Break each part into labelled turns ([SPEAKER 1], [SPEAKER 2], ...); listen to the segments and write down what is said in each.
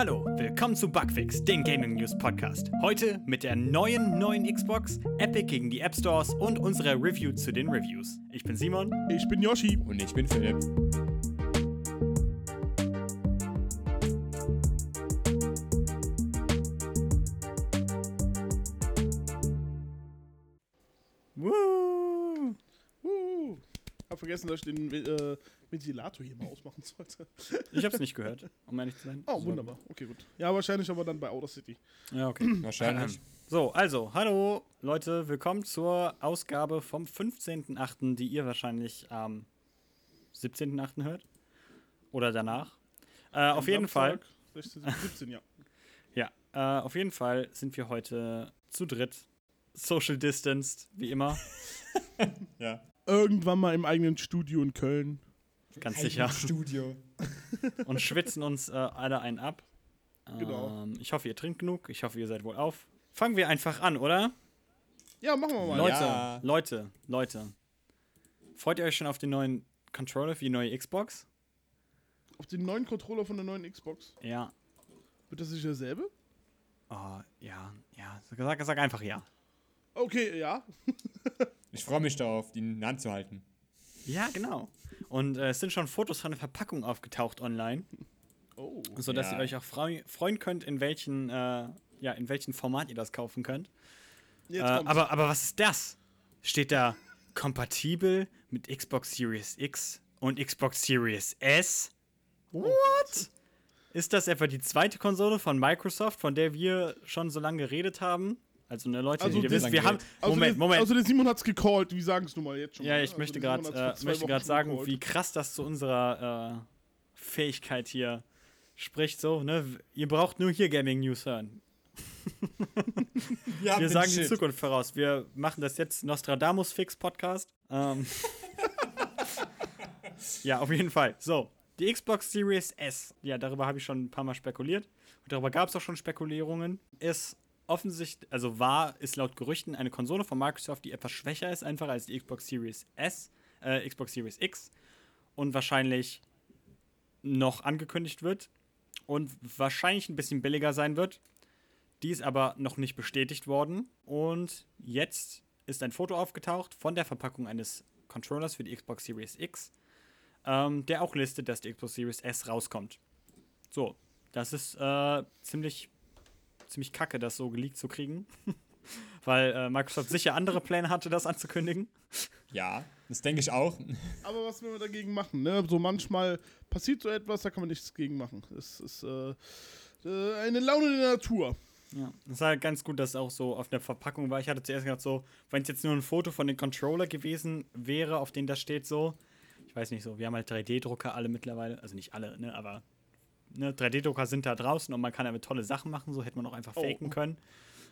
[SPEAKER 1] Hallo, willkommen zu Bugfix, den Gaming News Podcast. Heute mit der neuen neuen Xbox, Epic gegen die App Stores und unserer Review zu den Reviews. Ich bin Simon.
[SPEAKER 2] Ich bin Yoshi.
[SPEAKER 3] Und ich bin Philipp.
[SPEAKER 2] Vergessen, dass ich den äh, Ventilator hier mal ausmachen sollte.
[SPEAKER 1] Ich hab's nicht gehört, um ehrlich zu sein.
[SPEAKER 2] Oh, wunderbar. Okay, gut. Ja, wahrscheinlich aber dann bei Outer City.
[SPEAKER 1] Ja, okay.
[SPEAKER 3] Wahrscheinlich.
[SPEAKER 1] So, also, hallo Leute, willkommen zur Ausgabe vom 15.8., die ihr wahrscheinlich am 17.8. hört. Oder danach. Äh, auf jeden Fall.
[SPEAKER 2] Samstag, 16, 17, ja.
[SPEAKER 1] Ja, äh, auf jeden Fall sind wir heute zu dritt. Social distanced, wie immer.
[SPEAKER 3] Ja.
[SPEAKER 2] Irgendwann mal im eigenen Studio in Köln.
[SPEAKER 1] Ganz sicher.
[SPEAKER 3] Studio.
[SPEAKER 1] Und schwitzen uns äh, alle einen ab.
[SPEAKER 2] Genau.
[SPEAKER 1] Ähm, ich hoffe, ihr trinkt genug. Ich hoffe, ihr seid wohl auf. Fangen wir einfach an, oder?
[SPEAKER 2] Ja, machen wir mal.
[SPEAKER 1] Leute,
[SPEAKER 3] Ja.
[SPEAKER 1] Leute, Leute. Freut ihr euch schon auf den neuen Controller für die neue Xbox?
[SPEAKER 2] Auf den neuen Controller von der neuen Xbox.
[SPEAKER 1] Ja.
[SPEAKER 2] Wird das nicht derselbe?
[SPEAKER 1] Oh, ja, ja. Sag, sag einfach ja.
[SPEAKER 2] Okay, ja.
[SPEAKER 3] Ich freue mich darauf, die in der Hand zu halten.
[SPEAKER 1] Ja, genau. Und äh, es sind schon Fotos von der Verpackung aufgetaucht online,
[SPEAKER 2] Oh.
[SPEAKER 1] sodass
[SPEAKER 3] Ja.
[SPEAKER 1] ihr euch auch freu freuen könnt, in welchen, äh, ja, in welchem Format ihr das kaufen könnt.
[SPEAKER 2] Jetzt
[SPEAKER 1] Äh, aber, aber was ist das? Steht da kompatibel mit Xbox Series X und Xbox Series S? What? Ist das etwa die zweite Konsole von Microsoft, von der wir schon so lange geredet haben? Also, ne, Leute,
[SPEAKER 2] Also
[SPEAKER 1] ihr
[SPEAKER 2] das-
[SPEAKER 1] wir haben.
[SPEAKER 2] also
[SPEAKER 1] Moment,
[SPEAKER 2] der,
[SPEAKER 1] Moment.
[SPEAKER 2] Also der Simon hat's gecallt. Wir sagen es nun mal jetzt schon.
[SPEAKER 1] ja,
[SPEAKER 2] mal,
[SPEAKER 1] ich möchte
[SPEAKER 2] Also der
[SPEAKER 1] gerade äh, möchte sagen,
[SPEAKER 2] gecallt.
[SPEAKER 1] wie krass das zu unserer äh, Fähigkeit hier spricht. So, ne? Ihr braucht nur hier Gaming News hören.
[SPEAKER 3] Ja,
[SPEAKER 1] Wir sagen die
[SPEAKER 3] Shit.
[SPEAKER 1] Zukunft voraus. Wir machen das jetzt Nostradamus Fix Podcast. Ähm. ja, auf jeden Fall. So, die Xbox Series S. Ja, darüber habe ich schon ein paar Mal spekuliert. Und darüber gab es auch schon Spekulierungen. Ist offensichtlich, also war, ist laut Gerüchten eine Konsole von Microsoft, die etwas schwächer ist, einfach als die Xbox Series S, äh, Xbox Series X. Und wahrscheinlich noch angekündigt wird. Und wahrscheinlich ein bisschen billiger sein wird. Die ist aber noch nicht bestätigt worden. Und jetzt ist ein Foto aufgetaucht von der Verpackung eines Controllers für die Xbox Series X, ähm, der auch listet, dass die Xbox Series S rauskommt. So, das ist äh, ziemlich, ziemlich kacke, das so geleakt zu kriegen. Weil äh, Microsoft sicher andere Pläne hatte, das anzukündigen.
[SPEAKER 3] Ja, das denke ich auch.
[SPEAKER 2] Aber was will man dagegen machen? Ne? So manchmal passiert so etwas, da kann man nichts gegen machen. Es ist äh, äh, eine Laune der Natur.
[SPEAKER 1] Ja, das ist halt ganz gut, dass es auch so auf der Verpackung war. Ich hatte zuerst gedacht, so, wenn es jetzt nur ein Foto von dem Controller gewesen wäre, auf dem das steht, so, ich weiß nicht so, wir haben halt 3D-Drucker alle mittlerweile, also nicht alle, ne, aber ne, 3D-Drucker sind da draußen und man kann damit tolle Sachen machen, so hätte man auch einfach
[SPEAKER 2] Oh.
[SPEAKER 1] faken können.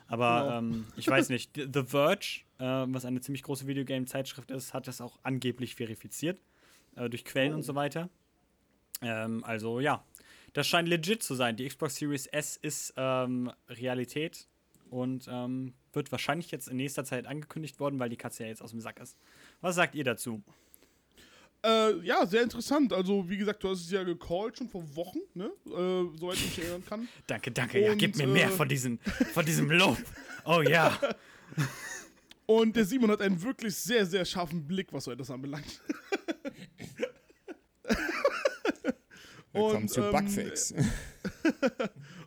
[SPEAKER 1] Aber
[SPEAKER 2] Genau.
[SPEAKER 1] ähm, ich weiß nicht, The Verge, äh, was eine ziemlich große Videogame-Zeitschrift ist, hat das auch angeblich verifiziert, äh, durch Quellen
[SPEAKER 2] Oh.
[SPEAKER 1] und so weiter. Ähm, also ja, das scheint legit zu sein. Die Xbox Series S ist ähm, Realität und ähm, wird wahrscheinlich jetzt in nächster Zeit angekündigt worden, weil die Katze ja jetzt aus dem Sack ist. Was sagt ihr dazu?
[SPEAKER 2] Äh, ja, sehr interessant. Also, wie gesagt, du hast es ja gecallt schon vor Wochen, ne? Äh, soweit ich mich erinnern kann.
[SPEAKER 1] Danke, danke. ja,
[SPEAKER 2] Und,
[SPEAKER 1] gib mir
[SPEAKER 2] äh,
[SPEAKER 1] mehr von, diesen, von diesem Lob. Oh ja.
[SPEAKER 2] Und der Simon hat einen wirklich sehr, sehr scharfen Blick, was so etwas anbelangt.
[SPEAKER 3] Willkommen
[SPEAKER 2] Und,
[SPEAKER 3] zu
[SPEAKER 2] ähm,
[SPEAKER 3] Bugfix.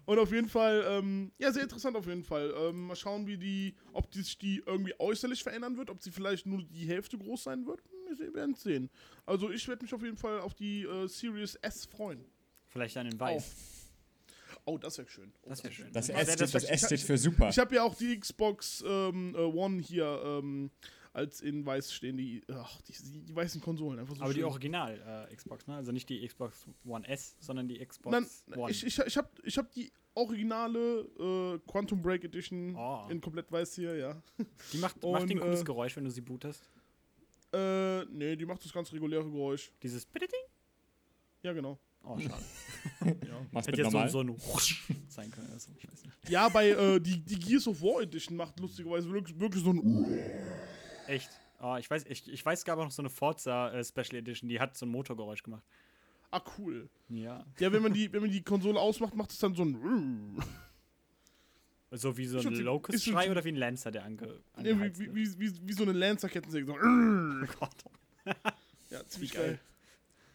[SPEAKER 2] Und auf jeden Fall, ähm, ja, sehr interessant auf jeden Fall. Ähm, mal schauen, wie die, ob die sich die irgendwie äußerlich verändern wird, ob sie vielleicht nur die Hälfte groß sein wird. Wir werden es sehen. Also ich werde mich auf jeden Fall auf die äh, Series S freuen.
[SPEAKER 1] Vielleicht dann in weiß.
[SPEAKER 2] Oh, das wäre schön. Oh,
[SPEAKER 1] Das wäre schön.
[SPEAKER 3] Das S steht, das S steht für super.
[SPEAKER 2] Ich habe ja auch die Xbox ähm, äh, One hier ähm, als in weiß stehen, die, ach, die, die, die weißen Konsolen. Einfach so
[SPEAKER 1] Aber die
[SPEAKER 2] schön.
[SPEAKER 1] Original äh, Xbox, ne? Also nicht die Xbox One S, sondern die Xbox
[SPEAKER 2] Nein,
[SPEAKER 1] One.
[SPEAKER 2] ich, ich, ich habe ich hab die originale äh, Quantum Break Edition
[SPEAKER 1] Oh.
[SPEAKER 2] in komplett weiß hier, ja.
[SPEAKER 1] die macht,
[SPEAKER 2] und,
[SPEAKER 1] macht die ein cooles
[SPEAKER 2] äh,
[SPEAKER 1] Geräusch, wenn du sie bootest.
[SPEAKER 2] äh, nee, die macht das ganz reguläre Geräusch.
[SPEAKER 1] Dieses Bitte-Ding?
[SPEAKER 2] Ja, genau.
[SPEAKER 1] Oh, schade.
[SPEAKER 3] Mach's
[SPEAKER 1] Hätte jetzt so,
[SPEAKER 3] normal.
[SPEAKER 1] so ein sein können oder so, ich weiß nicht.
[SPEAKER 2] Ja, bei äh, die, die Gears of War Edition macht lustigerweise wirklich, wirklich so ein
[SPEAKER 1] Echt? Oh, ich weiß, ich, ich weiß, es gab auch noch so eine Forza äh, Special Edition, die hat so ein Motorgeräusch gemacht.
[SPEAKER 2] Ah, cool.
[SPEAKER 1] Ja.
[SPEAKER 2] Ja, wenn man die, wenn man die Konsole ausmacht, macht es dann so ein.
[SPEAKER 1] So wie so ein Locust-Schrei oder wie ein Lancer, der ange
[SPEAKER 2] Ja, wie,
[SPEAKER 1] wird.
[SPEAKER 2] wie, wie, wie so eine Lancer-Kettensäge. So.
[SPEAKER 1] Oh Gott.
[SPEAKER 2] Ja, ziemlich
[SPEAKER 1] Wie geil.
[SPEAKER 2] geil.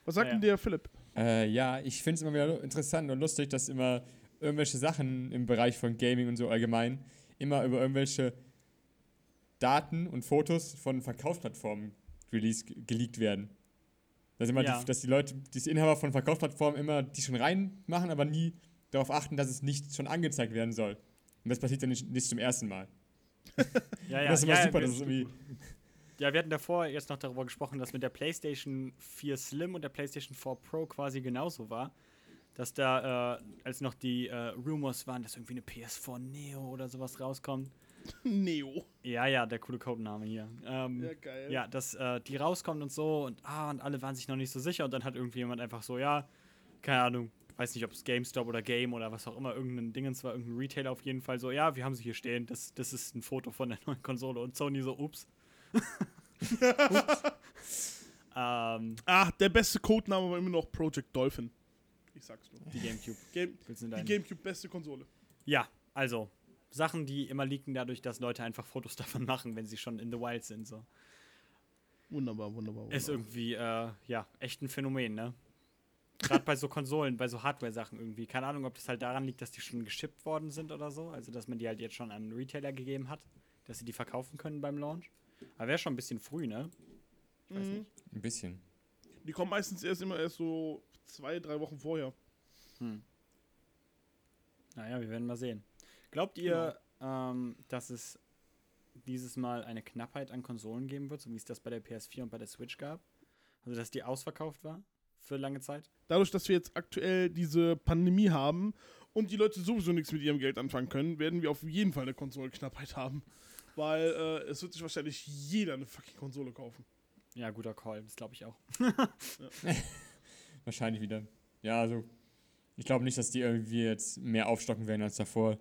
[SPEAKER 2] Was sagt
[SPEAKER 1] Ja,
[SPEAKER 2] denn der Philipp?
[SPEAKER 3] Äh, ja, ich finde es immer wieder interessant und lustig, dass immer irgendwelche Sachen im Bereich von Gaming und so allgemein immer über irgendwelche Daten und Fotos von Verkaufsplattformen release geleakt werden. Dass, immer
[SPEAKER 1] Ja.
[SPEAKER 3] die, dass die Leute, die Inhaber von Verkaufsplattformen immer die schon reinmachen, aber nie darauf achten, dass es nicht schon angezeigt werden soll. Und das passiert dann nicht, nicht zum ersten Mal.
[SPEAKER 1] Ja, ja,
[SPEAKER 3] das ist immer
[SPEAKER 1] ja,
[SPEAKER 3] super, das ist irgendwie.
[SPEAKER 1] ja, wir hatten davor jetzt noch darüber gesprochen, dass mit der PlayStation 4 Slim und der PlayStation 4 Pro quasi genauso war. Dass da, äh, als noch die äh, Rumors waren, dass irgendwie eine PS4 Neo oder sowas rauskommt.
[SPEAKER 2] Neo.
[SPEAKER 1] Ja, ja, der coole Codename hier. Ähm,
[SPEAKER 2] Ja, geil.
[SPEAKER 1] Ja, dass äh, die rauskommt und so und ah, und alle waren sich noch nicht so sicher und dann hat irgendwie jemand einfach so, ja, keine Ahnung, weiß nicht, ob es GameStop oder Game oder was auch immer, irgendein Dingens war, irgendein Retailer auf jeden Fall so, ja, wir haben sie hier stehen, das, das ist ein Foto von der neuen Konsole und Sony so, ups. ups. ähm,
[SPEAKER 2] Ah, der beste Codename war immer noch Project Dolphin. Ich sag's nur.
[SPEAKER 1] die Gamecube.
[SPEAKER 2] Game, die? Gamecube beste Konsole.
[SPEAKER 1] Ja, also, Sachen, die immer leaken dadurch, dass Leute einfach Fotos davon machen, wenn sie schon in the wild sind, so.
[SPEAKER 2] Wunderbar, wunderbar. wunderbar.
[SPEAKER 1] Ist irgendwie, äh, ja, echt ein Phänomen, ne? Gerade bei so Konsolen, bei so Hardware-Sachen irgendwie. Keine Ahnung, ob das halt daran liegt, dass die schon geschippt worden sind oder so. Also, dass man die halt jetzt schon an einen Retailer gegeben hat, dass sie die verkaufen können beim Launch. Aber wäre schon ein bisschen früh, ne? Ich weiß
[SPEAKER 2] Mhm.
[SPEAKER 1] nicht.
[SPEAKER 3] Ein bisschen.
[SPEAKER 2] Die kommen meistens erst immer erst so zwei, drei Wochen vorher.
[SPEAKER 1] Hm. Naja, wir werden mal sehen. Glaubt ihr, ähm, dass es dieses Mal eine Knappheit an Konsolen geben wird, so wie es das bei der PS4 und bei der Switch gab? Also, dass die ausverkauft war für lange Zeit?
[SPEAKER 2] Dadurch, dass wir jetzt aktuell diese Pandemie haben und die Leute sowieso nichts mit ihrem Geld anfangen können, werden wir auf jeden Fall eine Konsolenknappheit haben. Weil äh, es wird sich wahrscheinlich jeder eine fucking Konsole kaufen.
[SPEAKER 1] Ja, guter Call, das glaube ich auch.
[SPEAKER 3] Wahrscheinlich wieder. Ja, also. Ich glaube nicht, dass die irgendwie jetzt mehr aufstocken werden als davor.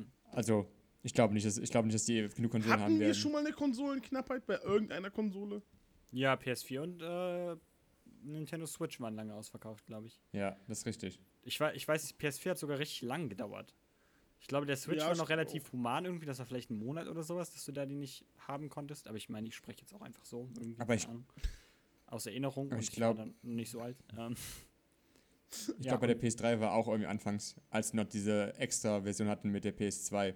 [SPEAKER 1] Hm.
[SPEAKER 3] Also, ich glaube nicht, dass, ich glaube nicht, dass die genug Konsolen haben
[SPEAKER 2] Hatten wir
[SPEAKER 3] werden.
[SPEAKER 2] schon mal eine Konsolenknappheit bei irgendeiner Konsole?
[SPEAKER 1] Ja, PS4 und äh, Nintendo Switch waren lange ausverkauft, glaube ich.
[SPEAKER 3] Ja, das ist richtig.
[SPEAKER 1] ich. Ich weiß, PS4 hat sogar richtig lang gedauert. Ich glaube, der Switch
[SPEAKER 2] Ja,
[SPEAKER 1] war noch relativ human irgendwie, das war vielleicht ein Monat oder sowas, dass du da die nicht haben konntest. Aber ich meine, ich spreche jetzt auch einfach so. Irgendwie,
[SPEAKER 3] Aber ich-.
[SPEAKER 1] Aus Erinnerung.
[SPEAKER 3] Aber
[SPEAKER 1] und
[SPEAKER 3] ich glaub-
[SPEAKER 1] dann nicht so alt. Ähm,
[SPEAKER 3] Ich
[SPEAKER 1] Ja,
[SPEAKER 3] glaube, bei der PS3 war auch irgendwie anfangs, als sie noch diese extra Version hatten mit der PS2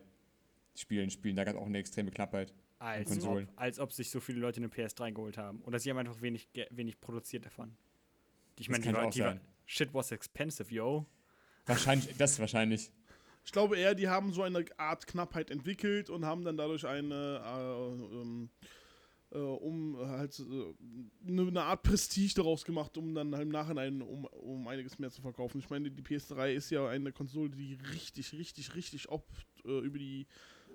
[SPEAKER 3] Spielen, Spielen, da gab es auch eine extreme Knappheit.
[SPEAKER 1] als, ob, als ob sich so viele Leute eine PS3 geholt haben. Oder sie haben einfach wenig, wenig produziert davon. Ich meine, die war, die war, shit was expensive, yo.
[SPEAKER 3] Wahrscheinlich, das wahrscheinlich.
[SPEAKER 2] Ich glaube eher, die haben so eine Art Knappheit entwickelt und haben dann dadurch eine, äh, ähm, äh, um halt äh, eine, eine Art Prestige daraus gemacht, um dann halt im Nachhinein um, um einiges mehr zu verkaufen. Ich meine, die PS3 ist ja eine Konsole, die richtig, richtig, richtig oft äh, über die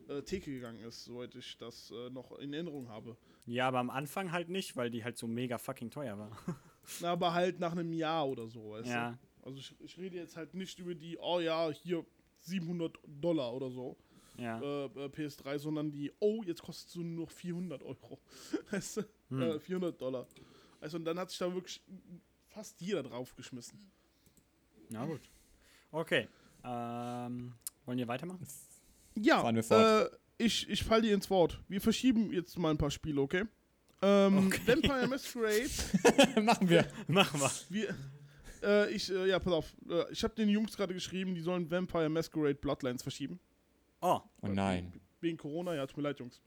[SPEAKER 2] äh, Theke gegangen ist, soweit ich das äh, noch in Erinnerung habe.
[SPEAKER 1] Ja, aber am Anfang halt nicht, weil die halt so mega fucking teuer war.
[SPEAKER 2] Na, aber halt nach einem Jahr oder so, weißt
[SPEAKER 1] ja.
[SPEAKER 2] du? Also ich, ich rede jetzt halt nicht über die, oh ja, hier 700 Dollar oder so.
[SPEAKER 1] Ja.
[SPEAKER 2] äh, äh, PS3, sondern die, oh, jetzt kostet es nur noch 400 Euro. Weißt du?
[SPEAKER 1] Hm.
[SPEAKER 2] Äh, 400 Dollar. Also, und dann hat sich da wirklich fast jeder drauf geschmissen.
[SPEAKER 1] Na gut. Okay. Ähm, wollen wir weitermachen?
[SPEAKER 2] Ja,
[SPEAKER 3] Fahren wir fort.
[SPEAKER 2] Äh, ich, ich fall dir ins Wort. Wir verschieben jetzt mal ein paar Spiele, okay? Ähm,
[SPEAKER 1] Okay.
[SPEAKER 2] Vampire Masquerade,
[SPEAKER 3] Machen wir.
[SPEAKER 1] Machen wir.
[SPEAKER 2] wir, äh, ich, äh, ja, pass auf. Äh, ich habe den Jungs gerade geschrieben, die sollen Vampire Masquerade Bloodlines verschieben.
[SPEAKER 1] Oh.
[SPEAKER 3] Oh nein.
[SPEAKER 2] Wegen Corona, ja, tut mir leid, Jungs.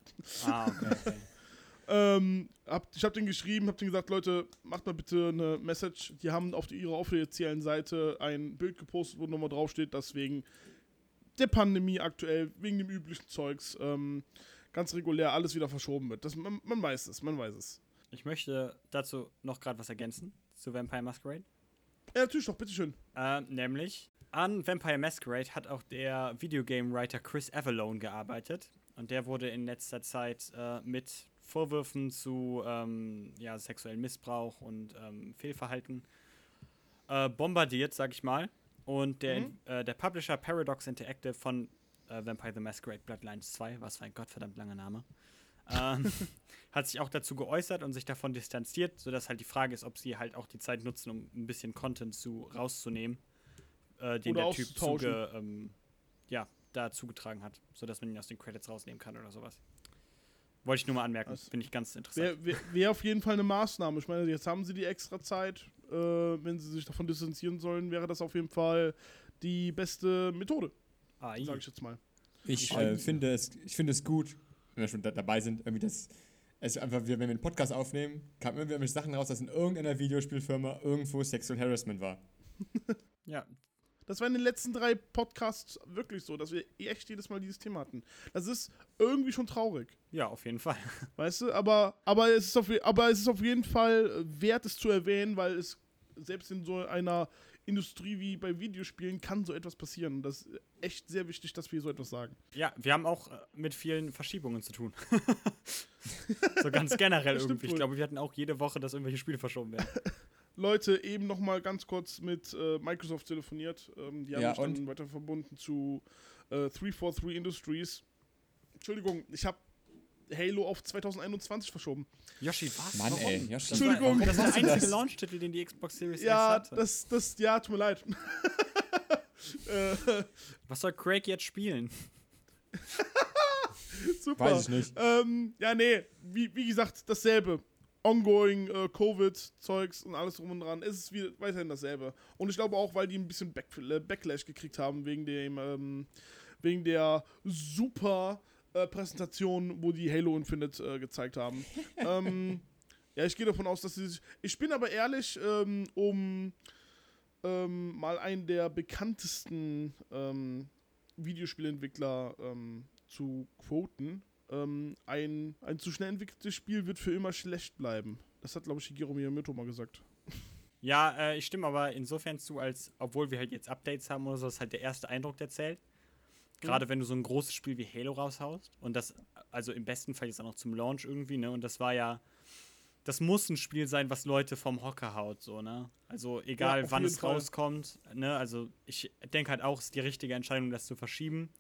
[SPEAKER 1] Ah, okay.
[SPEAKER 2] Ähm, hab, ich habe denen geschrieben, habe denen gesagt, Leute, macht mal bitte eine Message. Die haben auf die, ihrer offiziellen Seite ein Bild gepostet, wo nochmal draufsteht, dass wegen der Pandemie aktuell, wegen dem üblichen Zeugs, ähm, ganz regulär alles wieder verschoben wird. Das, man, man weiß es, man weiß es.
[SPEAKER 1] Ich möchte dazu noch gerade was ergänzen zu Vampire Masquerade.
[SPEAKER 2] Ja, natürlich doch, bitteschön.
[SPEAKER 1] Ähm, nämlich an Vampire Masquerade hat auch der Videogame-Writer Chris Avalone gearbeitet. Und der wurde in letzter Zeit äh, mit Vorwürfen zu ähm, ja, sexuellem Missbrauch und ähm, Fehlverhalten äh, bombardiert, sag ich mal. Und der,
[SPEAKER 2] Mhm.
[SPEAKER 1] äh, der Publisher Paradox Interactive von äh, Vampire the Masquerade Bloodlines 2, was für ein gottverdammt langer Name, ähm, hat sich auch dazu geäußert und sich davon distanziert, sodass halt die Frage ist, ob sie halt auch die Zeit nutzen, um ein bisschen Content zu rauszunehmen, äh, den
[SPEAKER 2] Oder
[SPEAKER 1] der Typ zuge, ähm, ja, da zugetragen hat, sodass man ihn aus den Credits rausnehmen kann oder sowas. Wollte ich nur mal anmerken,
[SPEAKER 2] Das
[SPEAKER 1] finde ich ganz interessant.
[SPEAKER 2] Wäre wär, wär auf jeden Fall eine Maßnahme. Ich meine, jetzt haben sie die extra Zeit. Äh, wenn sie sich davon distanzieren sollen, wäre das auf jeden Fall die beste Methode, sage ich jetzt mal.
[SPEAKER 3] Ich,
[SPEAKER 2] Ich-
[SPEAKER 3] äh, finde es, ich finde es gut, wenn wir schon da, dabei sind, irgendwie das. Es einfach, wir- wenn wir einen Podcast aufnehmen, kamen immer wieder Sachen raus, dass in irgendeiner Videospielfirma irgendwo Sexual Harassment war.
[SPEAKER 1] Ja,
[SPEAKER 2] Das war in den letzten drei Podcasts wirklich so, dass wir echt jedes Mal dieses Thema hatten. Das ist irgendwie schon traurig.
[SPEAKER 1] ja, auf jeden Fall.
[SPEAKER 2] Weißt du, aber, aber, es ist auf, aber es ist auf jeden Fall wert, es zu erwähnen, weil es selbst in so einer Industrie wie bei Videospielen kann so etwas passieren. Das ist echt sehr wichtig, dass wir so etwas sagen.
[SPEAKER 1] Ja, wir haben auch äh, mit vielen Verschiebungen zu tun. so ganz generell irgendwie. Ich glaube, wir hatten auch jede Woche, dass irgendwelche Spiele verschoben werden.
[SPEAKER 2] Leute, eben noch mal ganz kurz mit äh, Microsoft telefoniert. Ähm, die haben
[SPEAKER 3] Ja,
[SPEAKER 2] mich dann
[SPEAKER 3] und?
[SPEAKER 2] weiter verbunden zu äh, 343 Industries. Entschuldigung, ich habe Halo auf 2021 verschoben.
[SPEAKER 1] Yoshi, was?
[SPEAKER 3] Mann,
[SPEAKER 1] Warum?
[SPEAKER 3] ey, Yoshi.
[SPEAKER 1] Das war,
[SPEAKER 2] Entschuldigung.
[SPEAKER 1] das war der einzige? Launch-Titel, den die Xbox Series
[SPEAKER 2] Ja,
[SPEAKER 1] hatte.
[SPEAKER 2] das, das, ja, tut mir leid. äh,
[SPEAKER 1] Was soll Craig jetzt spielen?
[SPEAKER 2] super.
[SPEAKER 3] Weiß ich nicht.
[SPEAKER 2] Ähm, ja, nee, wie, wie gesagt, dasselbe. Ongoing äh, Covid-Zeugs und alles drum und dran. Es ist wie, weiterhin dasselbe. Und ich glaube auch, weil die ein bisschen Back äh, Backlash gekriegt haben wegen dem, ähm, wegen der super äh, Präsentation, wo die Halo Infinite äh, gezeigt haben. ähm, ja, ich gehe davon aus, dass sie sich. Ich bin aber ehrlich, ähm, um ähm, mal einen der bekanntesten ähm, Videospielentwickler ähm, zu quoten. Ähm, ein, ein zu schnell entwickeltes Spiel wird für immer schlecht bleiben. Das hat, glaube ich, Shigeru Miyamoto mal gesagt.
[SPEAKER 1] Ja, äh, ich stimme aber insofern zu, als obwohl wir halt jetzt Updates haben oder so, ist halt der erste Eindruck, der zählt. Gerade wenn du so ein großes Spiel wie Halo raushaust und das, also im besten Fall jetzt auch noch zum Launch irgendwie, ne? Und das war ja, das muss ein Spiel sein, was Leute vom Hocker haut, so, ne? Also egal
[SPEAKER 2] Ja,
[SPEAKER 1] wann es
[SPEAKER 2] Fall.
[SPEAKER 1] rauskommt, ne? Also ich denke halt auch, es ist die richtige Entscheidung, das zu verschieben.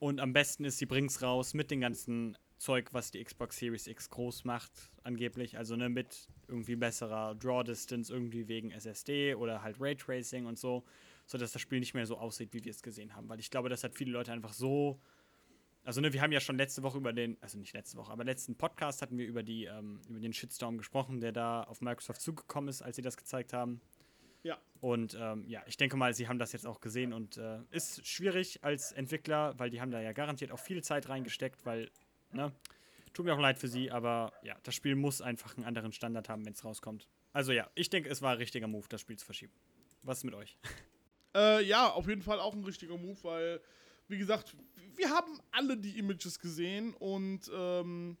[SPEAKER 1] Und am besten ist, sie bringt's raus mit dem ganzen Zeug, was die Xbox Series X groß macht, angeblich. Also ne, mit irgendwie besserer Draw Distance, irgendwie wegen SSD oder halt Raytracing und so, sodass das Spiel nicht mehr so aussieht, wie wir es gesehen haben. Weil ich glaube, das hat viele Leute einfach so. Also ne, wir haben ja schon letzte Woche über den, also nicht letzte Woche, aber letzten Podcast hatten wir über die, ähm, über den Shitstorm gesprochen, der da auf Microsoft zugekommen ist, als sie das gezeigt haben.
[SPEAKER 2] Ja.
[SPEAKER 1] Und ähm, ja, ich denke mal, sie haben das jetzt auch gesehen und äh, ist schwierig als Entwickler, weil die haben da ja garantiert auch viel Zeit reingesteckt, weil, ne, tut mir auch leid für sie, aber ja, das Spiel muss einfach einen anderen Standard haben, wenn es rauskommt. Also ja, ich denke, es war ein richtiger Move, das Spiel zu verschieben. Was ist mit euch?
[SPEAKER 2] Äh, ja, auf jeden Fall auch ein richtiger Move, weil, wie gesagt, wir haben alle die Images gesehen und ähm,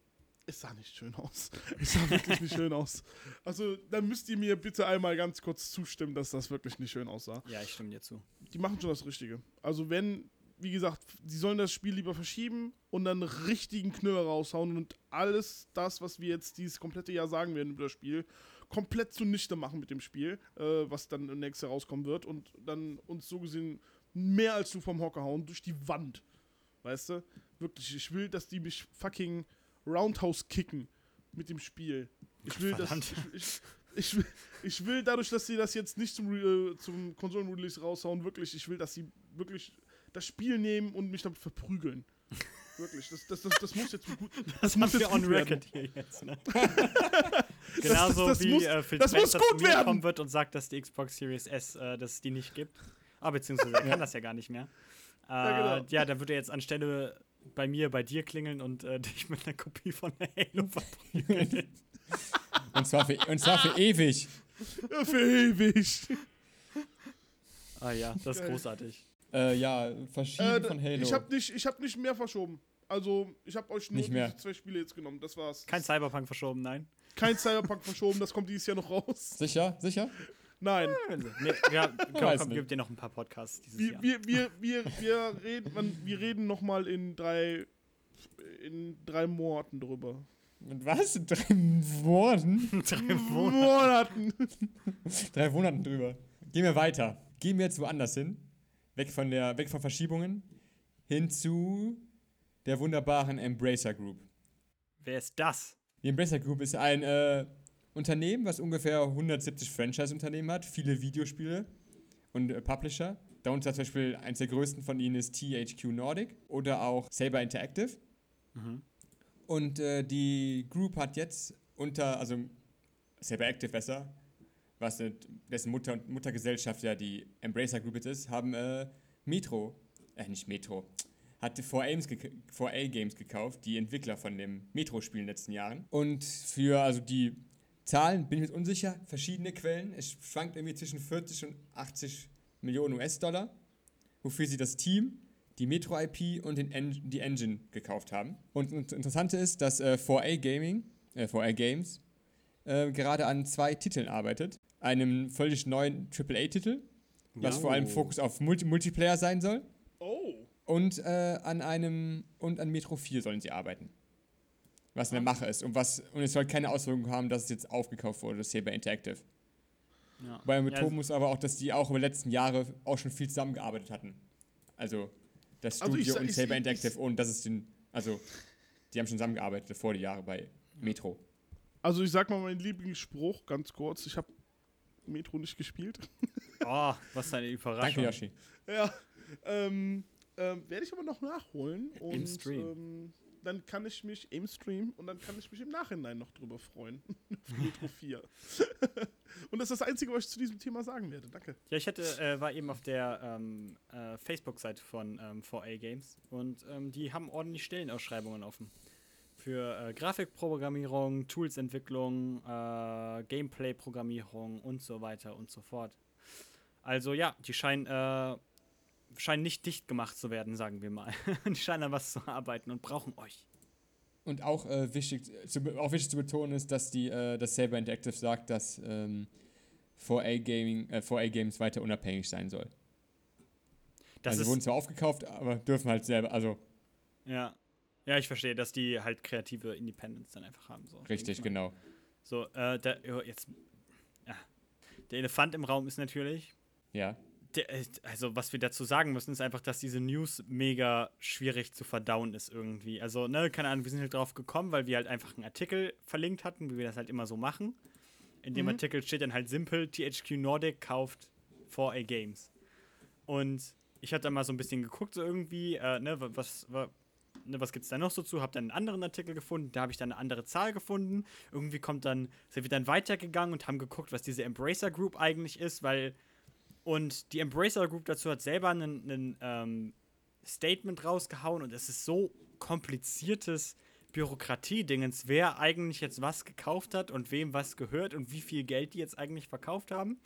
[SPEAKER 2] es sah nicht schön aus. Es sah wirklich nicht schön aus. Also, dann müsst ihr mir bitte einmal ganz kurz zustimmen, dass das wirklich nicht schön aussah.
[SPEAKER 1] Ja, ich stimme dir zu.
[SPEAKER 2] Die machen schon das Richtige. Also, wenn, wie gesagt, die sollen das Spiel lieber verschieben und dann richtigen Knüller raushauen und alles das, was wir jetzt dieses komplette Jahr sagen werden über das Spiel, komplett zunichte machen mit dem Spiel, äh, was dann nächstes Jahr rauskommen wird und dann uns so gesehen mehr als du vom Hocker hauen durch die Wand. Weißt du? Wirklich, ich will, dass die mich fucking Roundhouse kicken mit dem Spiel. Ich will, dass, ich, ich, ich, will, ich will dadurch, dass sie das jetzt nicht zum, äh, zum Konsolen-Release raushauen, wirklich, ich will, dass sie wirklich das Spiel nehmen und mich damit verprügeln. Wirklich, das, das, das, das muss jetzt gut.
[SPEAKER 1] Das
[SPEAKER 2] muss
[SPEAKER 1] haben wir
[SPEAKER 2] jetzt
[SPEAKER 1] on
[SPEAKER 2] werden.
[SPEAKER 1] record hier jetzt, ne? Genauso
[SPEAKER 2] das
[SPEAKER 1] wie
[SPEAKER 2] muss-
[SPEAKER 1] äh, Phil
[SPEAKER 2] das muss
[SPEAKER 1] Spencer
[SPEAKER 2] gut
[SPEAKER 1] zu mir
[SPEAKER 2] werden.
[SPEAKER 1] kommen wird und sagt, dass die Xbox Series S, äh, dass es die nicht gibt. Ah, beziehungsweise er kann das ja gar nicht mehr. Äh,
[SPEAKER 2] Ja,
[SPEAKER 1] ja,
[SPEAKER 2] genau.
[SPEAKER 1] dann wird er jetzt anstelle bei mir, bei dir klingeln und äh, dich mit einer Kopie von Halo verprügeln.
[SPEAKER 3] Und zwar für, und zwar für ewig.
[SPEAKER 2] Ja, für ewig.
[SPEAKER 1] ah ja, das ist
[SPEAKER 2] Geil.
[SPEAKER 1] großartig.
[SPEAKER 3] Äh, ja, Verschieben
[SPEAKER 2] Äh,
[SPEAKER 3] von Halo.
[SPEAKER 2] Ich habe nicht, ich hab nicht mehr verschoben. Also, ich habe euch nur
[SPEAKER 3] Nicht mehr.
[SPEAKER 2] diese zwei Spiele jetzt genommen. Das war's.
[SPEAKER 1] Kein Cyberpunk verschoben, nein.
[SPEAKER 2] Kein Cyberpunk verschoben, das kommt dieses Jahr noch raus.
[SPEAKER 3] Sicher? Sicher?
[SPEAKER 2] Nein.
[SPEAKER 1] Nee, ja, komm, komm, gibt dir noch ein paar Podcasts dieses
[SPEAKER 2] Wir,
[SPEAKER 1] Jahr.
[SPEAKER 2] wir, wir, wir, wir reden, man, wir reden noch mal in drei, in drei Monaten drüber.
[SPEAKER 3] Und was? In drei Monaten?
[SPEAKER 1] Drei Monate.
[SPEAKER 2] Monaten.
[SPEAKER 3] drei Monaten drüber. Gehen wir weiter. Gehen wir jetzt woanders hin. Weg von, der, weg von Verschiebungen. Hin zu der wunderbaren Embracer Group.
[SPEAKER 1] Wer ist das?
[SPEAKER 3] Die Embracer Group ist ein äh, Unternehmen, was ungefähr 170 Franchise-Unternehmen hat, viele Videospiele und äh, Publisher. Darunter zum Beispiel eines der größten von ihnen ist THQ Nordic oder auch Saber Interactive. Und äh, die Group hat jetzt unter, also Saber Active besser, was dessen Mutter, Muttergesellschaft ja die Embracer Group ist, haben äh, Metro, äh nicht Metro, hat 4A gek 4A Games gekauft, die Entwickler von dem Metro-Spiel in den letzten Jahren. Und für, also die Zahlen bin ich mir unsicher, verschiedene Quellen. Es schwankt irgendwie zwischen 40 und 80 Millionen US-Dollar, wofür sie das Team, die Metro-IP und En die Engine gekauft haben. Und das Interessante ist, dass äh, 4A Gaming, äh, 4A Games, äh, gerade an zwei Titeln arbeitet. Einem völlig neuen AAA-Titel, was
[SPEAKER 1] Ja.
[SPEAKER 3] vor allem Fokus auf Multi Multiplayer sein soll.
[SPEAKER 2] Oh.
[SPEAKER 3] Und äh, an einem und an Metro 4 sollen sie arbeiten. Was in der Mache ist. Und was und es soll keine Auswirkungen haben, dass es jetzt aufgekauft wurde, das Saber Interactive.
[SPEAKER 1] Ja.
[SPEAKER 3] Bei
[SPEAKER 1] Ja,
[SPEAKER 3] Metro muss aber auch, dass die auch über die letzten Jahre auch schon viel zusammengearbeitet hatten. Also das
[SPEAKER 2] Also ich
[SPEAKER 3] Studio
[SPEAKER 2] sag-
[SPEAKER 3] und
[SPEAKER 2] ich-
[SPEAKER 3] Saber
[SPEAKER 2] ich-
[SPEAKER 3] Interactive und das ist den, also die haben schon zusammengearbeitet vor die Jahre bei Metro.
[SPEAKER 2] Also ich sag mal meinen Lieblingsspruch, ganz kurz. Ich habe Metro nicht gespielt.
[SPEAKER 1] Oh, was eine Überraschung.
[SPEAKER 3] Danke, Yoshi.
[SPEAKER 2] Ja, ähm, ähm, werde ich aber noch nachholen. Und,
[SPEAKER 1] Im Stream.
[SPEAKER 2] Ähm, dann kann ich mich im Stream und dann kann ich mich im Nachhinein noch drüber freuen. Auf Metro 4. und das ist das Einzige, was ich zu diesem Thema sagen werde. Danke.
[SPEAKER 1] Ja, ich hatte, äh, war eben auf der ähm, äh, Facebook-Seite von ähm, 4A Games und ähm, die haben ordentlich Stellenausschreibungen offen. Für äh, Grafikprogrammierung, Toolsentwicklung, äh, Gameplay-Programmierung und so weiter und so fort. Also ja, die scheinen, äh, scheinen nicht dicht gemacht zu werden, sagen wir mal. die scheinen an was zu arbeiten und brauchen euch.
[SPEAKER 3] Und auch, äh, wichtig, zu, auch wichtig zu betonen ist, dass die, äh, das Saber Interactive sagt, dass ähm, 4A, Gaming, äh, 4A Games weiter unabhängig sein soll.
[SPEAKER 1] Das
[SPEAKER 3] also wurden zwar aufgekauft, aber dürfen halt selber, also
[SPEAKER 1] ja. Ja, ich verstehe, dass die halt kreative Independence dann einfach haben. So.
[SPEAKER 3] richtig, genau.
[SPEAKER 1] So, äh, der, ja, jetzt, ja. Der Elefant im Raum ist natürlich,
[SPEAKER 3] Ja.
[SPEAKER 1] der, äh, also was wir dazu sagen müssen, ist einfach, dass diese News mega schwierig zu verdauen ist irgendwie. Also, ne, keine Ahnung, wir sind halt drauf gekommen, weil wir halt einfach einen Artikel verlinkt hatten, wie wir das halt immer so machen. In dem Artikel steht dann halt simpel, THQ Nordic kauft 4A Games. Und ich hatte dann mal so ein bisschen geguckt, so irgendwie, äh, ne, wa- was, wa- ne, was gibt's da noch so zu? Hab dann einen anderen Artikel gefunden, da habe ich dann eine andere Zahl gefunden. Irgendwie kommt dann, sind wir dann weitergegangen und haben geguckt, was diese Embracer Group eigentlich ist, weil und die Embracer Group dazu hat selber einen, einen ähm, Statement rausgehauen und es ist so kompliziertes Bürokratie-Dingens, wer eigentlich jetzt was gekauft hat und wem was gehört und wie viel Geld die jetzt eigentlich verkauft haben.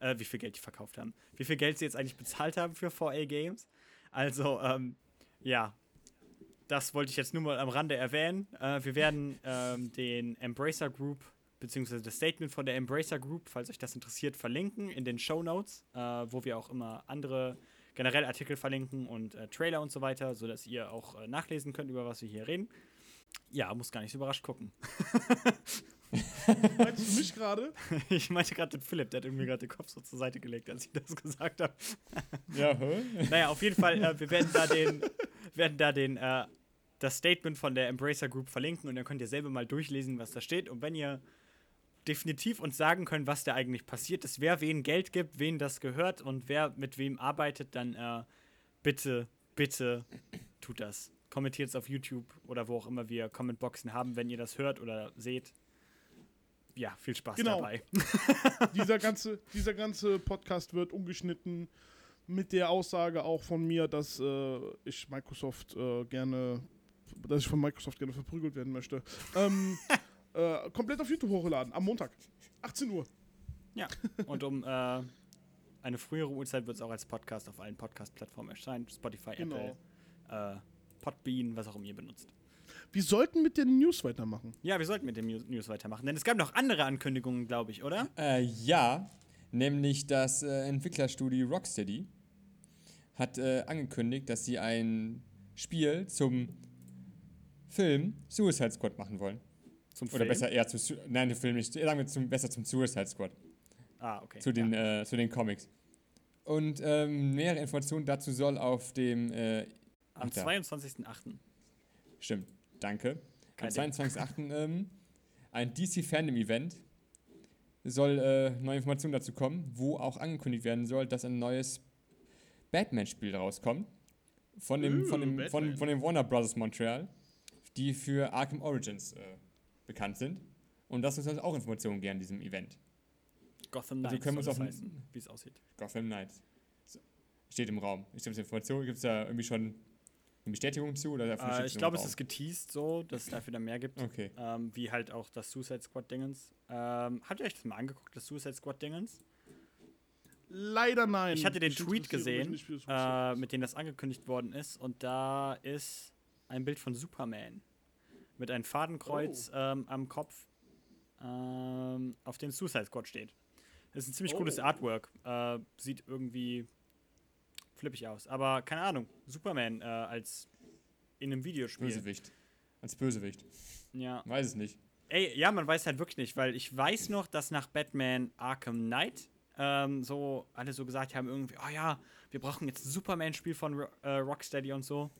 [SPEAKER 1] Äh, wie viel Geld die verkauft haben. Wie viel Geld sie jetzt eigentlich bezahlt haben für 4A Games. Also, ähm, ja. Das wollte ich jetzt nur mal am Rande erwähnen. Äh, wir werden ähm, den Embracer Group beziehungsweise das Statement von der Embracer Group, falls euch das interessiert, verlinken in den Show Notes, äh, wo wir auch immer andere generell Artikel verlinken und äh, Trailer und so weiter, sodass ihr auch äh, nachlesen könnt, über was wir hier reden. Ja, muss gar nicht so überrascht gucken.
[SPEAKER 2] Meinst du mich gerade?
[SPEAKER 1] ich meinte gerade den Philipp, der hat irgendwie gerade den Kopf so zur Seite gelegt, als ich das gesagt habe.
[SPEAKER 3] Ja, hä?
[SPEAKER 1] Naja, auf jeden Fall, äh, wir werden da den, werden da den, äh, das Statement von der Embracer Group verlinken und dann könnt ihr selber mal durchlesen, was da steht. Und wenn ihr definitiv uns sagen könnt, was da eigentlich passiert ist, wer wen Geld gibt, wen das gehört und wer mit wem arbeitet, dann äh, bitte, bitte tut das. Kommentiert es auf YouTube oder wo auch immer wir Commentboxen haben, wenn ihr das hört oder seht. Ja, viel Spaß
[SPEAKER 2] Genau.
[SPEAKER 1] dabei.
[SPEAKER 2] dieser, ganze, dieser ganze Podcast wird umgeschnitten mit der Aussage auch von mir, dass äh, ich Microsoft äh, gerne, dass ich von Microsoft gerne verprügelt werden möchte. Ähm, äh, komplett auf YouTube hochgeladen, am Montag, 18 Uhr.
[SPEAKER 1] Ja, und um äh, eine frühere Uhrzeit wird es auch als Podcast auf allen Podcast-Plattformen erscheinen. Spotify,
[SPEAKER 2] Genau.
[SPEAKER 1] Apple, äh, Podbean, was auch immer ihr benutzt.
[SPEAKER 2] Wir sollten mit den News weitermachen.
[SPEAKER 1] Ja, wir sollten mit dem News, News weitermachen, denn es gab noch andere Ankündigungen, glaube ich, oder?
[SPEAKER 3] Äh, ja, nämlich das äh, Entwicklerstudio Rocksteady hat äh, angekündigt, dass sie ein Spiel zum Film Suicide Squad machen wollen.
[SPEAKER 1] Zum
[SPEAKER 3] Oder
[SPEAKER 1] Film?
[SPEAKER 3] besser eher zu, nein, den Film nicht, sagen wir zum, besser zum Suicide Squad,
[SPEAKER 1] Ah, okay.
[SPEAKER 3] zu den,
[SPEAKER 1] ja.
[SPEAKER 3] äh, zu den Comics. Und ähm, mehrere Informationen dazu soll auf dem, äh,
[SPEAKER 1] Am
[SPEAKER 3] ach da.
[SPEAKER 1] 22.08.
[SPEAKER 3] stimmt, danke,
[SPEAKER 1] Kein
[SPEAKER 3] am
[SPEAKER 1] Ding.
[SPEAKER 3] 22.08. Ähm, ein DC Fandom Event. Soll äh, neue Informationen dazu kommen, wo auch angekündigt werden soll, dass ein neues Batman-Spiel rauskommt. Von dem, von,
[SPEAKER 2] Uh,
[SPEAKER 3] dem, von,
[SPEAKER 2] Batman.
[SPEAKER 3] von dem Warner Bros. Montreal, die für Arkham Origins äh, bekannt sind. Und das soll es auch Informationen geben an diesem Event.
[SPEAKER 1] Gotham
[SPEAKER 3] Also
[SPEAKER 1] Knights
[SPEAKER 3] können wir uns auf-
[SPEAKER 1] heißen, wie es aussieht.
[SPEAKER 3] Gotham Knights. So, Steht im Raum. Ich glaube, Informationen gibt es da irgendwie schon eine Bestätigung zu? Oder
[SPEAKER 1] Äh, ich glaube, es ist geteased so, dass es dafür dann mehr gibt.
[SPEAKER 3] Okay.
[SPEAKER 1] Ähm, wie halt auch das Suicide Squad Dingens. Ähm, habt ihr euch das mal angeguckt, das Suicide Squad Dingens?
[SPEAKER 2] Leider nein.
[SPEAKER 1] Ich hatte den
[SPEAKER 2] Ich
[SPEAKER 1] Tweet gesehen, äh, mit dem das angekündigt worden ist. Und da ist ein Bild von Superman mit einem Fadenkreuz
[SPEAKER 2] Oh.
[SPEAKER 1] ähm, am Kopf, ähm, auf dem Suicide Squad steht. Das ist ein ziemlich
[SPEAKER 2] Oh.
[SPEAKER 1] cooles Artwork. Äh, sieht irgendwie flippig aus. Aber keine Ahnung, Superman äh, als in einem Videospiel.
[SPEAKER 3] Bösewicht. Als Bösewicht.
[SPEAKER 1] Ja.
[SPEAKER 3] Weiß es nicht.
[SPEAKER 1] Ey, ja, man weiß halt wirklich nicht, weil ich weiß noch, dass nach Batman Arkham Knight ähm, so alle so gesagt haben, irgendwie, oh ja, wir brauchen jetzt ein Superman-Spiel von äh, Rocksteady und so.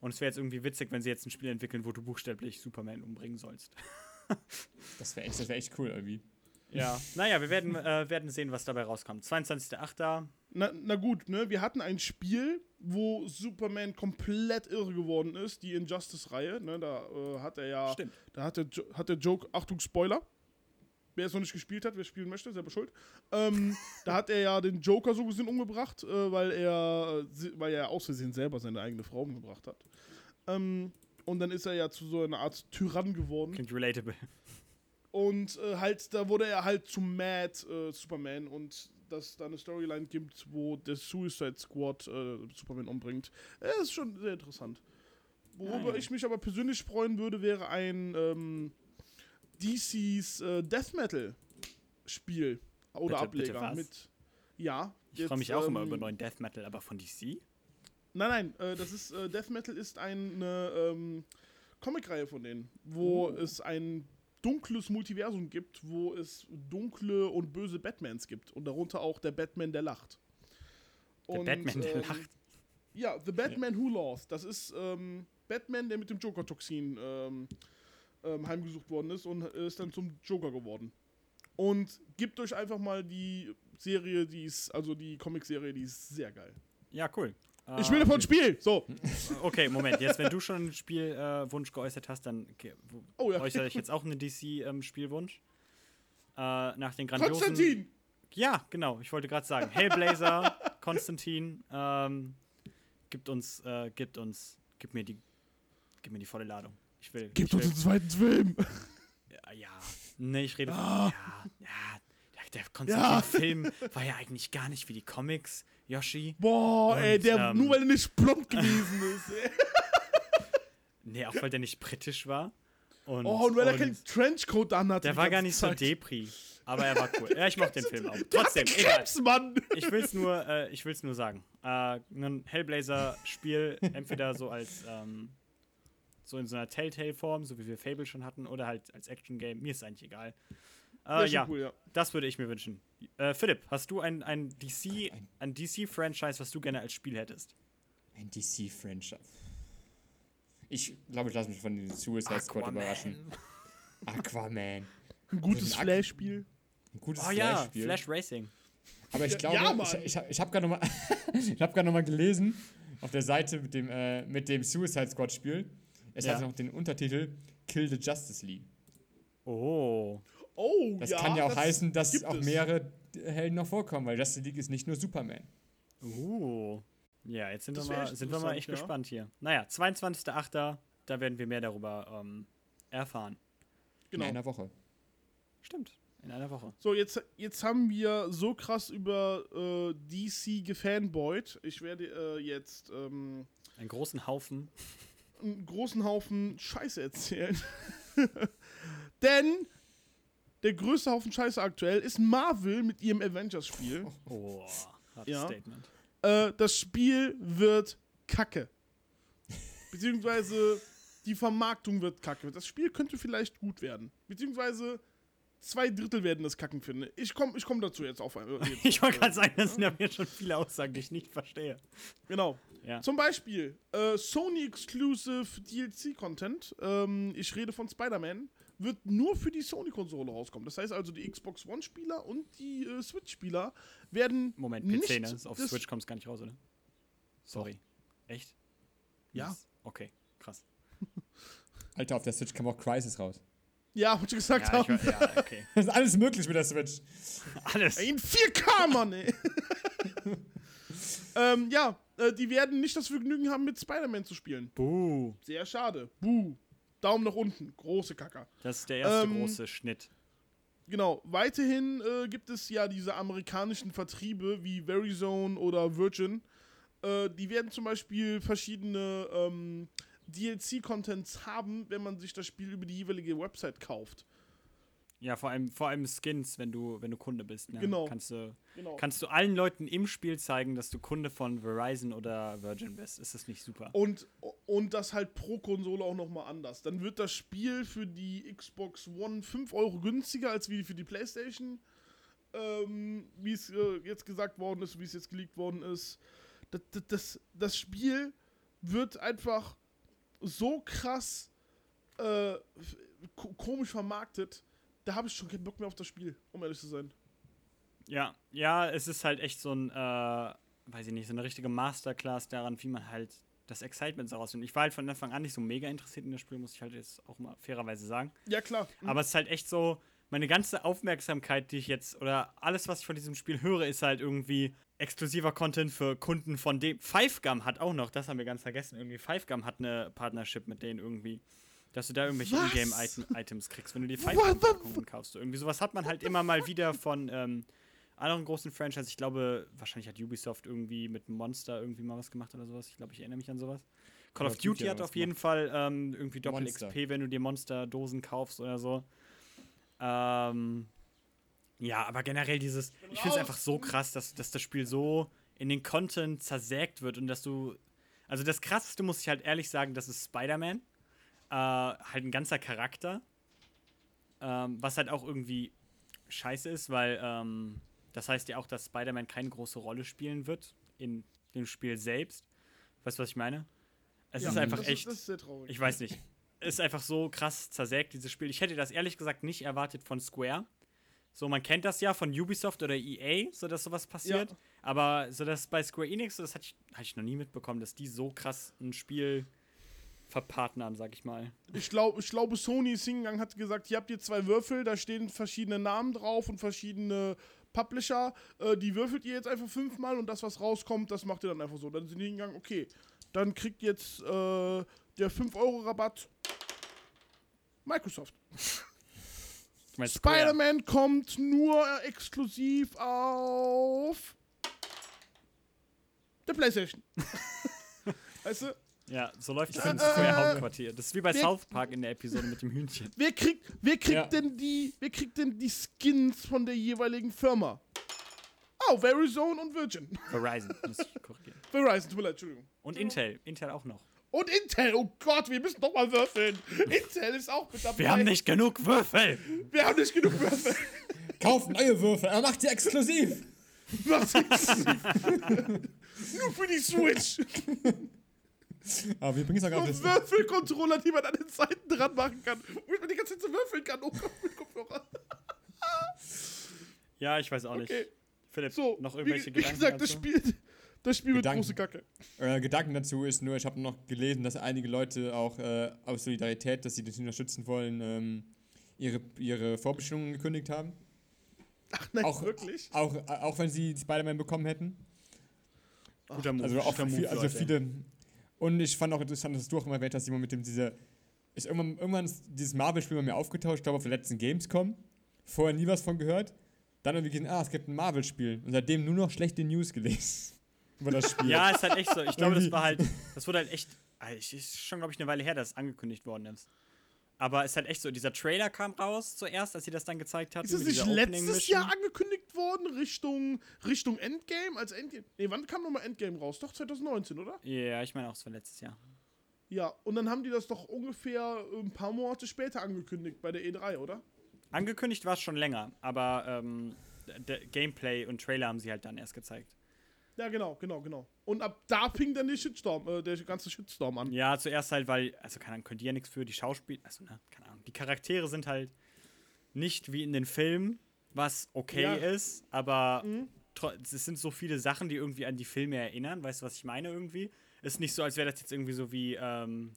[SPEAKER 1] Und es wäre jetzt irgendwie witzig, wenn sie jetzt ein Spiel entwickeln, wo du buchstäblich Superman umbringen sollst.
[SPEAKER 3] Das wäre echt, das wär echt cool irgendwie.
[SPEAKER 1] Ja. naja, wir werden, äh, werden sehen, was dabei rauskommt. 22.08.
[SPEAKER 2] Na, na gut, ne? Wir hatten ein Spiel, wo Superman komplett irre geworden ist, die Injustice-Reihe. Ne? Da äh, hat er ja.
[SPEAKER 1] Stimmt.
[SPEAKER 2] Da hat der, jo hat der Joke, Achtung, Spoiler. Wer es noch nicht gespielt hat, wer spielen möchte, selber schuld. Ähm, da hat er ja den Joker so gesehen umgebracht, äh, weil er äh, weil er aus Versehen selber seine eigene Frau umgebracht hat. Ähm, und dann ist er ja zu so einer Art Tyrann geworden.
[SPEAKER 1] Klingt relatable.
[SPEAKER 2] Und äh, halt, da wurde er halt zum Mad äh, Superman und dass da eine Storyline gibt, wo der Suicide Squad äh, Superman umbringt. Ist schon sehr interessant. Worüber
[SPEAKER 1] Ah, ja.
[SPEAKER 2] ich mich aber persönlich freuen würde, wäre ein ähm, DCs äh, Death Metal Spiel oder
[SPEAKER 1] Bitte- bitte
[SPEAKER 2] Ableger
[SPEAKER 1] was?
[SPEAKER 2] mit. Ja.
[SPEAKER 1] Ich freue mich auch immer über
[SPEAKER 2] ähm,
[SPEAKER 1] neuen Death Metal, aber von DC?
[SPEAKER 2] Nein, nein, äh, das ist äh, Death Metal ist eine ähm, Comicreihe von denen, wo
[SPEAKER 1] Oh.
[SPEAKER 2] es ein dunkles Multiversum gibt, wo es dunkle und böse Batmans gibt und darunter auch der Batman, der lacht.
[SPEAKER 1] Der Batman, der lacht.
[SPEAKER 2] Ja, The Batman Who Lost. Das ist ähm, Batman, der mit dem Joker-Toxin ähm, ähm, heimgesucht worden ist und ist dann zum Joker geworden. Und gebt euch einfach mal die Serie, die ist, also die Comic-Serie, die ist sehr geil.
[SPEAKER 1] Ja, cool.
[SPEAKER 2] ich
[SPEAKER 1] Ah,
[SPEAKER 2] will davon
[SPEAKER 1] okay.
[SPEAKER 2] Spiel! So.
[SPEAKER 1] Okay, Moment. Jetzt, wenn du schon einen Spielwunsch äh, geäußert hast, dann okay,
[SPEAKER 2] Oh ja.
[SPEAKER 1] äußere ich jetzt auch einen DC-Spielwunsch. äh, nach den grandiosen.
[SPEAKER 2] Konstantin!
[SPEAKER 1] Ja, genau. Ich wollte gerade sagen. Hellblazer, Konstantin, ähm, gibt uns, äh, gibt uns, gib mir die, gib mir die volle Ladung. Ich will.
[SPEAKER 2] Gebt uns
[SPEAKER 1] will,
[SPEAKER 2] einen zweiten Film!
[SPEAKER 1] Ja, ja. Nee, ich rede.
[SPEAKER 2] Ah.
[SPEAKER 1] Ja, ja. Der, der Konstantin-Film war ja eigentlich gar nicht wie die Comics, Yoshi.
[SPEAKER 2] Boah,
[SPEAKER 1] Und,
[SPEAKER 2] ey, der,
[SPEAKER 1] ähm,
[SPEAKER 2] nur weil er nicht blond gewesen ist. Ey.
[SPEAKER 1] Nee, auch weil der nicht britisch war. Und,
[SPEAKER 2] Oh, und weil er
[SPEAKER 1] und
[SPEAKER 2] keinen Trenchcoat anhat.
[SPEAKER 1] Der war gar nicht so Depri. Aber er war cool. Ja, ich mochte den Film auch. Trotzdem.
[SPEAKER 2] Krebs, Mann!
[SPEAKER 1] Ich will's nur, äh, ich will's nur sagen. Äh, ein Hellblazer-Spiel, entweder so als ähm, so in so einer Telltale-Form, so wie wir Fable schon hatten, oder halt als Action-Game. Mir ist eigentlich egal. Äh, ja,
[SPEAKER 2] cool, ja.
[SPEAKER 1] das würde ich mir wünschen. Äh, Philipp, hast du ein, ein DC, ein DC-Franchise, was du gerne als Spiel hättest?
[SPEAKER 3] Ein DC-Franchise. Ich glaube, ich lasse mich von den Suicide Squad überraschen. Aquaman.
[SPEAKER 2] Ein gutes
[SPEAKER 3] Ak-
[SPEAKER 2] Flash-Spiel.
[SPEAKER 3] Ein gutes
[SPEAKER 1] Oh ja,
[SPEAKER 3] Flash-Spiel.
[SPEAKER 1] Flash Racing.
[SPEAKER 3] Aber ich
[SPEAKER 2] Ja,
[SPEAKER 3] glaube,
[SPEAKER 2] ja,
[SPEAKER 3] ich, ich, ich habe gerade nochmal hab noch mal gelesen, auf der Seite mit dem, äh, mit dem Suicide Squad Spiel. Es
[SPEAKER 1] Ja.
[SPEAKER 3] hat noch den Untertitel Kill the Justice League.
[SPEAKER 1] Oh.
[SPEAKER 2] Oh,
[SPEAKER 3] Das
[SPEAKER 2] ja.
[SPEAKER 3] kann ja auch
[SPEAKER 2] das
[SPEAKER 3] heißen, dass auch
[SPEAKER 2] es.
[SPEAKER 3] mehrere Helden noch vorkommen, weil Justice League ist nicht nur Superman.
[SPEAKER 1] Uh. Ja, jetzt sind,
[SPEAKER 2] Das
[SPEAKER 1] wir mal,
[SPEAKER 2] echt
[SPEAKER 1] sind wir mal echt
[SPEAKER 2] ja.
[SPEAKER 1] gespannt hier. Naja, 22.08., da werden wir mehr darüber ähm, erfahren.
[SPEAKER 3] In
[SPEAKER 2] Genau.
[SPEAKER 3] einer Woche.
[SPEAKER 1] Stimmt, in einer Woche.
[SPEAKER 2] So, jetzt, jetzt haben wir so krass über äh, DC gefanboyt. Ich werde äh, jetzt ähm,
[SPEAKER 1] Einen großen Haufen.
[SPEAKER 2] Einen großen Haufen Scheiße erzählen. Denn der größte Haufen Scheiße aktuell ist Marvel mit ihrem Avengers-Spiel.
[SPEAKER 1] Oh, hartes
[SPEAKER 2] Ja.
[SPEAKER 1] Statement.
[SPEAKER 2] Äh, das Spiel wird kacke. Beziehungsweise die Vermarktung wird kacke. Das Spiel könnte vielleicht gut werden. Beziehungsweise zwei Drittel werden das kacken finden. Ich komme ich komm dazu jetzt auf. Jetzt.
[SPEAKER 1] Ich wollte gerade sagen, das sind ja jetzt schon viele Aussagen, die ich nicht verstehe.
[SPEAKER 2] Genau.
[SPEAKER 1] Ja.
[SPEAKER 2] Zum Beispiel äh, Sony Exclusive DLC-Content. Ähm, ich rede von Spider-Man. Wird nur für die Sony-Konsole rauskommen. Das heißt also, die Xbox One-Spieler und die äh, Switch-Spieler werden.
[SPEAKER 1] Moment,
[SPEAKER 2] nicht
[SPEAKER 1] PC, ne? Auf Switch kommt es gar nicht raus, oder? Sorry. Echt?
[SPEAKER 2] Ja.
[SPEAKER 1] Mies. Okay, krass.
[SPEAKER 3] Alter, auf der Switch kam auch Crisis raus.
[SPEAKER 2] Ja, was ich gesagt
[SPEAKER 1] Ja, ich,
[SPEAKER 2] habe.
[SPEAKER 1] war- ja, okay.
[SPEAKER 3] Das ist alles möglich mit der Switch.
[SPEAKER 1] Alles.
[SPEAKER 2] In 4K, Mann, ey. ähm, ja, äh, die werden nicht das Vergnügen haben, mit Spider-Man zu spielen.
[SPEAKER 1] Buh.
[SPEAKER 2] Sehr schade. Buh. Daumen nach unten. Große Kacker.
[SPEAKER 1] Das ist der erste
[SPEAKER 2] Ähm,
[SPEAKER 1] große Schnitt.
[SPEAKER 2] Genau, weiterhin äh, gibt es ja diese amerikanischen Vertriebe wie Verizon oder Virgin. Äh, die werden zum Beispiel verschiedene ähm, DLC-Contents haben, wenn man sich das Spiel über die jeweilige Website kauft.
[SPEAKER 1] Ja, vor allem, vor allem Skins, wenn du, wenn du Kunde bist. Ne?
[SPEAKER 2] Genau.
[SPEAKER 1] Kannst du,
[SPEAKER 2] Genau.
[SPEAKER 1] kannst du allen Leuten im Spiel zeigen, dass du Kunde von Verizon oder Virgin bist. Ist das nicht super?
[SPEAKER 2] Und, und das halt pro Konsole auch nochmal anders. Dann wird das Spiel für die Xbox One 5 Euro günstiger als wie für die PlayStation. Ähm, wie es äh, jetzt gesagt worden ist, wie es jetzt geleakt worden ist. Das, das, das, Spiel wird einfach so krass äh, komisch vermarktet. Da habe ich schon keinen Bock mehr auf das Spiel, um ehrlich zu sein.
[SPEAKER 1] Ja, ja, es ist halt echt so ein, äh, weiß ich nicht, so eine richtige Masterclass daran, wie man halt das Excitement so rausnimmt. Ich war halt von Anfang an nicht so mega interessiert in das Spiel, muss ich halt jetzt auch mal fairerweise sagen.
[SPEAKER 2] Ja, klar.
[SPEAKER 1] Aber es ist halt echt so, meine ganze Aufmerksamkeit, die ich jetzt, oder alles, was ich von diesem Spiel höre, ist halt irgendwie exklusiver Content für Kunden von dem. Five Gum hat auch noch, das haben wir ganz vergessen, irgendwie. Five Gum hat eine Partnership mit denen irgendwie. Dass du da irgendwelche? Ingame-Items kriegst, wenn du
[SPEAKER 2] wa-
[SPEAKER 1] Gum-Packungen kaufst. Irgendwie sowas hat man halt immer mal wieder von ähm, anderen großen Franchises. Ich glaube, wahrscheinlich hat Ubisoft irgendwie mit Monster irgendwie mal was gemacht oder sowas. Ich glaube, ich erinnere mich an sowas. Call of Duty hat
[SPEAKER 3] was
[SPEAKER 1] auf jeden Fall ähm, irgendwie Doppel
[SPEAKER 3] Monster.
[SPEAKER 1] XP, wenn du dir Monster-Dosen kaufst oder so. Ähm, ja, aber generell dieses, ich finde es einfach so krass, dass, dass das Spiel so in den Content zersägt wird und dass du, also das krasseste muss ich halt ehrlich sagen, das ist Spider-Man. Äh, halt ein ganzer Charakter. Ähm, was halt auch irgendwie scheiße ist, weil ähm, das heißt ja auch, dass Spider-Man keine große Rolle spielen wird in dem Spiel selbst. Weißt du, was ich meine? Es
[SPEAKER 2] Ja,
[SPEAKER 1] ist einfach
[SPEAKER 2] das
[SPEAKER 1] echt.
[SPEAKER 2] Ist, das ist sehr traurig.
[SPEAKER 1] Ich weiß nicht. Ist einfach so krass zersägt, dieses Spiel. Ich hätte das ehrlich gesagt nicht erwartet von Square. So, man kennt das ja von Ubisoft oder EA, so dass sowas passiert.
[SPEAKER 2] Ja.
[SPEAKER 1] Aber so dass bei Square Enix, so, das hatte ich, hatte ich noch nie mitbekommen, dass die so krass ein Spiel verpartnern, sag ich mal.
[SPEAKER 2] Ich glaube, ich glaube, Sony ist hingegangen, hat gesagt, ihr habt hier zwei Würfel, da stehen verschiedene Namen drauf und verschiedene Publisher. Äh, die würfelt ihr jetzt einfach fünfmal und das, was rauskommt, das macht ihr dann einfach so. Dann sind die hingegangen, okay, dann kriegt jetzt äh, der 5-Euro-Rabatt Microsoft. Spider-Man kommt nur exklusiv auf der PlayStation. weißt du?
[SPEAKER 1] Ja, so läuft das
[SPEAKER 2] Äh,
[SPEAKER 1] im Square
[SPEAKER 2] äh,
[SPEAKER 1] Hauptquartier. Das ist wie bei
[SPEAKER 2] wer-
[SPEAKER 1] South Park in der Episode mit dem Hühnchen.
[SPEAKER 2] Wer kriegt, wer kriegt
[SPEAKER 3] Ja.
[SPEAKER 2] denn die, wer kriegt denn die Skins von der jeweiligen Firma? Oh, Verizon und Virgin.
[SPEAKER 1] Verizon, muss ich korrigieren.
[SPEAKER 2] Verizon, tut mir leid, Entschuldigung.
[SPEAKER 1] Und Intel. Intel auch noch.
[SPEAKER 2] Und Intel, oh Gott, wir müssen doch mal würfeln. Intel ist auch mit dabei.
[SPEAKER 1] Wir haben nicht genug Würfel!
[SPEAKER 2] wir haben nicht genug Würfel.
[SPEAKER 3] Kauft neue Würfel, er macht sie exklusiv.
[SPEAKER 2] Was ist Nur für die Switch.
[SPEAKER 3] Aber wir bringen es auch auf
[SPEAKER 2] Und
[SPEAKER 3] das.
[SPEAKER 2] Würfelcontroller, die man an den Seiten dran machen kann. Womit man die ganze Zeit so würfeln kann. Oh Gott, mit Kopfhörer.
[SPEAKER 1] Ja, ich weiß auch nicht.
[SPEAKER 2] Okay.
[SPEAKER 1] Philipp,
[SPEAKER 2] So,
[SPEAKER 1] noch
[SPEAKER 2] wie,
[SPEAKER 1] irgendwelche
[SPEAKER 2] wie
[SPEAKER 1] Gedanken
[SPEAKER 2] gesagt, das
[SPEAKER 1] dazu?
[SPEAKER 2] Spiel, das Spiel wird
[SPEAKER 3] Gedanken.
[SPEAKER 2] große Kacke.
[SPEAKER 3] Äh, Gedanken dazu ist nur, ich habe noch gelesen, dass einige Leute auch äh, aus Solidarität, dass sie das unterstützen wollen, ähm, ihre, ihre Vorbestimmungen gekündigt haben.
[SPEAKER 2] Ach nein,
[SPEAKER 3] Auch-
[SPEAKER 2] wirklich?
[SPEAKER 3] Auch, äh, auch wenn sie Spider-Man bekommen hätten.
[SPEAKER 1] Guter Move.
[SPEAKER 3] Also auch
[SPEAKER 1] guter
[SPEAKER 3] viel, also viele. Und ich fand auch interessant, dass du auch immer erwähnt hast, Simon, mit dem diese. Ist irgendwann, irgendwann ist dieses Marvel-Spiel bei mir aufgetaucht, ich glaube auf der letzten Gamescom. Vorher nie was von gehört. Dann irgendwie gesehen, ah, es gibt ein Marvel-Spiel. Und seitdem nur noch schlechte News gelesen. Über das Spiel.
[SPEAKER 1] Ja, ist halt echt so. Ich glaube, das war halt, das wurde halt echt, ah, ich- ist schon, glaube ich, eine Weile her, dass es angekündigt worden ist. Aber es ist halt echt so, dieser Trailer kam raus zuerst, als sie das dann gezeigt hat.
[SPEAKER 2] Ist das
[SPEAKER 1] mit
[SPEAKER 2] nicht letztes. Jahr angekündigt worden, Richtung, Richtung Endgame? Als Endgame. Nee, wann kam nochmal Endgame raus? Doch 2019, oder?
[SPEAKER 1] Ja, ich meine auch, es war letztes Jahr.
[SPEAKER 2] Ja, und dann haben die das doch ungefähr ein paar Monate später angekündigt bei der E3, oder?
[SPEAKER 1] Angekündigt war es schon länger, aber ähm, der Gameplay und Trailer haben sie halt dann erst gezeigt.
[SPEAKER 2] Ja, genau, genau, genau. Und ab da fing dann der Shitstorm, äh, der ganze Shitstorm an.
[SPEAKER 1] Ja, zuerst halt, weil, also keine Ahnung, könnt ihr ja nichts für die Schauspieler, also ne, keine Ahnung, die Charaktere sind halt nicht wie in den Filmen, was okay
[SPEAKER 2] Ja.
[SPEAKER 1] ist, aber
[SPEAKER 2] Mhm.
[SPEAKER 1] es sind so viele Sachen, die irgendwie an die Filme erinnern, weißt du, was ich meine irgendwie? Ist nicht so, als wäre das jetzt irgendwie so wie ähm,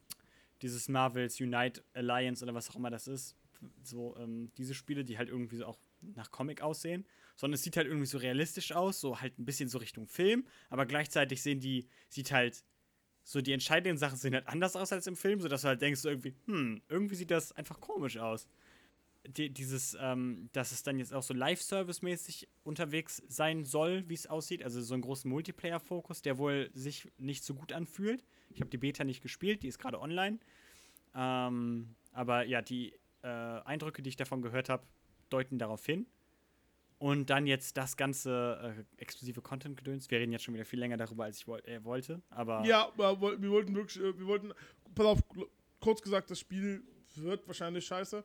[SPEAKER 1] dieses Marvels Unite Alliance oder was auch immer das ist. So, ähm, diese Spiele, die halt irgendwie so auch nach Comic aussehen, sondern es sieht halt irgendwie so realistisch aus, so halt ein bisschen so Richtung Film, aber gleichzeitig sehen die, sieht halt so die entscheidenden Sachen sehen halt anders aus als im Film, sodass du halt denkst, so irgendwie, hm, irgendwie sieht das einfach komisch aus. Die, dieses, ähm, dass es dann jetzt auch so Live-Service-mäßig unterwegs sein soll, wie es aussieht, also so einen großen Multiplayer-Fokus, der wohl sich nicht so gut anfühlt. Ich habe die Beta nicht gespielt, die ist gerade online. Ähm, aber ja, die äh, Eindrücke, die ich davon gehört habe, deuten darauf hin. Und dann jetzt das ganze äh, exklusive Content-Gedöns. Wir reden jetzt schon wieder viel länger darüber, als ich woll äh, wollte. Aber
[SPEAKER 2] Ja, wir wollten wirklich, äh, wir wollten, pass auf, kurz gesagt, das Spiel wird wahrscheinlich scheiße.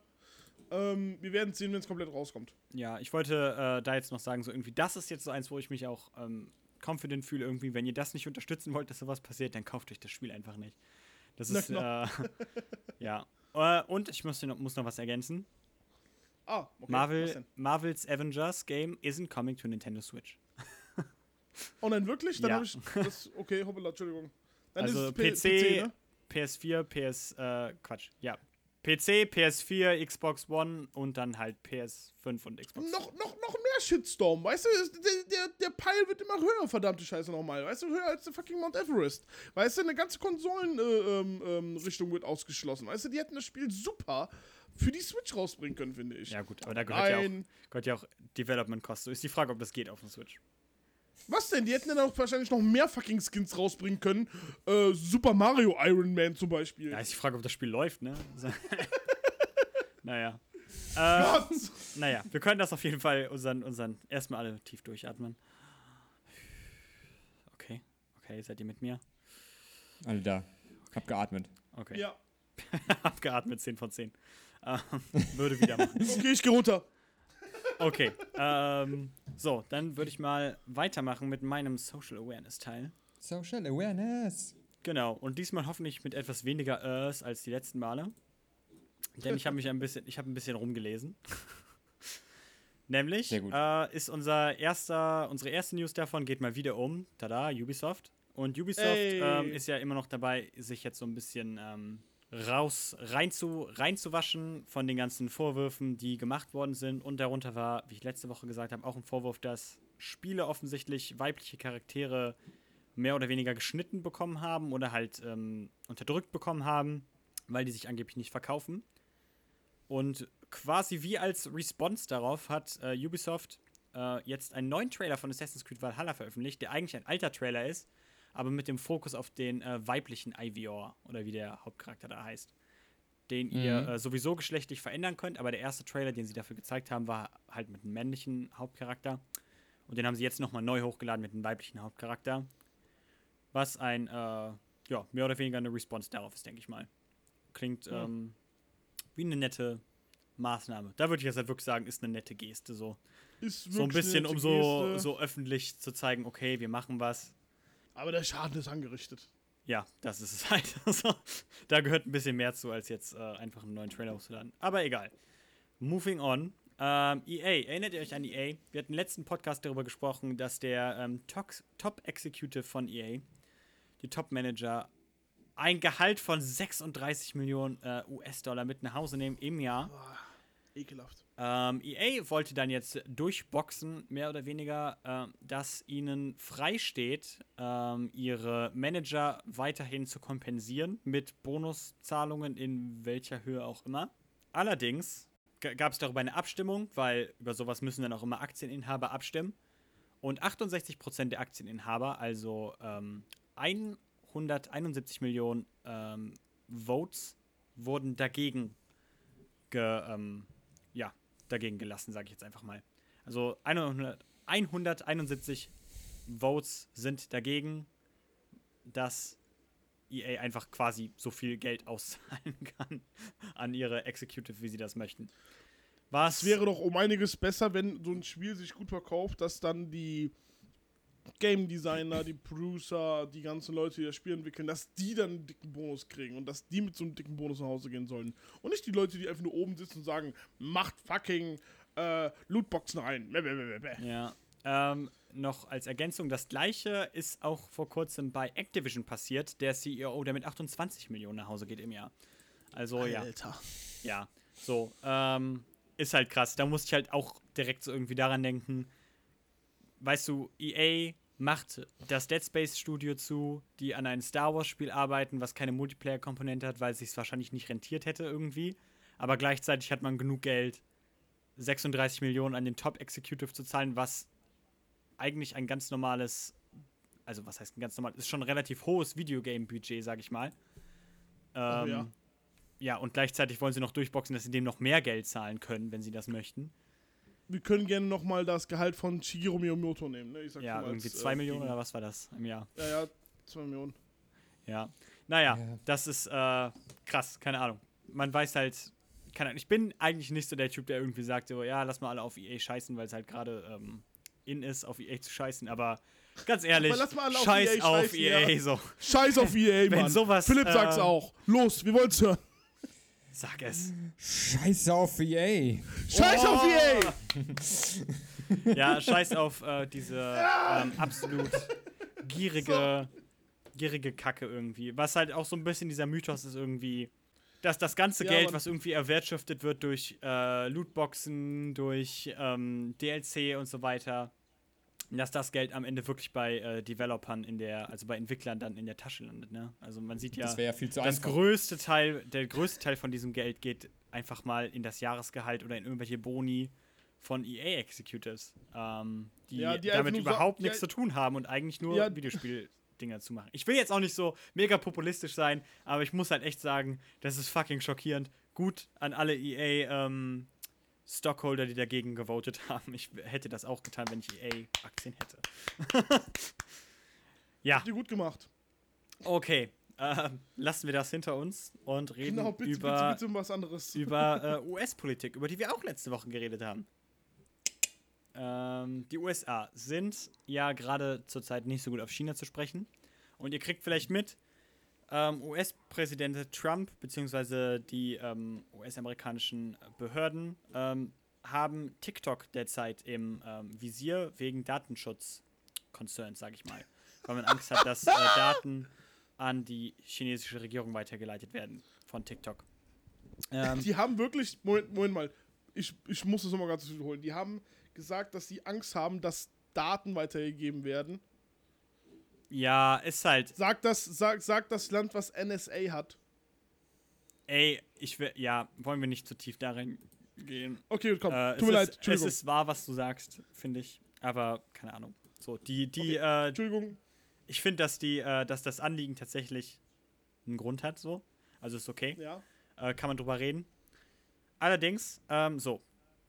[SPEAKER 2] Ähm, wir werden sehen, wenn es komplett rauskommt.
[SPEAKER 1] Ja, ich wollte äh, da jetzt noch sagen, so irgendwie, das ist jetzt so eins, wo ich mich auch ähm, confident fühle, irgendwie, wenn ihr das nicht unterstützen wollt, dass sowas passiert, dann kauft euch das Spiel einfach nicht. Das ist, äh, ja. Äh, und ich muss, noch, muss noch was ergänzen.
[SPEAKER 2] Ah, okay.
[SPEAKER 1] Marvel? Marvel's Avengers Game isn't coming to Nintendo Switch.
[SPEAKER 2] Oh nein, wirklich? Dann
[SPEAKER 1] Ja.
[SPEAKER 2] habe ich das, okay, hoppala, Entschuldigung. Dann
[SPEAKER 1] Also
[SPEAKER 2] ist es P-
[SPEAKER 1] PC,
[SPEAKER 2] ne?
[SPEAKER 1] PS4, PS, äh, Quatsch, ja. PC, PS4, Xbox One und dann halt PS5 und Xbox.
[SPEAKER 2] Noch, noch, noch mehr Shitstorm, weißt du? Der, der, der Pile wird immer höher, verdammte Scheiße nochmal. Weißt du, höher als der fucking Mount Everest. Weißt du, eine ganze Konsolen-Richtung äh, ähm, Richtung wird ausgeschlossen. Weißt du, die hätten das Spiel super für die Switch rausbringen können, finde ich.
[SPEAKER 1] Ja, gut, aber da gehört ja, auch, gehört ja auch Development Cost. So ist die Frage, ob das geht auf dem Switch.
[SPEAKER 2] Was denn? Die hätten dann auch wahrscheinlich noch mehr fucking Skins rausbringen können. Äh, Super Mario Iron Man zum Beispiel.
[SPEAKER 1] Ja, ist die Frage, ob das Spiel läuft, ne? naja. Äh,
[SPEAKER 2] Gott!
[SPEAKER 1] naja, wir können das auf jeden Fall unseren, unseren erstmal alle tief durchatmen. Okay, okay, seid ihr mit mir?
[SPEAKER 3] Alle da. Hab geatmet.
[SPEAKER 1] Okay.
[SPEAKER 2] Ja.
[SPEAKER 1] Abgeatmet 10 von 10. Ähm, würde wieder machen.
[SPEAKER 2] Okay, ich geh runter.
[SPEAKER 1] Okay. Ähm, so, dann würde ich mal weitermachen mit meinem Social Awareness Teil.
[SPEAKER 3] Social Awareness.
[SPEAKER 1] Genau, und diesmal hoffentlich mit etwas weniger Ers als die letzten Male. Denn ich habe mich ein bisschen, ich habe ein bisschen rumgelesen. Nämlich äh, ist unser erster, unsere erste News davon geht mal wieder um, tada, Ubisoft. Und Ubisoft ähm, ist ja immer noch dabei, sich jetzt so ein bisschen ähm, raus, rein zu, reinzuwaschen von den ganzen Vorwürfen, die gemacht worden sind. Und darunter war, wie ich letzte Woche gesagt habe, auch ein Vorwurf, dass Spiele offensichtlich weibliche Charaktere mehr oder weniger geschnitten bekommen haben oder halt ähm, unterdrückt bekommen haben, weil die sich angeblich nicht verkaufen. Und quasi wie als Response darauf hat äh, Ubisoft äh, jetzt einen neuen Trailer von Assassin's Creed Valhalla veröffentlicht, der eigentlich ein alter Trailer ist, aber mit dem Fokus auf den äh, weiblichen Ivior oder wie der Hauptcharakter da heißt. Den ihr
[SPEAKER 3] Mhm.
[SPEAKER 1] äh, sowieso geschlechtlich verändern könnt, aber der erste Trailer, den sie dafür gezeigt haben, war halt mit einem männlichen Hauptcharakter. Und den haben sie jetzt nochmal neu hochgeladen mit einem weiblichen Hauptcharakter. Was ein, äh, ja, mehr oder weniger eine Response darauf ist, denke ich mal. Klingt
[SPEAKER 2] Ja.
[SPEAKER 1] ähm, wie eine nette Maßnahme. Da würde ich jetzt halt wirklich sagen, ist eine nette Geste so. So ein bisschen, um so, so öffentlich zu zeigen, okay, wir machen was.
[SPEAKER 2] Aber der Schaden ist angerichtet.
[SPEAKER 1] Ja, das ist es halt. so. Da gehört ein bisschen mehr zu, als jetzt äh, einfach einen neuen Trailer hochzuladen. Aber egal. Moving on. Ähm, EA, erinnert ihr euch an EA? Wir hatten im letzten Podcast darüber gesprochen, dass der ähm, Tox- Top-Executive von EA, die Top-Manager, ein Gehalt von 36 Millionen äh, US-Dollar mit nach Hause nehmen im Jahr.
[SPEAKER 2] Boah, ekelhaft.
[SPEAKER 1] Ähm, EA wollte dann jetzt durchboxen, mehr oder weniger, ähm, dass ihnen freisteht, ähm, ihre Manager weiterhin zu kompensieren mit Bonuszahlungen in welcher Höhe auch immer. Allerdings gab es darüber eine Abstimmung, weil über sowas müssen dann auch immer Aktieninhaber abstimmen. Und 68% der Aktieninhaber, also ähm, 171 Millionen ähm, Votes, wurden dagegen ge, ähm, dagegen gelassen, sage ich jetzt einfach mal. Also 100, 171 Votes sind dagegen, dass EA einfach quasi so viel Geld auszahlen kann an ihre Executive, wie sie das möchten. Was?
[SPEAKER 2] Es wäre doch um einiges besser, wenn so ein Spiel sich gut verkauft, dass dann die Game Designer, die Producer, die ganzen Leute, die das Spiel entwickeln, dass die dann einen dicken Bonus kriegen und dass die mit so einem dicken Bonus nach Hause gehen sollen. Und nicht die Leute, die einfach nur oben sitzen und sagen, macht fucking äh, Lootboxen rein.
[SPEAKER 1] Ja. Ähm, noch als Ergänzung, das gleiche ist auch vor kurzem bei Activision passiert, der CEO, der mit 28 Millionen nach Hause geht im Jahr. Also ja,
[SPEAKER 2] Alter.
[SPEAKER 1] ja. So, ähm, ist halt krass. Da musste ich halt auch direkt so irgendwie daran denken. Weißt du, EA macht das Dead Space Studio zu, die an einem Star Wars Spiel arbeiten, was keine Multiplayer-Komponente hat, weil es sich wahrscheinlich nicht rentiert hätte irgendwie. Aber gleichzeitig hat man genug Geld, 36 Millionen an den Top Executive zu zahlen, was eigentlich ein ganz normales, also was heißt ein ganz normales, ist schon ein relativ hohes Videogame-Budget, sag ich mal. Ähm,
[SPEAKER 2] Oh ja.
[SPEAKER 1] ja, und gleichzeitig wollen sie noch durchboxen, dass sie dem noch mehr Geld zahlen können, wenn sie das möchten.
[SPEAKER 2] Wir können gerne nochmal das Gehalt von Shigeru Miyamoto nehmen. Ne? Ich sag
[SPEAKER 1] Ja, irgendwie
[SPEAKER 2] als,
[SPEAKER 1] 2
[SPEAKER 2] äh,
[SPEAKER 1] Millionen oder was war das im Jahr?
[SPEAKER 2] Ja, ja, 2 Millionen.
[SPEAKER 1] Ja. Naja,
[SPEAKER 3] Ja.
[SPEAKER 1] das ist äh, krass, keine Ahnung. Man weiß halt, keine Ahnung, ich bin eigentlich nicht so der Typ, der irgendwie sagt, so, ja, lass mal alle auf EA scheißen, weil es halt gerade ähm, in ist, auf EA zu scheißen, aber ganz ehrlich,
[SPEAKER 2] Aber lass mal alle auf
[SPEAKER 1] scheiß
[SPEAKER 2] EA
[SPEAKER 1] auf
[SPEAKER 2] scheißen,
[SPEAKER 1] EA,
[SPEAKER 2] ja.
[SPEAKER 1] so.
[SPEAKER 2] Scheiß auf EA,
[SPEAKER 1] Wenn
[SPEAKER 2] Mann.
[SPEAKER 1] sowas,
[SPEAKER 2] Philipp sagt's
[SPEAKER 1] äh,
[SPEAKER 2] auch. Los, wir wollen's hören.
[SPEAKER 1] Sag es.
[SPEAKER 3] Scheiße auf EA.
[SPEAKER 2] Scheiß auf
[SPEAKER 1] Oh.
[SPEAKER 2] EA!
[SPEAKER 1] Ja, scheiß auf äh, diese ähm, absolut gierige, gierige Kacke irgendwie. Was halt auch so ein bisschen dieser Mythos ist irgendwie, dass das ganze
[SPEAKER 2] Ja,
[SPEAKER 1] Geld, was irgendwie erwirtschaftet wird durch äh, Lootboxen, durch ähm, DLC und so weiter, dass das Geld am Ende wirklich bei äh, Developern in der, also bei Entwicklern dann in der Tasche landet, ne? Also man sieht ja,
[SPEAKER 3] Das ja viel zu
[SPEAKER 1] das
[SPEAKER 3] einfach.
[SPEAKER 1] größte Teil, der größte Teil von diesem Geld geht einfach mal in das Jahresgehalt oder in irgendwelche Boni von EA Executives, ähm, die,
[SPEAKER 2] Ja, die
[SPEAKER 1] damit
[SPEAKER 2] so-
[SPEAKER 1] überhaupt
[SPEAKER 2] die-
[SPEAKER 1] nichts zu tun haben und eigentlich nur
[SPEAKER 2] Ja.
[SPEAKER 1] Videospiel-Dinger zu machen. Ich will jetzt auch nicht so mega populistisch sein, aber ich muss halt echt sagen, das ist fucking schockierend. Gut an alle EA ähm, Stockholder, die dagegen gewotet haben. Ich hätte das auch getan, wenn ich EA-Aktien hätte. ja,
[SPEAKER 2] Habt ihr gut gemacht.
[SPEAKER 1] okay. Ähm, lassen wir das hinter uns und reden
[SPEAKER 2] Genau, bitte,
[SPEAKER 1] über
[SPEAKER 2] bitte, bitte
[SPEAKER 1] über äh, US-Politik, über die wir auch letzte Woche geredet haben. Ähm, die USA sind ja gerade zurzeit nicht so gut auf China zu sprechen. Und ihr kriegt vielleicht mit, ähm, US-Präsident Trump bzw. die ähm, US-amerikanischen Behörden ähm, haben TikTok derzeit im ähm, Visier wegen Datenschutz-Concerns, sage ich mal. Weil man Angst hat, dass äh, Daten an die chinesische Regierung weitergeleitet werden von TikTok. Ähm,
[SPEAKER 2] Die haben wirklich, Moment, Moment mal, ich, ich muss das nochmal ganz wiederholen. Die haben gesagt, dass sie Angst haben, dass Daten weitergegeben werden.
[SPEAKER 1] Ja, ist halt,
[SPEAKER 2] Sagt das, sag, sagt das Land, was NSA hat.
[SPEAKER 1] ey, ich will, ja, wollen wir nicht zu tief darin gehen.
[SPEAKER 2] Okay, komm,
[SPEAKER 1] Äh,
[SPEAKER 2] tut mir leid,
[SPEAKER 1] ist, es ist wahr, was du sagst, finde ich. Aber keine Ahnung. So, die, die, äh,
[SPEAKER 2] Entschuldigung.
[SPEAKER 1] ich finde, dass die, äh, dass das Anliegen tatsächlich einen Grund hat, so. Also ist okay.
[SPEAKER 2] Ja.
[SPEAKER 1] Äh, kann man drüber reden. Allerdings, ähm, so,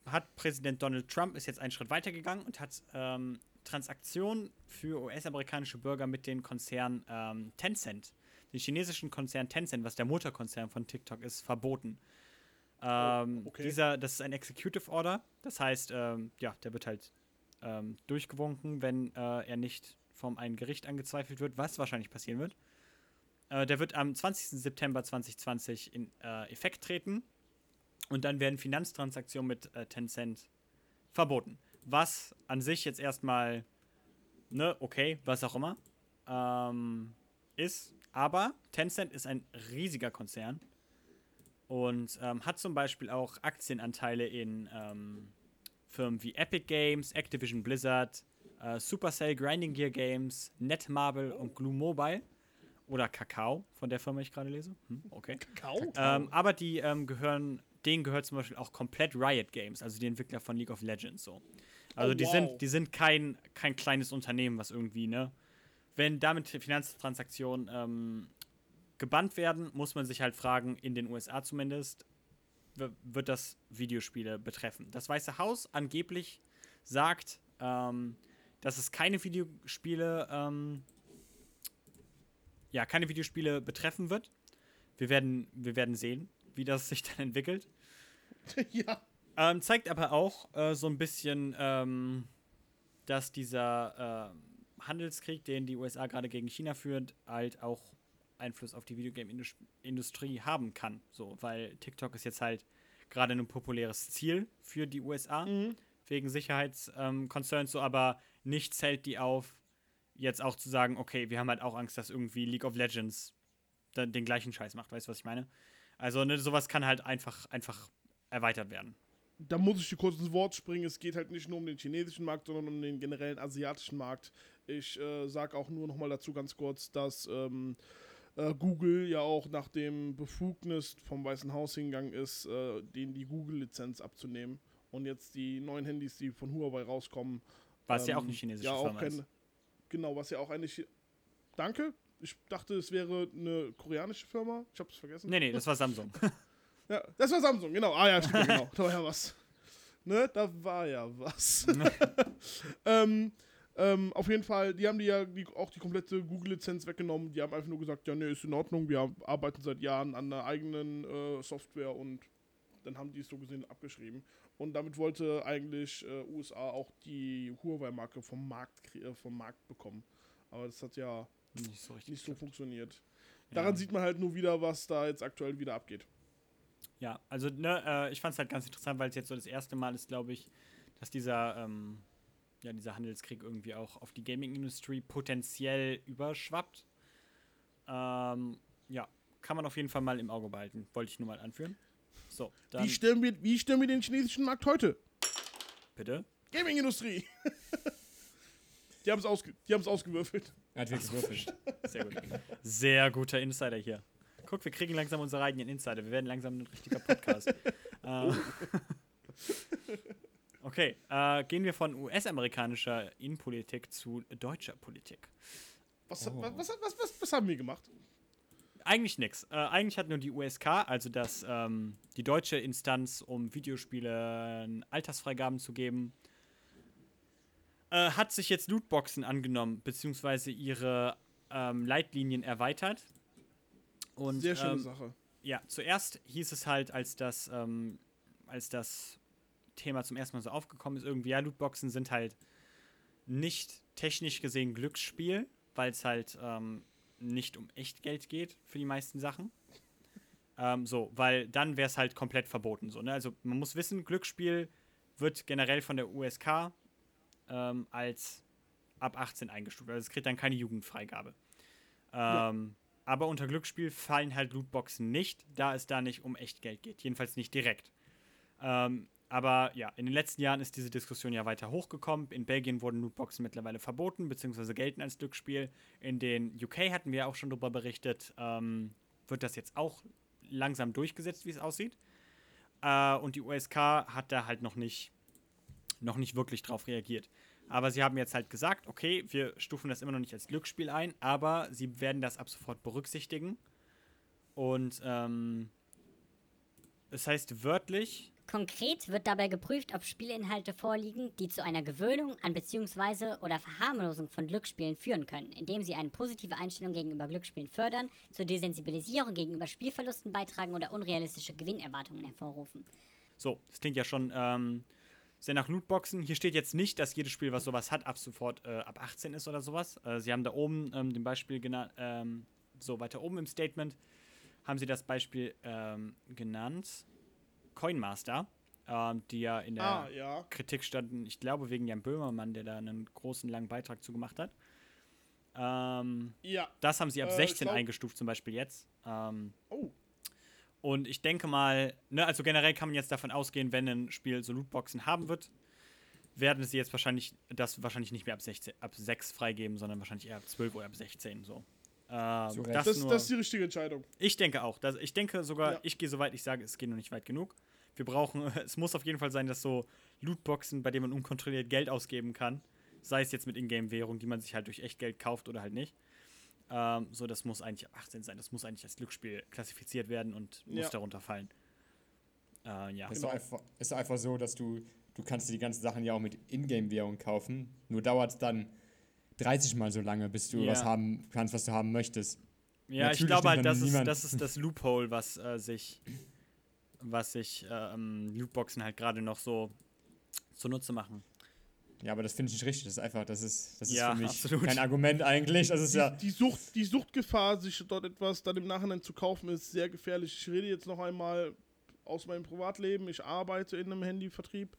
[SPEAKER 1] hat Präsident Donald Trump ist jetzt einen Schritt weitergegangen und hat ähm, Transaktionen für US-amerikanische Bürger mit den Konzern ähm, Tencent, den chinesischen Konzern Tencent, was der Mutterkonzern von TikTok ist, verboten. Ähm,
[SPEAKER 2] okay.
[SPEAKER 1] Dieser, das ist ein Executive Order, das heißt, ähm, ja, der wird halt ähm, durchgewunken, wenn äh, er nicht vom einen Gericht angezweifelt wird, was wahrscheinlich passieren wird. Äh, der wird am 20. September 2020 in äh, Effekt treten und dann werden Finanztransaktionen mit äh, Tencent verboten. Was an sich jetzt erstmal, ne, okay, was auch immer, ähm, ist. Aber Tencent ist ein riesiger Konzern und ähm, hat zum Beispiel auch Aktienanteile in ähm, Firmen wie Epic Games, Activision Blizzard, äh, Supercell, Grinding Gear Games, Netmarble und Glue Mobile. Oder Kakao, von der Firma ich gerade lese. Hm, okay.
[SPEAKER 2] Kakao?
[SPEAKER 1] Ähm, aber die ähm, gehören, denen gehört zum Beispiel auch komplett Riot Games, also die Entwickler von League of Legends so. Also
[SPEAKER 2] Oh,
[SPEAKER 1] die
[SPEAKER 2] wow.
[SPEAKER 1] sind, die sind kein, kein kleines Unternehmen, was irgendwie, ne? Wenn damit Finanztransaktionen ähm, gebannt werden, muss man sich halt fragen, in den USA zumindest, wird das Videospiele betreffen. Das Weiße Haus angeblich sagt, ähm, dass es keine Videospiele, ähm, ja, keine Videospiele betreffen wird. Wir werden, wir werden sehen, wie das sich dann entwickelt.
[SPEAKER 2] ja.
[SPEAKER 1] Ähm, zeigt aber auch äh, so ein bisschen, ähm, dass dieser äh, Handelskrieg, den die USA gerade gegen China führt, halt auch Einfluss auf die Videogame-Industrie haben kann. So, weil TikTok ist jetzt halt gerade ein populäres Ziel für die USA
[SPEAKER 2] Mhm.
[SPEAKER 1] wegen Sicherheitsconcerns, so, aber nichts hält die auf, jetzt auch zu sagen, okay, wir haben halt auch Angst, dass irgendwie League of Legends den gleichen Scheiß macht. Weißt du, was ich meine? Also, ne, sowas kann halt einfach, einfach erweitert werden.
[SPEAKER 2] Da muss ich dir kurz ins Wort springen. Es geht halt nicht nur um den chinesischen Markt, sondern um den generellen asiatischen Markt. Ich äh, sage auch nur noch mal dazu ganz kurz, dass ähm, äh, Google ja auch nach dem Befugnis vom Weißen Haus hingegangen ist, äh, denen die Google-Lizenz abzunehmen. Und jetzt die neuen Handys, die von Huawei rauskommen.
[SPEAKER 1] Was ja auch
[SPEAKER 2] ähm,
[SPEAKER 1] eine chinesische
[SPEAKER 2] ja, auch
[SPEAKER 1] Firma ist.
[SPEAKER 2] Genau, was ja auch eine. Chi Danke. Ich dachte, es wäre eine koreanische Firma. Ich hab's vergessen.
[SPEAKER 1] Nee, nee, das war Samsung.
[SPEAKER 2] Ja, das war Samsung, genau. Ah ja, stimmt, genau. Da war ja was. Ne, da war ja was. ähm, ähm, auf jeden Fall, die haben die ja die, auch die komplette Google-Lizenz weggenommen. Die haben einfach nur gesagt, ja, ne, ist in Ordnung. Wir arbeiten seit Jahren an einer eigenen äh, Software und dann haben die es so gesehen abgeschrieben. Und damit wollte eigentlich äh, USA auch die Huawei-Marke vom Markt äh, vom Markt bekommen. Aber das hat ja
[SPEAKER 1] nicht so
[SPEAKER 2] nicht so funktioniert. Daran
[SPEAKER 1] Ja.
[SPEAKER 2] sieht man halt nur wieder, was da jetzt aktuell wieder abgeht.
[SPEAKER 1] Ja, also ne, äh, ich fand es halt ganz interessant, weil es jetzt so das erste Mal ist, glaube ich, dass dieser, ähm, ja, dieser Handelskrieg irgendwie auch auf die Gaming-Industrie potenziell überschwappt. Ähm, ja, kann man auf jeden Fall mal im Auge behalten. Wollte ich nur mal anführen. So, dann
[SPEAKER 2] Wie stellen, wir, wie stellen wir den chinesischen Markt heute?
[SPEAKER 1] bitte.
[SPEAKER 2] Gaming-Industrie. die haben es ausge die haben's ausgewürfelt.
[SPEAKER 3] Er hat wirklich gewürfelt.
[SPEAKER 1] Sehr gut. Sehr guter Insider hier. Guck, wir kriegen langsam unsere eigenen Insider. Wir werden langsam ein richtiger Podcast. äh, okay, äh, gehen wir von US-amerikanischer Innenpolitik zu deutscher Politik.
[SPEAKER 2] Was,
[SPEAKER 3] Oh.
[SPEAKER 2] was, was, was, haben wir gemacht?
[SPEAKER 1] Eigentlich nix. Äh, eigentlich hat nur die USK, also das, ähm, die deutsche Instanz, um Videospiele Altersfreigaben zu geben, äh, hat sich jetzt Lootboxen angenommen, beziehungsweise ihre ähm, Leitlinien erweitert. Und,
[SPEAKER 2] Sehr schöne
[SPEAKER 1] ähm,
[SPEAKER 2] Sache.
[SPEAKER 1] Ja, zuerst hieß es halt, als das, ähm, als das Thema zum ersten Mal so aufgekommen ist, irgendwie, ja, Lootboxen sind halt nicht technisch gesehen Glücksspiel, weil es halt ähm, nicht um Echtgeld geht für die meisten Sachen. Ähm, so, weil dann wäre es halt komplett verboten. So, ne? Also man muss wissen, Glücksspiel wird generell von der USK ähm, als ab 18 eingestuft. Also es kriegt dann keine Jugendfreigabe. Ähm, Aber unter Glücksspiel fallen halt Lootboxen nicht, da es da nicht um Echtgeld geht. Jedenfalls nicht direkt. Ähm, aber ja, in den letzten Jahren ist diese Diskussion ja weiter hochgekommen. In Belgien wurden Lootboxen mittlerweile verboten, beziehungsweise gelten als Glücksspiel. In den UK hatten wir auch schon darüber berichtet, ähm, wird das jetzt auch langsam durchgesetzt, wie es aussieht. Äh, und die USK hat da halt noch nicht, noch nicht wirklich drauf reagiert. Aber sie haben jetzt halt gesagt, okay, wir stufen das immer noch nicht als Glücksspiel ein, aber sie werden das ab sofort berücksichtigen. Und ähm, es heißt wörtlich,
[SPEAKER 4] Konkret wird dabei geprüft, ob Spielinhalte vorliegen, die zu einer Gewöhnung an bzw. oder Verharmlosung von Glücksspielen führen können, indem sie eine positive Einstellung gegenüber Glücksspielen fördern, zur Desensibilisierung gegenüber Spielverlusten beitragen oder unrealistische Gewinnerwartungen hervorrufen.
[SPEAKER 1] so, das klingt ja schon ähm, sehr nach Lootboxen. Hier steht jetzt nicht, dass jedes Spiel, was sowas hat, ab sofort äh, ab 18 ist oder sowas. Äh, sie haben da oben ähm, dem Beispiel genannt, ähm, so weiter oben im Statement, haben sie das Beispiel ähm, genannt. Coinmaster, ähm, die ja in der
[SPEAKER 2] Ah, ja.
[SPEAKER 1] Kritik standen, ich glaube, wegen Jan Böhmermann, der da einen großen, langen Beitrag zu gemacht hat. Ähm,
[SPEAKER 2] Ja.
[SPEAKER 1] das haben sie ab
[SPEAKER 2] Äh, ich
[SPEAKER 1] 16
[SPEAKER 2] glaub-
[SPEAKER 1] eingestuft, zum Beispiel jetzt. Ähm,
[SPEAKER 2] Oh.
[SPEAKER 1] Und ich denke mal, ne, also generell kann man jetzt davon ausgehen, wenn ein Spiel so Lootboxen haben wird, werden sie jetzt wahrscheinlich das wahrscheinlich nicht mehr ab 16, ab 6 freigeben, sondern wahrscheinlich eher ab 12 oder ab 16 so. Ähm,
[SPEAKER 3] Recht.
[SPEAKER 1] das,
[SPEAKER 2] Das,
[SPEAKER 1] nur,
[SPEAKER 2] das ist die richtige Entscheidung.
[SPEAKER 1] ich denke auch. Das, ich denke sogar,
[SPEAKER 2] Ja.
[SPEAKER 1] ich gehe so weit, ich sage, es geht noch nicht weit genug. Wir brauchen, es muss auf jeden Fall sein, dass so Lootboxen, bei denen man unkontrolliert Geld ausgeben kann, sei es jetzt mit Ingame-Währung, die man sich halt durch Echtgeld kauft oder halt nicht. Ähm, so, das muss eigentlich ab 18 sein. Das muss eigentlich als Glücksspiel klassifiziert werden und muss
[SPEAKER 2] Ja.
[SPEAKER 1] darunter fallen. Äh, ja.
[SPEAKER 3] Es ist, doch einfach, ist einfach so, dass du, du kannst dir die ganzen Sachen ja auch mit Ingame-Währung kaufen. Nur dauert es dann 30 Mal so lange, bis du
[SPEAKER 1] Ja.
[SPEAKER 3] was haben kannst, was du haben möchtest.
[SPEAKER 1] Ja, ich
[SPEAKER 3] Natürlich
[SPEAKER 1] glaube
[SPEAKER 3] nimmt
[SPEAKER 1] halt, das ist, das ist das Loophole, was äh, sich was sich ähm, Lootboxen halt gerade noch so zunutze machen.
[SPEAKER 3] Ja, aber das finde ich nicht richtig. Das ist einfach, das ist, das ist
[SPEAKER 1] Ja,
[SPEAKER 3] für mich
[SPEAKER 1] absolut.
[SPEAKER 3] kein Argument eigentlich. Das ist ja.
[SPEAKER 2] Die, die, Sucht, die Suchtgefahr, sich dort etwas dann im Nachhinein zu kaufen, ist sehr gefährlich. Ich rede jetzt noch einmal aus meinem Privatleben. Ich arbeite in einem Handyvertrieb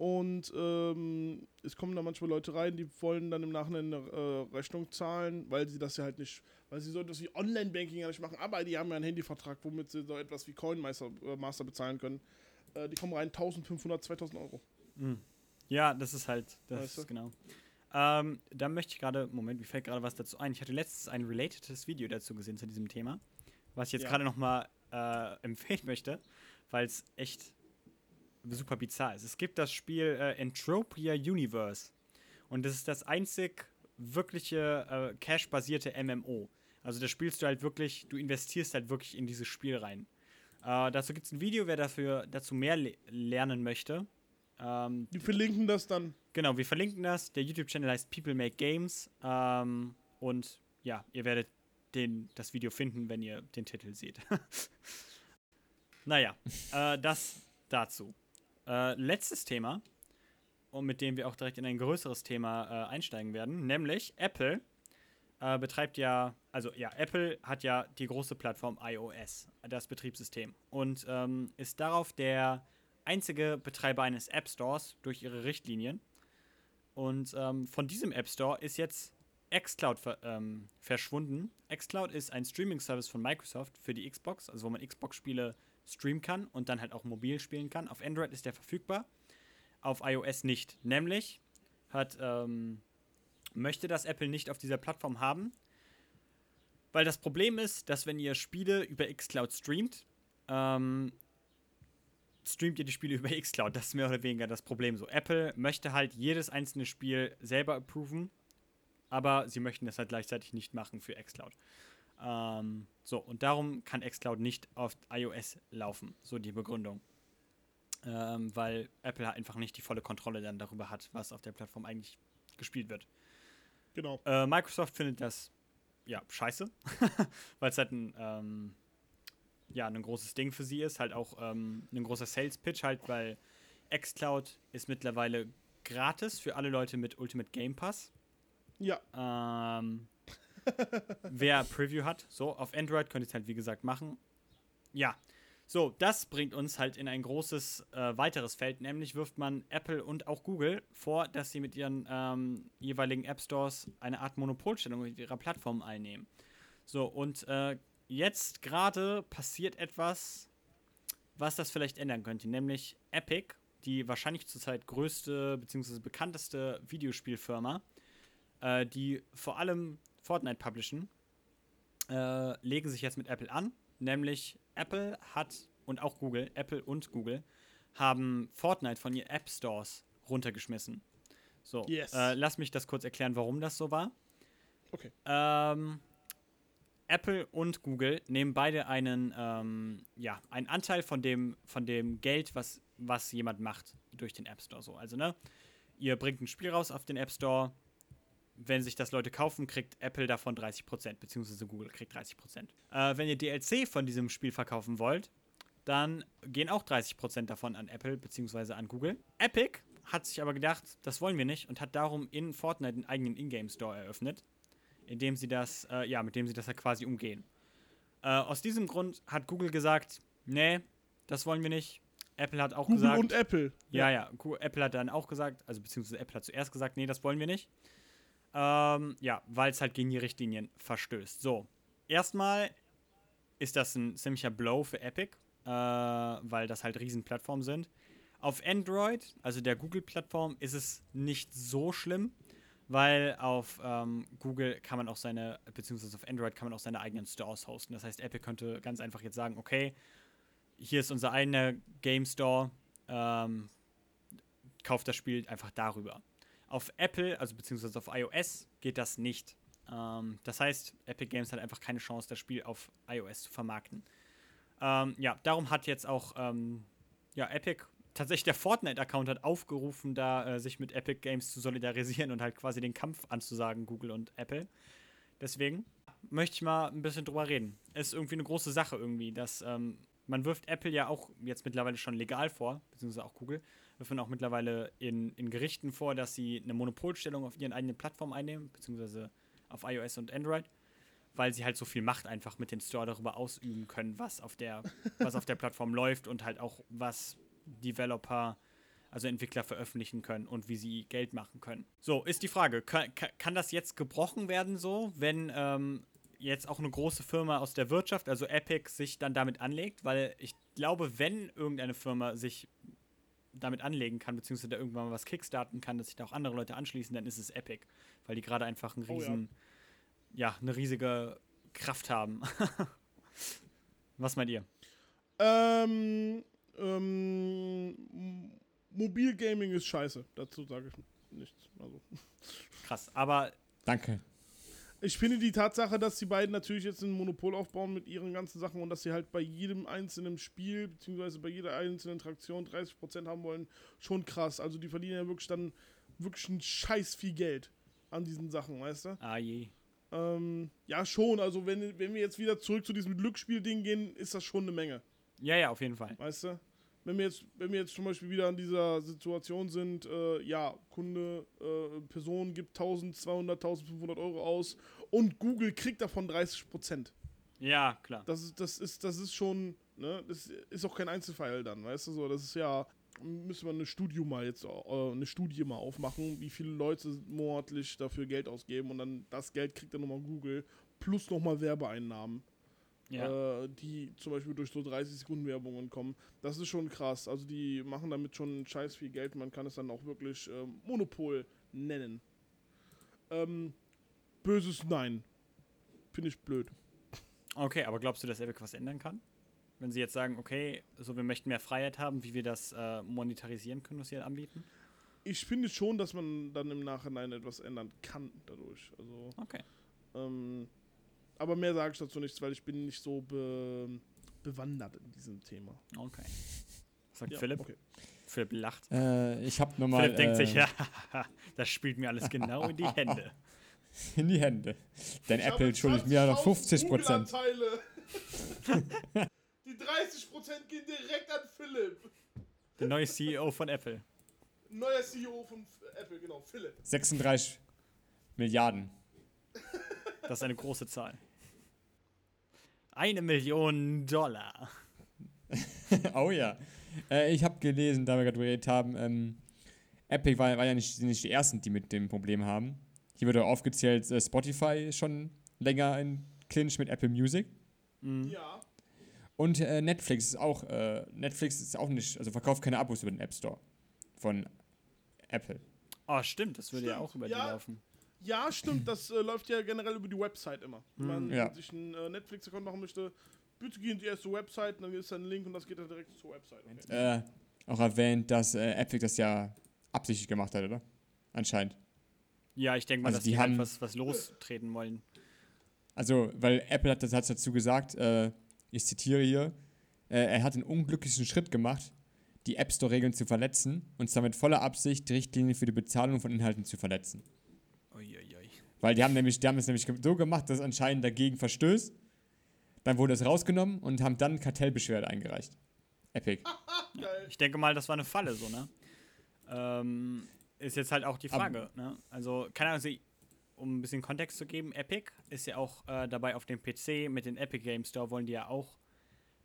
[SPEAKER 2] und ähm, es kommen da manchmal Leute rein, die wollen dann im Nachhinein eine äh, Rechnung zahlen, weil sie das ja halt nicht, weil sie so etwas wie Online-Banking ja nicht machen, aber die haben ja einen Handyvertrag, womit sie so etwas wie Coinmaster äh, Master bezahlen können. Äh, die kommen rein 1500, 2000 Euro.
[SPEAKER 1] Ja, das ist halt, das
[SPEAKER 2] Weißt du?
[SPEAKER 1] ist genau. Ähm, da möchte ich gerade, Moment, mir fällt gerade was dazu ein. Ich hatte letztens ein relatedes Video dazu gesehen zu diesem Thema, was ich jetzt
[SPEAKER 2] Ja.
[SPEAKER 1] gerade nochmal äh, empfehlen möchte, weil es echt super bizarr ist. Es gibt das Spiel äh, Entropia Universe und das ist das einzig wirkliche äh, Cash-basierte MMO. Also da spielst du halt wirklich, du investierst halt wirklich in dieses Spiel rein. Äh, dazu gibt es ein Video, wer dafür dazu mehr le lernen möchte. Ähm,
[SPEAKER 2] Die verlinken das dann.
[SPEAKER 1] Genau, wir verlinken das. Der YouTube-Channel heißt People Make Games. Ähm, und ja, ihr werdet den, das Video finden, wenn ihr den Titel seht. naja, äh, das dazu. Äh, letztes Thema, und mit dem wir auch direkt in ein größeres Thema äh, einsteigen werden, nämlich Apple äh, betreibt ja, also ja, Apple hat ja die große Plattform iOS, das Betriebssystem, und ähm, ist darauf der einzige Betreiber eines App Stores durch ihre Richtlinien. Und ähm, von diesem App Store ist jetzt xCloud ver ähm, verschwunden. xCloud ist ein Streaming-Service von Microsoft für die Xbox, also wo man Xbox-Spiele streamen kann und dann halt auch mobil spielen kann. Auf Android ist der verfügbar, auf iOS nicht. Nämlich hat, ähm, möchte das Apple nicht auf dieser Plattform haben, weil das Problem ist, dass wenn ihr Spiele über xCloud streamt, ähm, streamt ihr die Spiele über xCloud. Das ist mehr oder weniger das Problem so. Apple möchte halt jedes einzelne Spiel selber approven, aber sie möchten das halt gleichzeitig nicht machen für xCloud. Ähm, so, und darum kann xCloud nicht auf iOS laufen, so die Begründung. Ähm, weil Apple halt einfach nicht die volle Kontrolle dann darüber hat, was auf der Plattform eigentlich gespielt wird.
[SPEAKER 2] Genau.
[SPEAKER 1] Äh, Microsoft findet das ja scheiße, weil es halt ein ähm, ja ein großes Ding für sie ist, halt auch ähm, ein großer Sales Pitch halt, weil xCloud ist mittlerweile gratis für alle Leute mit Ultimate Game Pass.
[SPEAKER 2] Ja.
[SPEAKER 1] Ähm, wer Preview hat, so auf Android könnt ihr es halt wie gesagt machen. Ja, so das bringt uns halt in ein großes äh, weiteres Feld, nämlich wirft man Apple und auch Google vor, dass sie mit ihren ähm, jeweiligen App Stores eine Art Monopolstellung mit ihrer Plattform einnehmen. So und äh, jetzt gerade passiert etwas, was das vielleicht ändern könnte, nämlich Epic, die wahrscheinlich zurzeit größte bzw. bekannteste Videospielfirma, äh, die vor allem Fortnite publishen, äh, legen sich jetzt mit Apple an. Nämlich Apple hat und auch Google, Apple und Google haben Fortnite von ihren App Stores runtergeschmissen. So,
[SPEAKER 2] Yes.
[SPEAKER 1] äh, lass mich das kurz erklären, warum das so war.
[SPEAKER 2] Okay.
[SPEAKER 1] Ähm, Apple und Google nehmen beide einen, ähm, ja, einen Anteil von dem, von dem Geld, was, was jemand macht durch den App Store. So. Also, ne, ihr bringt ein Spiel raus auf den App Store. Wenn sich das Leute kaufen, kriegt Apple davon 30%, beziehungsweise Google kriegt 30%. Äh, wenn ihr DLC von diesem Spiel verkaufen wollt, dann gehen auch 30% davon an Apple, beziehungsweise an Google. Epic hat sich aber gedacht, das wollen wir nicht und hat darum in Fortnite einen eigenen Ingame Store eröffnet indem sie das, äh, ja, mit dem sie das ja quasi umgehen. Äh, aus diesem Grund hat Google gesagt, nee, das wollen wir nicht. Apple hat auch
[SPEAKER 2] Google
[SPEAKER 1] gesagt,
[SPEAKER 2] und Apple.
[SPEAKER 1] ja, ja, Apple hat dann auch gesagt, also beziehungsweise Apple hat zuerst gesagt, nee, das wollen wir nicht. Ähm, ja, weil es halt gegen die Richtlinien verstößt. So, erstmal ist das ein ziemlicher Blow für Epic, äh, weil das halt Riesenplattformen sind. Auf Android, also der Google-Plattform, ist es nicht so schlimm, weil auf ähm, Google kann man auch seine, beziehungsweise auf Android kann man auch seine eigenen Stores hosten. Das heißt, Epic könnte ganz einfach jetzt sagen, okay, hier ist unser eigener Game Store, ähm, kauft das Spiel einfach darüber. Auf Apple, also beziehungsweise auf iOS, geht das nicht. Ähm, das heißt, Epic Games hat einfach keine Chance, das Spiel auf iOS zu vermarkten. Ähm, ja, darum hat jetzt auch ähm, ja, Epic, tatsächlich der Fortnite-Account hat aufgerufen, da äh, sich mit Epic Games zu solidarisieren und halt quasi den Kampf anzusagen, Google und Apple. Deswegen möchte ich mal ein bisschen drüber reden. Ist irgendwie eine große Sache irgendwie, dass ähm, man wirft Apple ja auch jetzt mittlerweile schon legal vor, beziehungsweise auch Google, wirft man auch mittlerweile in, in Gerichten vor, dass sie eine Monopolstellung auf ihren eigenen Plattformen einnehmen, beziehungsweise auf iOS und Android, weil sie halt so viel Macht einfach mit dem Store darüber ausüben können, was auf der, was auf der Plattform läuft und halt auch was Developer, also Entwickler veröffentlichen können und wie sie Geld machen können. So, ist die Frage, kann, kann das jetzt gebrochen werden so, wenn ähm, jetzt auch eine große Firma aus der Wirtschaft, also Epic, sich dann damit anlegt? Weil ich glaube, wenn irgendeine Firma sich damit anlegen kann, beziehungsweise da irgendwann mal was kickstarten kann, dass sich da auch andere Leute anschließen, dann ist es Epic. Weil die gerade einfach einen
[SPEAKER 2] Oh ja.
[SPEAKER 1] riesen, ja. eine riesige Kraft haben. was meint ihr?
[SPEAKER 2] Ähm, ähm, Mobilgaming ist scheiße. Dazu sage ich nichts. Also.
[SPEAKER 1] Krass. Aber
[SPEAKER 3] Danke.
[SPEAKER 2] Ich finde die Tatsache, dass die beiden natürlich jetzt ein Monopol aufbauen mit ihren ganzen Sachen und dass sie halt bei jedem einzelnen Spiel, beziehungsweise bei jeder einzelnen Traktion 30% haben wollen, schon krass. Also die verdienen ja wirklich dann wirklich ein scheiß viel Geld an diesen Sachen, weißt du?
[SPEAKER 1] ah je.
[SPEAKER 2] Ähm, ja, schon. Also wenn, wenn wir jetzt wieder zurück zu diesem Glücksspiel-Ding gehen, ist das schon eine Menge.
[SPEAKER 1] Ja, ja, auf jeden Fall.
[SPEAKER 2] Weißt du? Wenn wir jetzt, wenn wir jetzt zum Beispiel wieder in dieser Situation sind, äh, ja, Kunde, äh, Person gibt 1200, 1500 Euro aus und Google kriegt davon 30 Prozent.
[SPEAKER 1] Ja, klar.
[SPEAKER 2] Das ist, das ist, das ist schon, ne, das ist auch kein Einzelfall dann, weißt du so, das ist ja, müssen wir eine Studie mal jetzt, äh, eine Studie mal aufmachen, wie viele Leute monatlich dafür Geld ausgeben und dann das Geld kriegt dann nochmal Google plus nochmal Werbeeinnahmen
[SPEAKER 1] Ja.
[SPEAKER 2] äh, die zum Beispiel durch so 30 Sekunden Werbungen kommen. Das ist schon krass. Also die machen damit schon scheiß viel Geld. Man kann es dann auch wirklich ähm, Monopol nennen. Ähm, böses Nein. Finde ich blöd.
[SPEAKER 1] Okay, aber glaubst du, dass Epic was ändern kann? Wenn sie jetzt sagen, okay, so wir möchten mehr Freiheit haben, wie wir das äh, monetarisieren können, was sie anbieten?
[SPEAKER 2] Ich finde schon, dass man dann im Nachhinein etwas ändern kann dadurch. Also,
[SPEAKER 1] Okay.
[SPEAKER 2] ähm, aber mehr sage ich dazu nichts, weil ich bin nicht so be bewandert in diesem Thema.
[SPEAKER 1] Okay. Was sagt
[SPEAKER 2] Ja,
[SPEAKER 1] Philipp?
[SPEAKER 2] okay.
[SPEAKER 1] Philipp lacht.
[SPEAKER 3] Äh, ich habe nochmal.
[SPEAKER 1] Philipp denkt
[SPEAKER 3] äh,
[SPEAKER 1] sich, ja, das spielt mir alles genau in die Hände.
[SPEAKER 3] In die Hände. Denn
[SPEAKER 2] Ich
[SPEAKER 3] Apple schuldet mir noch 50 Prozent.
[SPEAKER 2] Die 30% gehen direkt an Philipp.
[SPEAKER 1] Der neue CEO von Apple.
[SPEAKER 2] Neuer CEO von Apple, genau, Philipp.
[SPEAKER 3] 36 Milliarden.
[SPEAKER 1] Das ist eine große Zahl. Eine Million Dollar.
[SPEAKER 3] oh ja. Äh, ich habe gelesen, da wir gerade geredet haben, ähm, Epic war, war ja nicht, sind nicht die ersten, die mit dem Problem haben. Hier wird auch aufgezählt, äh, Spotify ist schon länger in Clinch mit Apple Music.
[SPEAKER 1] Mhm.
[SPEAKER 2] Ja.
[SPEAKER 3] Und äh, Netflix ist auch, äh, Netflix ist auch nicht, also verkauft keine Abos über den App Store von Apple.
[SPEAKER 1] Oh, stimmt, das würde ja
[SPEAKER 2] Stimmt,
[SPEAKER 1] auch über
[SPEAKER 2] ja.
[SPEAKER 1] die laufen.
[SPEAKER 2] Ja, stimmt, das äh, läuft ja generell über die Website immer. Wenn man
[SPEAKER 3] Ja.
[SPEAKER 2] sich einen äh, Netflix-Account machen möchte, bitte gehen Sie erst zur Website, dann ist da ein Link und das geht dann direkt zur Website. Okay.
[SPEAKER 3] Äh, auch erwähnt, dass äh, Epic das ja absichtlich gemacht hat, oder? Anscheinend.
[SPEAKER 1] Ja, ich denke mal,
[SPEAKER 3] Also
[SPEAKER 1] dass
[SPEAKER 3] die
[SPEAKER 1] die, halt
[SPEAKER 3] haben-
[SPEAKER 1] was, was lostreten wollen.
[SPEAKER 3] Also, weil Apple hat das hat dazu gesagt, äh, ich zitiere hier, äh, er hat den unglücklichen Schritt gemacht, die App Store-Regeln zu verletzen und zwar mit voller Absicht die Richtlinien für die Bezahlung von Inhalten zu verletzen. Weil die haben nämlich, die haben es nämlich so gemacht, dass es anscheinend dagegen verstößt. Dann wurde es rausgenommen und haben dann Kartellbeschwerde eingereicht. Epic.
[SPEAKER 2] Geil.
[SPEAKER 1] Ich denke mal, das war eine Falle, so, ne? Ähm, ist jetzt halt auch die Frage, ne? Also, keine Ahnung, um ein bisschen Kontext zu geben, Epic ist ja auch äh, dabei auf dem PC mit den Epic Game Store wollen die ja auch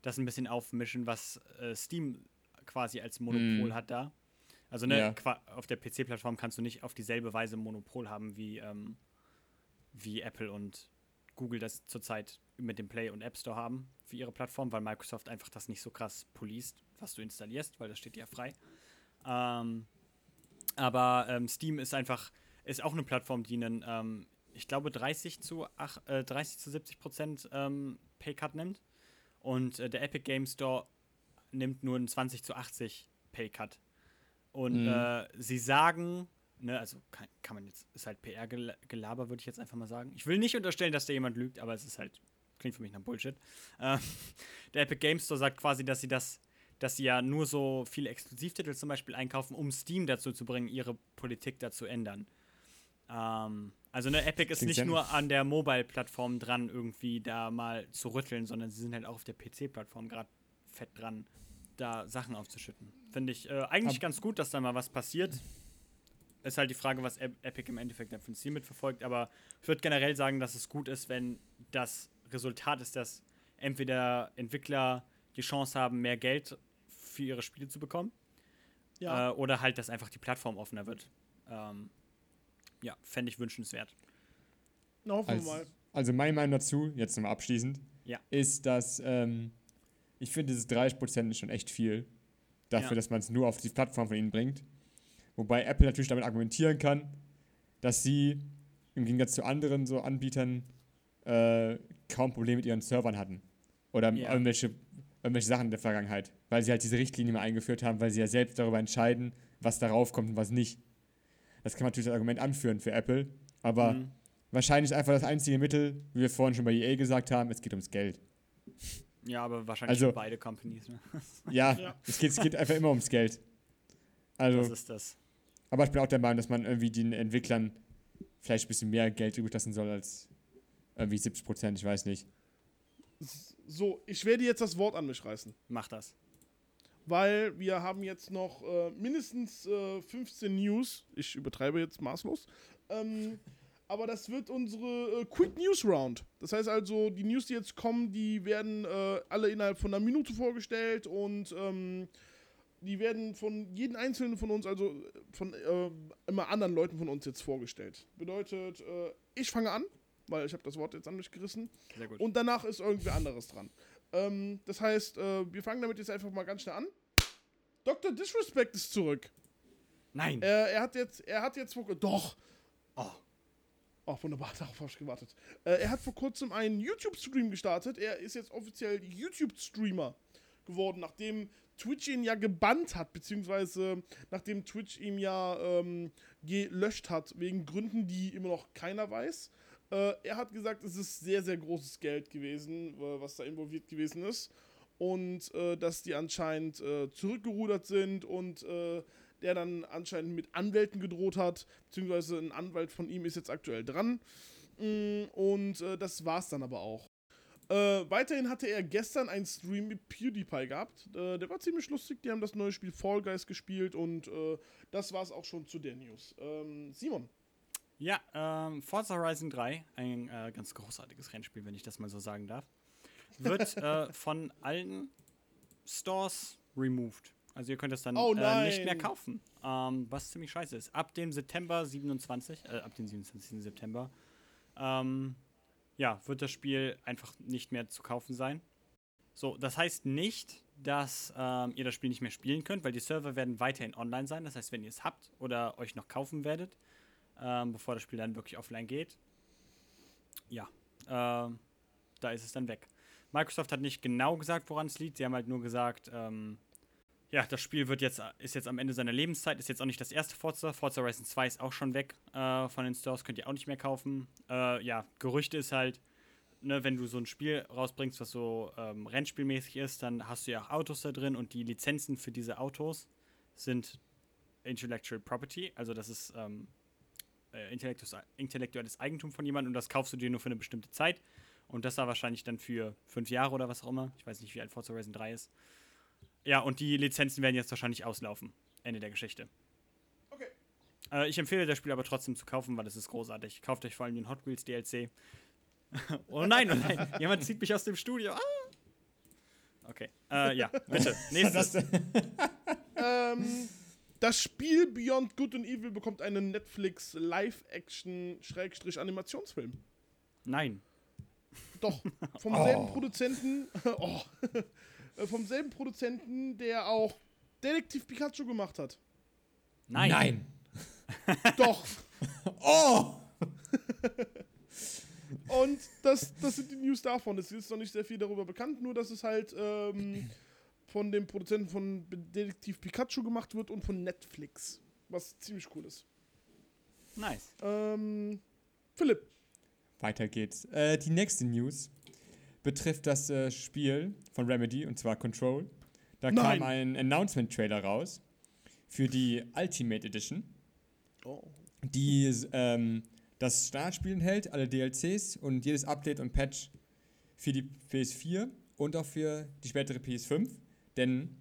[SPEAKER 1] das ein bisschen aufmischen, was äh, Steam quasi als Monopol
[SPEAKER 3] Mm.
[SPEAKER 1] hat da. Also, ne,
[SPEAKER 3] Ja.
[SPEAKER 1] auf der PC-Plattform kannst du nicht auf dieselbe Weise Monopol haben wie, ähm, wie Apple und Google das zurzeit mit dem Play und App Store haben für ihre Plattform, weil Microsoft einfach das nicht so krass poliest, was du installierst, weil das steht dir ja frei. Ähm, aber ähm, Steam ist einfach, ist auch eine Plattform, die einen, ähm, ich glaube, 30 zu, ach, äh, 30 zu 70 Prozent ähm, Paycut nimmt. Und äh, der Epic Game Store nimmt nur einen 20 zu 80 Paycut. Und
[SPEAKER 3] Mhm.
[SPEAKER 1] äh, sie sagen, ne, also kann, kann man jetzt, ist halt PR-Gelaber, würde ich jetzt einfach mal sagen. Ich will nicht unterstellen, dass da jemand lügt, aber es ist halt, klingt für mich nach Bullshit. Äh, der Epic Game Store sagt quasi, dass sie das, dass sie ja nur so viele Exklusivtitel zum Beispiel einkaufen, um Steam dazu zu bringen, ihre Politik dazu ändern. Ähm, also ne, Epic ist nicht nur an der Mobile-Plattform dran, irgendwie da mal zu rütteln, sondern sie sind halt auch auf der PC-Plattform gerade fett dran, da Sachen aufzuschütten. Finde ich äh, eigentlich
[SPEAKER 3] Ab-
[SPEAKER 1] ganz gut, dass da mal was passiert. Ist halt die Frage, was Ep- Epic im Endeffekt dann für ein Ziel mitverfolgt, aber ich würde generell sagen, dass es gut ist, wenn das Resultat ist, dass entweder Entwickler die Chance haben, mehr Geld für ihre Spiele zu bekommen,
[SPEAKER 2] Ja.
[SPEAKER 1] äh, oder halt, dass einfach die Plattform offener wird. Ähm, ja, fände ich wünschenswert.
[SPEAKER 2] Na, hoffen wir
[SPEAKER 3] Als,
[SPEAKER 2] mal.
[SPEAKER 3] also meine Meinung dazu, jetzt nochmal abschließend,
[SPEAKER 1] Ja.
[SPEAKER 3] ist, dass ähm, ich finde, dieses 30% ist schon echt viel dafür,
[SPEAKER 1] Ja.
[SPEAKER 3] dass man es nur auf die Plattform von ihnen bringt. Wobei Apple natürlich damit argumentieren kann, dass sie im Gegensatz zu anderen so Anbietern äh, kaum Probleme mit ihren Servern hatten. Oder
[SPEAKER 1] Ja.
[SPEAKER 3] irgendwelche, irgendwelche Sachen in der Vergangenheit. Weil sie halt diese Richtlinie mal eingeführt haben, weil sie ja selbst darüber entscheiden, was darauf kommt und was nicht. Das kann man natürlich als Argument anführen für Apple, aber
[SPEAKER 1] Mhm.
[SPEAKER 3] wahrscheinlich ist einfach das einzige Mittel, wie wir vorhin schon bei EA gesagt haben, es geht ums Geld.
[SPEAKER 1] Ja, aber wahrscheinlich
[SPEAKER 3] Also-
[SPEAKER 1] für beide Companies. Ne?
[SPEAKER 3] Ja,
[SPEAKER 2] Ja.
[SPEAKER 3] Es, geht, es geht einfach immer ums Geld.
[SPEAKER 1] Das
[SPEAKER 3] Also,
[SPEAKER 1] ist das.
[SPEAKER 3] Aber ich bin auch der Meinung, dass man irgendwie den Entwicklern vielleicht ein bisschen mehr Geld übrig lassen soll als irgendwie 70 Prozent, ich weiß nicht.
[SPEAKER 2] So, ich werde jetzt das Wort an mich reißen.
[SPEAKER 1] Mach das.
[SPEAKER 2] weil wir haben jetzt noch äh, mindestens äh, 15 News. Ich übertreibe jetzt maßlos. Ähm, aber das wird unsere äh, Quick News Round. Das heißt also, die News, die jetzt kommen, die werden äh, alle innerhalb von einer Minute vorgestellt und ähm, die werden von jedem Einzelnen von uns, also von äh, immer anderen Leuten von uns jetzt vorgestellt. Bedeutet, äh, ich fange an, weil ich habe das Wort jetzt an mich gerissen.
[SPEAKER 1] Sehr gut.
[SPEAKER 2] Und danach ist irgendwer anderes dran. Ähm, das heißt, äh, wir fangen damit jetzt einfach mal ganz schnell an. Dr. Disrespect ist zurück.
[SPEAKER 1] Nein.
[SPEAKER 2] Er hat jetzt, er hat jetzt vor, doch.
[SPEAKER 1] Oh.
[SPEAKER 2] Oh, wunderbar, darauf habe ich gewartet. Äh, er hat vor kurzem einen YouTube-Stream gestartet. Er ist jetzt offiziell YouTube-Streamer geworden, nachdem Twitch ihn ja gebannt hat, beziehungsweise nachdem Twitch ihn ja ähm, gelöscht hat, wegen Gründen, die immer noch keiner weiß. Äh, er hat gesagt, es ist sehr, sehr großes Geld gewesen, äh, was da involviert gewesen ist. Und äh, dass die anscheinend äh, zurückgerudert sind und äh, der dann anscheinend mit Anwälten gedroht hat, beziehungsweise ein Anwalt von ihm ist jetzt aktuell dran. Mm, Und äh, das war's dann aber auch. Äh, weiterhin hatte er gestern einen Stream mit PewDiePie gehabt. Äh, der war ziemlich lustig. Die haben das neue Spiel Fall Guys gespielt und äh, das war's auch schon zu der News. Ähm, Simon.
[SPEAKER 1] Ja, ähm, Forza Horizon 3, ein äh, ganz großartiges Rennspiel, wenn ich das mal so sagen darf, wird äh, von allen Stores removed. Also ihr könnt es dann
[SPEAKER 2] Oh
[SPEAKER 1] äh, nicht mehr kaufen, ähm, was ziemlich scheiße ist. Ab dem September 27, äh, ab dem 27. September, ähm, ja, wird das Spiel einfach nicht mehr zu kaufen sein. So, das heißt nicht, dass ähm, ihr das Spiel nicht mehr spielen könnt, weil die Server werden weiterhin online sein. Das heißt, wenn ihr es habt oder euch noch kaufen werdet, ähm, bevor das Spiel dann wirklich offline geht, ja, ähm, da ist es dann weg. Microsoft hat nicht genau gesagt, woran es liegt. Sie haben halt nur gesagt, ähm, ja, das Spiel wird jetzt, ist jetzt am Ende seiner Lebenszeit, ist jetzt auch nicht das erste Forza. Forza Horizon 2 ist auch schon weg äh, von den Stores, könnt ihr auch nicht mehr kaufen. Äh, ja, Gerüchte ist halt, ne, wenn du so ein Spiel rausbringst, was so ähm, Rennspielmäßig ist, dann hast du ja auch Autos da drin und die Lizenzen für diese Autos sind Intellectual Property, also das ist ähm, äh, intellektuelles, intellektuelles Eigentum von jemandem und das kaufst du dir nur für eine bestimmte Zeit. Und das war wahrscheinlich dann für fünf Jahre oder was auch immer. Ich weiß nicht, wie alt Forza Horizon 3 ist. Ja, und die Lizenzen werden jetzt wahrscheinlich auslaufen. Ende der Geschichte.
[SPEAKER 2] Okay.
[SPEAKER 1] Äh, ich empfehle das Spiel aber trotzdem zu kaufen, weil es ist großartig. Kauft euch vor allem den Hot Wheels DLC. oh nein, oh nein, jemand zieht mich aus dem Studio. Ah! Okay, äh, ja, bitte. Nächstes.
[SPEAKER 2] ähm, das Spiel Beyond Good and Evil bekommt einen Netflix Live-Action-Animationsfilm.
[SPEAKER 1] Nein.
[SPEAKER 2] Doch, vom selben Produzenten. oh, Äh, vom selben Produzenten, der auch Detektiv Pikachu gemacht hat.
[SPEAKER 1] Nein.
[SPEAKER 2] Doch.
[SPEAKER 3] Oh!
[SPEAKER 2] Und das, das sind die News davon. Es ist noch nicht sehr viel darüber bekannt, nur dass es halt ähm, von dem Produzenten von Detektiv Pikachu gemacht wird und von Netflix. Was ziemlich cool ist.
[SPEAKER 1] Nice.
[SPEAKER 2] Ähm, Philipp.
[SPEAKER 3] Weiter geht's. Äh, die nächste News betrifft das äh, Spiel von Remedy, und zwar Control. Da
[SPEAKER 2] Nein.
[SPEAKER 3] kam ein Announcement-Trailer raus für die Ultimate Edition,
[SPEAKER 2] Oh.
[SPEAKER 3] die ähm, das Startspiel enthält, alle DLCs und jedes Update und Patch für die PS4 und auch für die spätere PS5. denn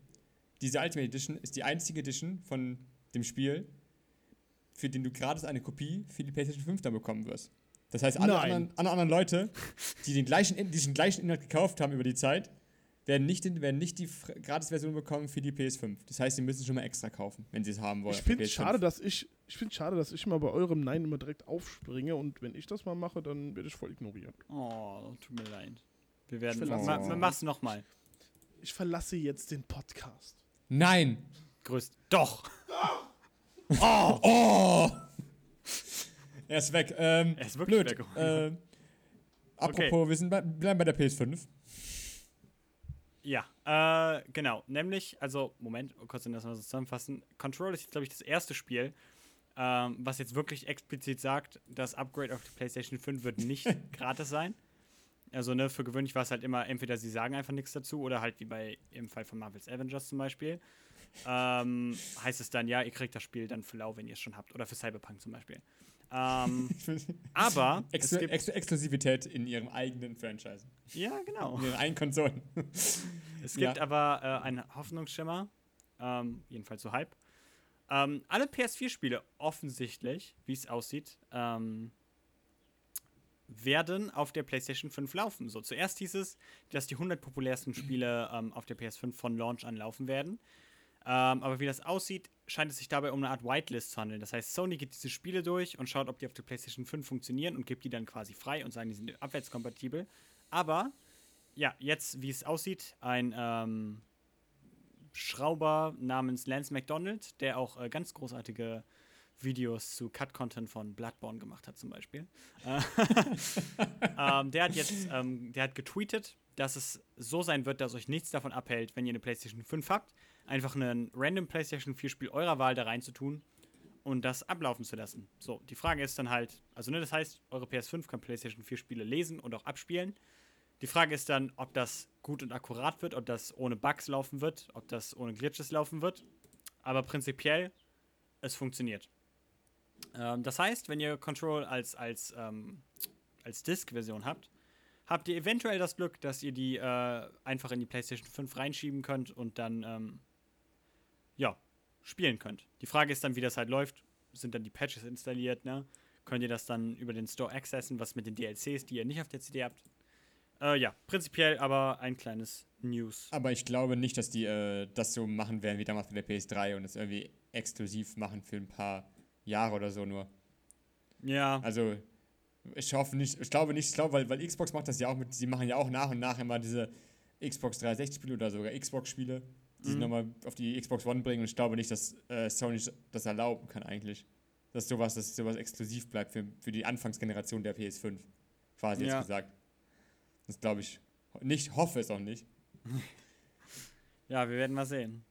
[SPEAKER 3] diese Ultimate Edition ist die einzige Edition von dem Spiel, für den du gratis eine Kopie für die PlayStation 5 dann bekommen wirst. Das heißt, alle anderen, alle anderen Leute, die den gleichen, diesen gleichen Inhalt gekauft haben über die Zeit, werden nicht, den, werden nicht die Gratis-Version bekommen für die PS5. Das heißt, sie müssen schon mal extra kaufen, wenn sie es haben wollen.
[SPEAKER 2] Ich finde
[SPEAKER 3] PS5.
[SPEAKER 2] schade, dass ich, ich finde schade, dass ich mal bei eurem Nein immer direkt aufspringe und wenn ich das mal mache, dann werde ich voll ignoriert.
[SPEAKER 1] Oh, tut mir leid. Wir werden.
[SPEAKER 2] Ich verlasse
[SPEAKER 1] Ma, mach's nochmal.
[SPEAKER 2] Ich verlasse jetzt den Podcast.
[SPEAKER 3] Nein!
[SPEAKER 1] Größt. Doch!
[SPEAKER 3] Oh! Oh! Er ist weg. Ähm,
[SPEAKER 1] Er ist wirklich
[SPEAKER 3] blöd.
[SPEAKER 1] weg.
[SPEAKER 3] Ähm, apropos, wir sind bei, bleiben bei der PS5.
[SPEAKER 1] Ja, äh, genau. Nämlich, also, Moment, kurz das mal so zusammenfassen. Control ist jetzt, glaube ich, das erste Spiel, ähm, was jetzt wirklich explizit sagt, das Upgrade auf die PlayStation 5 wird nicht gratis sein. Also, ne, für gewöhnlich war es halt immer, entweder sie sagen einfach nichts dazu oder halt wie bei im Fall von Marvel's Avengers zum Beispiel. Ähm, heißt es dann, ja, ihr kriegt das Spiel dann für lau, wenn ihr es schon habt. Oder für Cyberpunk zum Beispiel. Ähm, aber es
[SPEAKER 3] Exklu
[SPEAKER 1] gibt,
[SPEAKER 3] Ex Exklusivität in ihrem eigenen Franchise.
[SPEAKER 1] ja, genau.
[SPEAKER 3] In ihren eigenen Konsolen.
[SPEAKER 1] Es gibt
[SPEAKER 3] Ja.
[SPEAKER 1] aber äh, einen Hoffnungsschimmer, ähm, jedenfalls so Hype. Ähm, alle PS4-Spiele offensichtlich, wie es aussieht, ähm, werden auf der PlayStation 5 laufen. So, zuerst hieß es, dass die 100 populärsten Spiele ähm, auf der PS5 von Launch an laufen werden. Ähm, aber wie das aussieht, scheint es sich dabei um eine Art Whitelist zu handeln. Das heißt, Sony geht diese Spiele durch und schaut, ob die auf der PlayStation 5 funktionieren und gibt die dann quasi frei und sagen, die sind abwärtskompatibel. Aber ja, jetzt, wie es aussieht, ein ähm, Schrauber namens Lance McDonald, der auch äh, ganz großartige Videos zu Cut-Content von Bloodborne gemacht hat, zum Beispiel. Äh, ähm, der hat jetzt, ähm, der hat getweetet, dass es so sein wird, dass euch nichts davon abhält, wenn ihr eine PlayStation 5 habt, einfach einen random PlayStation 4 Spiel eurer Wahl da reinzutun und das ablaufen zu lassen. So, die Frage ist dann halt, also ne, das heißt, eure PS5 kann PlayStation 4 Spiele lesen und auch abspielen. Die Frage ist dann, ob das gut und akkurat wird, ob das ohne Bugs laufen wird, ob das ohne Glitches laufen wird. Aber prinzipiell, es funktioniert. Ähm, das heißt, wenn ihr Control als, als, ähm, als Disk-Version habt, habt ihr eventuell das Glück, dass ihr die äh, einfach in die PlayStation 5 reinschieben könnt und dann, ähm, ja, spielen könnt. Die Frage ist dann, wie das halt läuft. Sind dann die Patches installiert, ne? Könnt ihr das dann über den Store accessen, was mit den DLCs, die ihr nicht auf der CD habt? Äh, ja, prinzipiell aber ein kleines News.
[SPEAKER 3] Aber ich glaube nicht, dass die äh, das so machen werden wie damals bei der PS3 und es irgendwie exklusiv machen für ein paar Jahre oder so nur.
[SPEAKER 1] Ja,
[SPEAKER 3] Also, ich hoffe nicht, ich glaube nicht, ich glaube, weil, weil Xbox macht das ja auch mit, sie machen ja auch nach und nach immer diese Xbox 360-Spiele oder sogar Xbox-Spiele, die
[SPEAKER 1] Mhm.
[SPEAKER 3] nochmal auf die Xbox One bringen und ich glaube nicht, dass äh, Sony das erlauben kann eigentlich. Dass sowas, dass sowas exklusiv bleibt für, für die Anfangsgeneration der PS5. Quasi
[SPEAKER 1] Ja.
[SPEAKER 3] jetzt gesagt. Das glaube ich nicht, hoffe es auch nicht.
[SPEAKER 1] ja, wir werden mal sehen.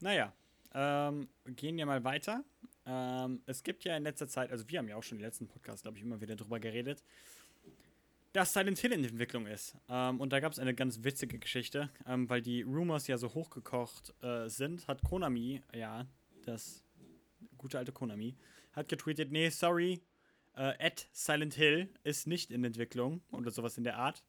[SPEAKER 1] Naja, ähm, gehen wir mal weiter. Ähm, es gibt ja in letzter Zeit, also wir haben ja auch schon im letzten Podcast, glaube ich, immer wieder drüber geredet, dass Silent Hill in Entwicklung ist. Ähm, und da gab es eine ganz witzige Geschichte, ähm, weil die Rumors ja so hochgekocht äh, sind, hat Konami, ja, das gute alte Konami, hat getweetet, nee, sorry, äh, at Silent Hill ist nicht in Entwicklung oder sowas in der Art.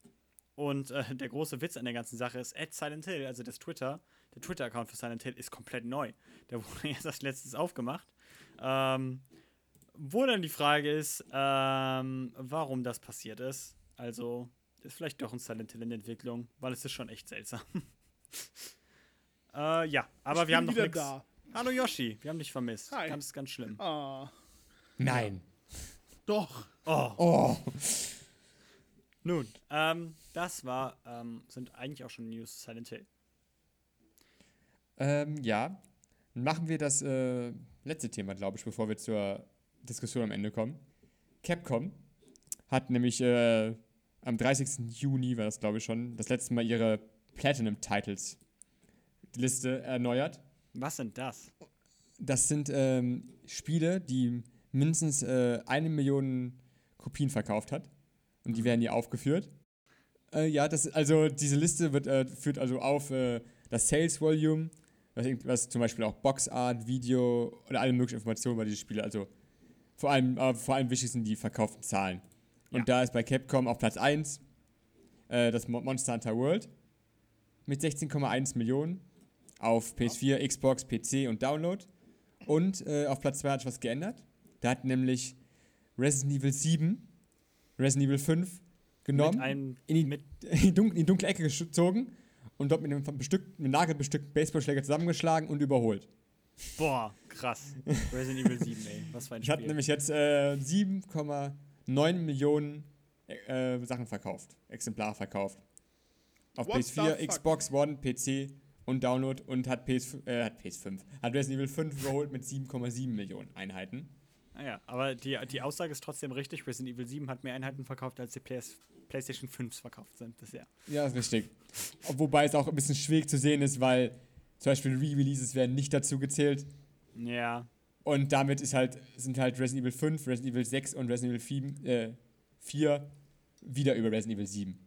[SPEAKER 1] Und äh, der große Witz an der ganzen Sache ist, at Silent Hill, also das Twitter, der Twitter-Account für Silent Hill ist komplett neu. Der wurde erst als letztes aufgemacht. Ähm, wo dann die Frage ist, ähm, warum das passiert ist. Also, ist vielleicht doch ein Silent Hill in Entwicklung, weil es ist schon echt seltsam. äh, ja, aber
[SPEAKER 2] Ich
[SPEAKER 1] wir haben noch nichts. Hallo Yoshi, wir haben dich vermisst.
[SPEAKER 2] Hi.
[SPEAKER 1] Ganz, ganz schlimm.
[SPEAKER 2] Ah,
[SPEAKER 3] Nein.
[SPEAKER 2] doch.
[SPEAKER 1] Oh.
[SPEAKER 3] Oh.
[SPEAKER 1] Nun, ähm, das war, ähm, sind eigentlich auch schon News zu Silent Hill.
[SPEAKER 3] Ähm, ja. Machen wir das äh, letzte Thema, glaube ich, bevor wir zur Diskussion am Ende kommen. Capcom hat nämlich äh, am 30. Juni, war das glaube ich schon, das letzte Mal ihre Platinum-Titles Liste erneuert.
[SPEAKER 1] Was sind das?
[SPEAKER 3] Das sind ähm, Spiele, die mindestens äh, eine Million Kopien verkauft hat. Und die werden hier aufgeführt. Äh, ja, das, also diese Liste wird, äh, führt also auf äh, das Sales Volume, was, was zum Beispiel auch Boxart, Video oder alle möglichen Informationen über diese Spiele. Also vor allem, äh, vor allem wichtig sind die verkauften Zahlen. Und
[SPEAKER 1] Ja.
[SPEAKER 3] da ist bei Capcom auf Platz 1 äh, das Mo- Monster Hunter World. mit 16,1 Millionen auf PS4, Xbox, PC und Download. Und äh, auf Platz 2 hat sich was geändert. Da hat nämlich Resident Evil 7, Resident Evil 5 genommen,
[SPEAKER 1] einem,
[SPEAKER 3] in, die, in, die dunkle, in die dunkle Ecke gezogen und dort mit einem bestückten, mit nagelbestückten Baseballschläger zusammengeschlagen und überholt.
[SPEAKER 1] boah, krass. Resident Evil 7, ey. Was für ein
[SPEAKER 3] Ich hat
[SPEAKER 1] Spiel.
[SPEAKER 3] nämlich jetzt äh, 7,9 Millionen äh, Sachen verkauft, Exemplare verkauft. Auf
[SPEAKER 2] What the
[SPEAKER 3] PS4,
[SPEAKER 2] fuck?
[SPEAKER 3] Xbox One, PC und Download und hat, PS, äh, hat PS5, hat Resident Evil 5 überholt mit 7,7 Millionen Einheiten.
[SPEAKER 1] Naja, Ah aber die, die Aussage ist trotzdem richtig. Resident Evil 7 hat mehr Einheiten verkauft, als die PS, PlayStation 5 verkauft sind bisher.
[SPEAKER 3] Ja, ist richtig. Wobei es auch ein bisschen schwierig zu sehen ist, weil zum Beispiel Re-Releases werden nicht dazu gezählt.
[SPEAKER 1] Ja,
[SPEAKER 3] Und damit ist halt, sind halt Resident Evil 5, Resident Evil 6 und Resident Evil 4, äh, 4 wieder über Resident Evil 7.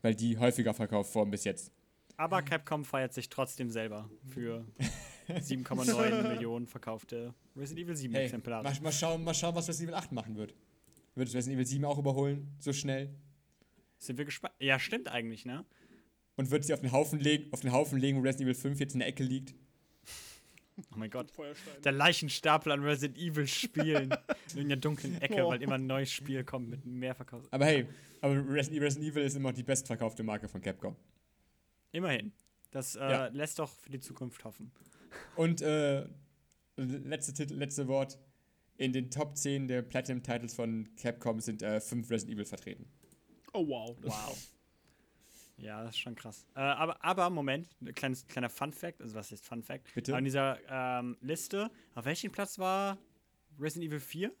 [SPEAKER 3] Weil die häufiger verkauft wurden bis jetzt.
[SPEAKER 1] aber Capcom feiert sich trotzdem selber für 7,9 Millionen verkaufte Resident Evil 7
[SPEAKER 3] Hey,
[SPEAKER 1] Exemplare.
[SPEAKER 3] mal, mal, schauen, mal schauen, was Resident Evil 8 machen wird. Wird es Resident Evil 7 auch überholen, so schnell?
[SPEAKER 1] Sind wir gespannt? Ja, stimmt eigentlich, ne?
[SPEAKER 3] Und wird sie auf den Haufen legen, auf den Haufen legen, wo Resident Evil 5 jetzt in der Ecke liegt?
[SPEAKER 1] Oh mein Gott. Der Leichenstapel an Resident Evil Spielen in der dunklen Ecke,
[SPEAKER 2] Oh.
[SPEAKER 1] weil immer ein neues Spiel kommt mit mehr Verkauf.
[SPEAKER 3] Aber hey, aber Resident Evil ist immer die bestverkaufte Marke von Capcom.
[SPEAKER 1] Immerhin. Das äh,
[SPEAKER 3] Ja.
[SPEAKER 1] lässt doch für die Zukunft hoffen.
[SPEAKER 3] Und äh, letzte Titel, letzte Wort. In den Top 10 der Platinum-Titles von Capcom sind äh, fünf Resident Evil vertreten.
[SPEAKER 2] Oh wow. Das
[SPEAKER 1] Wow. Ja, das ist schon krass. Äh, aber, aber, Moment, ein kleines, kleiner Fun-Fact, also was ist Fun-Fact?
[SPEAKER 3] Bitte?
[SPEAKER 1] An dieser ähm, Liste, auf welchem Platz war Resident Evil 4?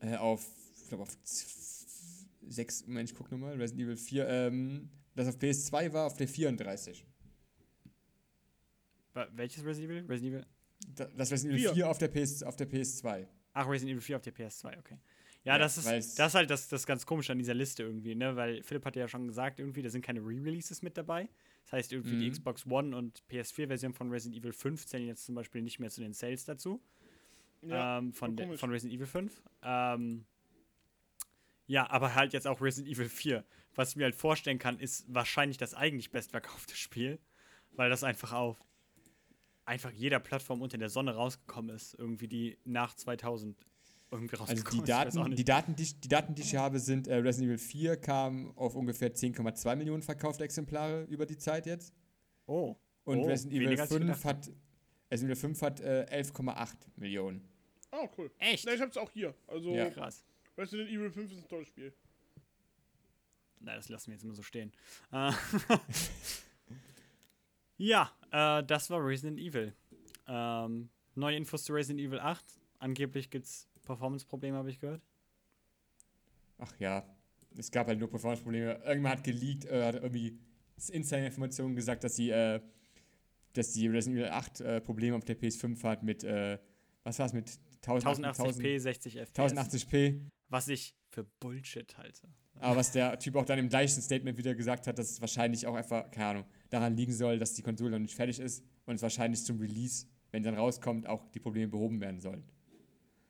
[SPEAKER 3] Äh, auf, ich glaube auf z- sechs, Moment, ich guck nochmal, Resident Evil 4, ähm, das auf PS2 war auf der 34.
[SPEAKER 1] Wa- Welches Resident Evil? Resident Evil?
[SPEAKER 3] Da- Das Resident Evil
[SPEAKER 2] Vier.
[SPEAKER 3] 4 auf der, PS, auf der PS2.
[SPEAKER 1] Ach, Resident Evil 4 auf der PS2, okay. Ja,
[SPEAKER 3] Ja,
[SPEAKER 1] das, ist, das ist halt das, das ganz komische an dieser Liste irgendwie, ne? Weil Philipp hatte ja schon gesagt, irgendwie, da sind keine Re-Releases mit dabei. Das heißt, irgendwie die
[SPEAKER 3] Mhm.
[SPEAKER 1] Xbox One und PS4-Version von Resident Evil 5 zählen jetzt zum Beispiel nicht mehr zu den Sales dazu.
[SPEAKER 2] ja,
[SPEAKER 1] ähm, von, de, von Resident Evil 5. Ähm, ja, aber halt jetzt auch Resident Evil 4. Was ich mir halt vorstellen kann, ist wahrscheinlich das eigentlich bestverkaufte Spiel, weil das einfach auf einfach jeder Plattform unter der Sonne rausgekommen ist. Irgendwie die nach 2000 irgendwie
[SPEAKER 3] Also
[SPEAKER 1] rausgekommen
[SPEAKER 3] die
[SPEAKER 1] weiß auch
[SPEAKER 3] Daten, die Daten, die, ich- die Daten, die ich hier habe, sind äh, Resident Evil 4 kam auf ungefähr 10,2 Millionen verkaufte Exemplare über die Zeit jetzt.
[SPEAKER 1] oh.
[SPEAKER 3] Und
[SPEAKER 1] Oh,
[SPEAKER 3] Resident Evil
[SPEAKER 1] weniger als ich
[SPEAKER 3] 5
[SPEAKER 1] gedacht
[SPEAKER 3] hat, Resident Evil 5 hat äh, 11,8 Millionen.
[SPEAKER 2] Oh, cool.
[SPEAKER 1] Echt?
[SPEAKER 2] Ne, ich hab's auch hier. Also,
[SPEAKER 3] Ja.
[SPEAKER 1] Krass.
[SPEAKER 2] Resident Evil 5 ist ein tolles Spiel.
[SPEAKER 1] Na, das lassen wir jetzt immer so stehen. Äh, ja, äh, das war Resident Evil. Ähm, neue Infos zu Resident Evil 8. Angeblich gibt's Performance-Probleme, habe ich gehört.
[SPEAKER 3] Ach ja, es gab halt nur Performance-Probleme. Irgendwann hat geleakt, äh, hat irgendwie Insider-Informationen gesagt, dass sie, äh, dass die Resident Evil 8 äh, Probleme auf der PS5 hat mit, äh, was war es, mit
[SPEAKER 1] 1080p, 60 FPS.
[SPEAKER 3] 1080p.
[SPEAKER 1] Was ich für Bullshit halte.
[SPEAKER 3] Aber was der Typ auch dann im gleichen Statement wieder gesagt hat, dass es wahrscheinlich auch einfach, keine Ahnung, daran liegen soll, dass die Konsole noch nicht fertig ist und es wahrscheinlich zum Release, wenn dann rauskommt, auch die Probleme behoben werden sollen.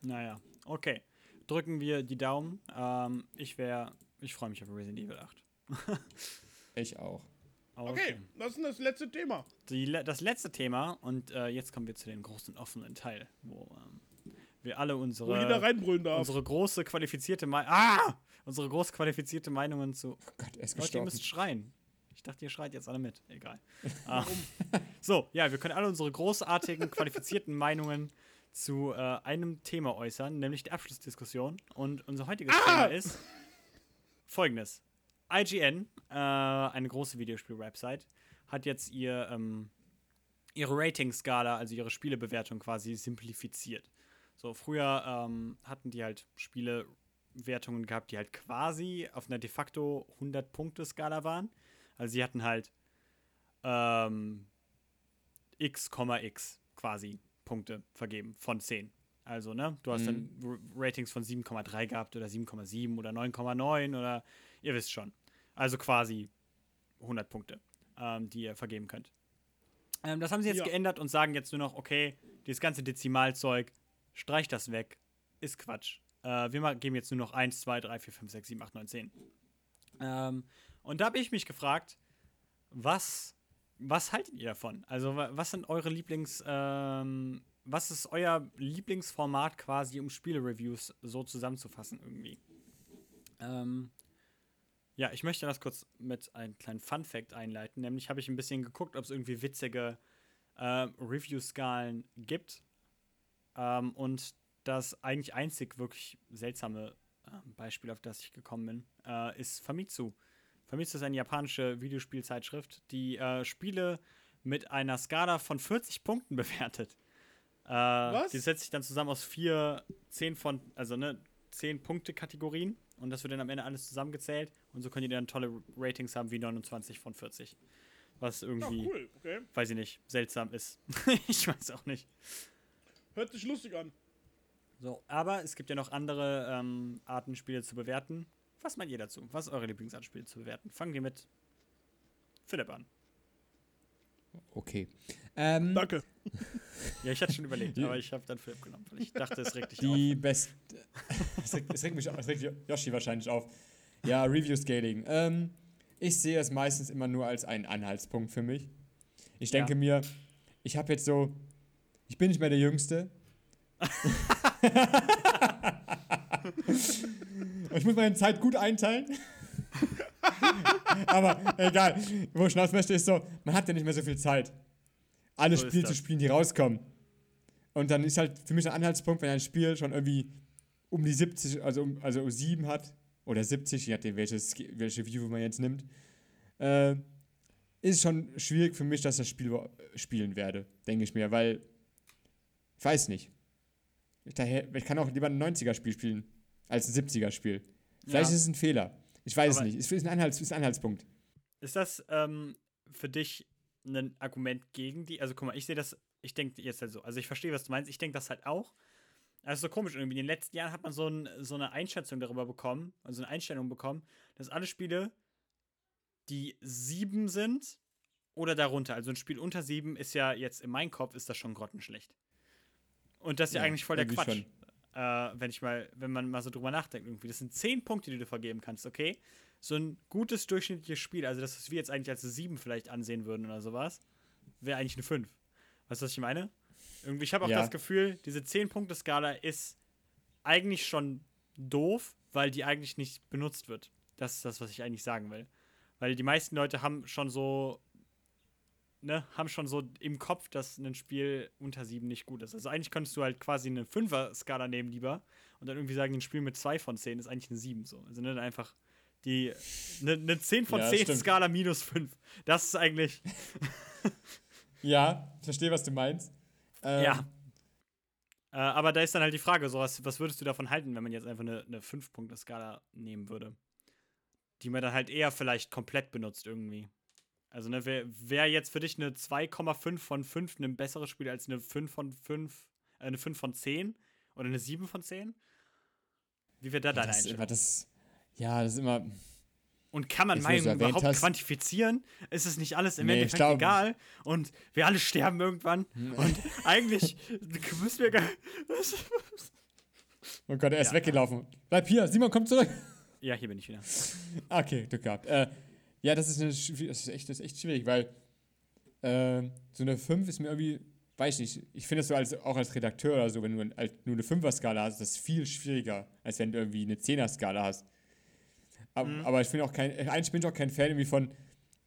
[SPEAKER 1] Naja, okay. Drücken wir die Daumen. Ähm, ich wäre, ich freue mich auf Resident Evil 8.
[SPEAKER 3] Ich auch.
[SPEAKER 2] Okay, das ist das letzte Thema.
[SPEAKER 1] Die, das letzte Thema und äh, jetzt kommen wir zu dem großen offenen Teil, wo ähm, wir alle unsere
[SPEAKER 2] jeder reinbrüllen darf.
[SPEAKER 1] unsere große qualifizierte Meinung. Ah! Unsere groß qualifizierte Meinungen zu.
[SPEAKER 3] Oh Gott, er ist
[SPEAKER 1] Leute, ihr müsst schreien. Ich dachte, ihr schreit jetzt alle mit. Egal. Ah. so, ja, wir können alle unsere großartigen, qualifizierten Meinungen zu äh, einem Thema äußern, nämlich die Abschlussdiskussion. Und unser heutiges Thema ist folgendes. IGN, äh, eine große Videospiel-Website, hat jetzt ihr, ähm, ihre Rating-Skala, also ihre Spielebewertung quasi simplifiziert. So, früher ähm, hatten die halt Spielewertungen gehabt, die halt quasi auf einer de facto 100-Punkte-Skala waren. Also sie hatten halt ähm, x, x quasi Punkte vergeben von 10. Also, ne, du hast dann R- Ratings von 7,3 gehabt oder 7,7 oder 9,9 oder ihr wisst schon. Also quasi 100 Punkte, ähm, die ihr vergeben könnt. Ähm, das haben sie jetzt
[SPEAKER 2] Ja.
[SPEAKER 1] geändert und sagen jetzt nur noch, okay, dieses ganze Dezimalzeug, streich das weg, ist Quatsch. Äh, wir geben jetzt nur noch 1, 2, 3, 4, 5, 6, 7, 8, 9, 10. Ähm, und da habe ich mich gefragt, was, was haltet ihr davon? Also, wa- was sind eure Lieblings, ähm, was ist euer Lieblingsformat quasi, um Spiele-Reviews so zusammenzufassen irgendwie? Ähm, ja, ich möchte das kurz mit einem kleinen Fun-Fact einleiten. Nämlich habe ich ein bisschen geguckt, ob es irgendwie witzige äh, Review-Skalen gibt. Ähm, und das eigentlich einzig wirklich seltsame ähm, Beispiel, auf das ich gekommen bin, äh, ist Famitsu. Famitsu ist eine japanische Videospielzeitschrift, die äh, Spiele mit einer Skala von 40 Punkten bewertet. Äh,
[SPEAKER 2] Was?
[SPEAKER 1] Die setzt sich dann zusammen aus vier, zehn von, also ne, 10 Punkte-Kategorien und das wird dann am Ende alles zusammengezählt und so könnt ihr dann tolle Ratings haben wie 29 von 40. Was
[SPEAKER 2] Ja,
[SPEAKER 1] irgendwie,
[SPEAKER 2] cool, okay.
[SPEAKER 1] weiß ich nicht, seltsam ist. ich weiß auch nicht.
[SPEAKER 2] Hört sich lustig an.
[SPEAKER 1] So, aber es gibt ja noch andere ähm, Arten, Spiele zu bewerten. Was meint ihr dazu? Was ist eure Lieblingsart, Spiele zu bewerten? Fangen wir mit Philipp an.
[SPEAKER 3] Okay. Ähm,
[SPEAKER 2] Danke.
[SPEAKER 1] Ja, ich hatte schon überlegt, aber ich habe dann Philipp genommen, weil ich dachte, es regt dich
[SPEAKER 3] die best. es, regt, es regt mich es regt Yoshi wahrscheinlich auf. Ja, Review-Scaling. Ähm, ich sehe es meistens immer nur als einen Anhaltspunkt für mich. Ich denke
[SPEAKER 1] Ja.
[SPEAKER 3] mir, ich habe jetzt so. Ich bin nicht mehr der Jüngste. Ich muss meine Zeit gut einteilen. Aber egal, wo ich hinaus möchte, ist so, man hat ja nicht mehr so viel Zeit, alle
[SPEAKER 1] So
[SPEAKER 3] Spiele zu spielen, die rauskommen. Und dann ist halt für mich ein Anhaltspunkt, wenn ein Spiel schon irgendwie um die 70, also um, also um 7 hat, oder 70, je nachdem, welches, welche View man jetzt nimmt, äh, ist schon schwierig für mich, dass ich das Spiel spielen werde, denke ich mir, weil, ich weiß nicht. Ich, daher, ich kann auch lieber ein 90er-Spiel spielen, als ein 70er-Spiel. Vielleicht
[SPEAKER 1] Ja.
[SPEAKER 3] ist es ein Fehler. Ich weiß
[SPEAKER 1] Aber-
[SPEAKER 3] es nicht. Es ist ein, Anhalts, ist ein Anhaltspunkt.
[SPEAKER 1] Ist das ähm, für dich ein Argument gegen die? Also guck mal, ich sehe das, ich denke jetzt halt so, also ich verstehe, was du meinst, ich denke das halt auch. Also so komisch irgendwie. In den letzten Jahren hat man so, ein, so eine Einschätzung darüber bekommen, also eine Einstellung bekommen, dass alle Spiele, die sieben sind oder darunter, also ein Spiel unter sieben ist ja jetzt in meinem Kopf ist das schon grottenschlecht. Und das ist ja,
[SPEAKER 3] Ja,
[SPEAKER 1] eigentlich voll der Quatsch.
[SPEAKER 3] schon.
[SPEAKER 1] Äh, wenn ich mal, wenn man mal so drüber nachdenkt irgendwie. Das sind zehn Punkte, die du vergeben kannst, okay? So ein gutes durchschnittliches Spiel, also das, was wir jetzt eigentlich als eine 7 vielleicht ansehen würden oder sowas, wäre eigentlich eine 5. Weißt du, was ich meine? Irgendwie, ich habe auch
[SPEAKER 3] Ja.
[SPEAKER 1] das Gefühl, diese 10-Punkte-Skala ist eigentlich schon doof, weil die eigentlich nicht benutzt wird. Das ist das, was ich eigentlich sagen will. Weil die meisten Leute haben schon so, ne, haben schon so im Kopf, dass ein Spiel unter 7 nicht gut ist. Also eigentlich könntest du halt quasi eine 5er-Skala nehmen lieber und dann irgendwie sagen, ein Spiel mit 2 von 10 ist eigentlich eine 7. So. Also ne, dann einfach die, eine, eine 10 von
[SPEAKER 3] Ja,
[SPEAKER 1] 10
[SPEAKER 3] stimmt.
[SPEAKER 1] Skala minus 5. Das ist eigentlich,
[SPEAKER 3] Ja, ich verstehe, was du meinst. Ähm,
[SPEAKER 1] ja. Äh, aber da ist dann halt die Frage, so was, was würdest du davon halten, wenn man jetzt einfach eine, eine 5-Punkte-Skala nehmen würde? Die man dann halt eher vielleicht komplett benutzt irgendwie. Also, ne, wäre wär jetzt für dich eine 2,5 von 5 ein besseres Spiel als eine 5 von 5, äh, eine 5 von 10 oder eine 7 von 10? Wie wäre da deine
[SPEAKER 3] das, ist
[SPEAKER 1] Einstellung?
[SPEAKER 3] das, ja, das ist immer.
[SPEAKER 1] Und kann man
[SPEAKER 3] erwähnt
[SPEAKER 1] überhaupt
[SPEAKER 3] hast-
[SPEAKER 1] quantifizieren? Ist es nicht alles im
[SPEAKER 3] Nee,
[SPEAKER 1] Endeffekt
[SPEAKER 3] glaub-
[SPEAKER 1] egal? Und wir alle sterben irgendwann. Und eigentlich müssen wir gar.
[SPEAKER 3] Oh Gott, er ist
[SPEAKER 1] Ja.
[SPEAKER 3] weggelaufen. Bleib hier, Simon, komm zurück.
[SPEAKER 1] ja, hier bin ich wieder.
[SPEAKER 3] Okay, Glück gehabt. Äh, ja, das ist, eine, das, ist echt, das ist echt schwierig, weil äh, so eine 5 ist mir irgendwie, weiß nicht, ich finde es so als, auch als Redakteur oder so, wenn du halt nur eine 5er-Skala hast, das ist viel schwieriger, als wenn du irgendwie eine 10er-Skala hast. Aber,
[SPEAKER 1] Mhm.
[SPEAKER 3] aber ich bin auch kein, eigentlich bin ich auch kein Fan irgendwie von,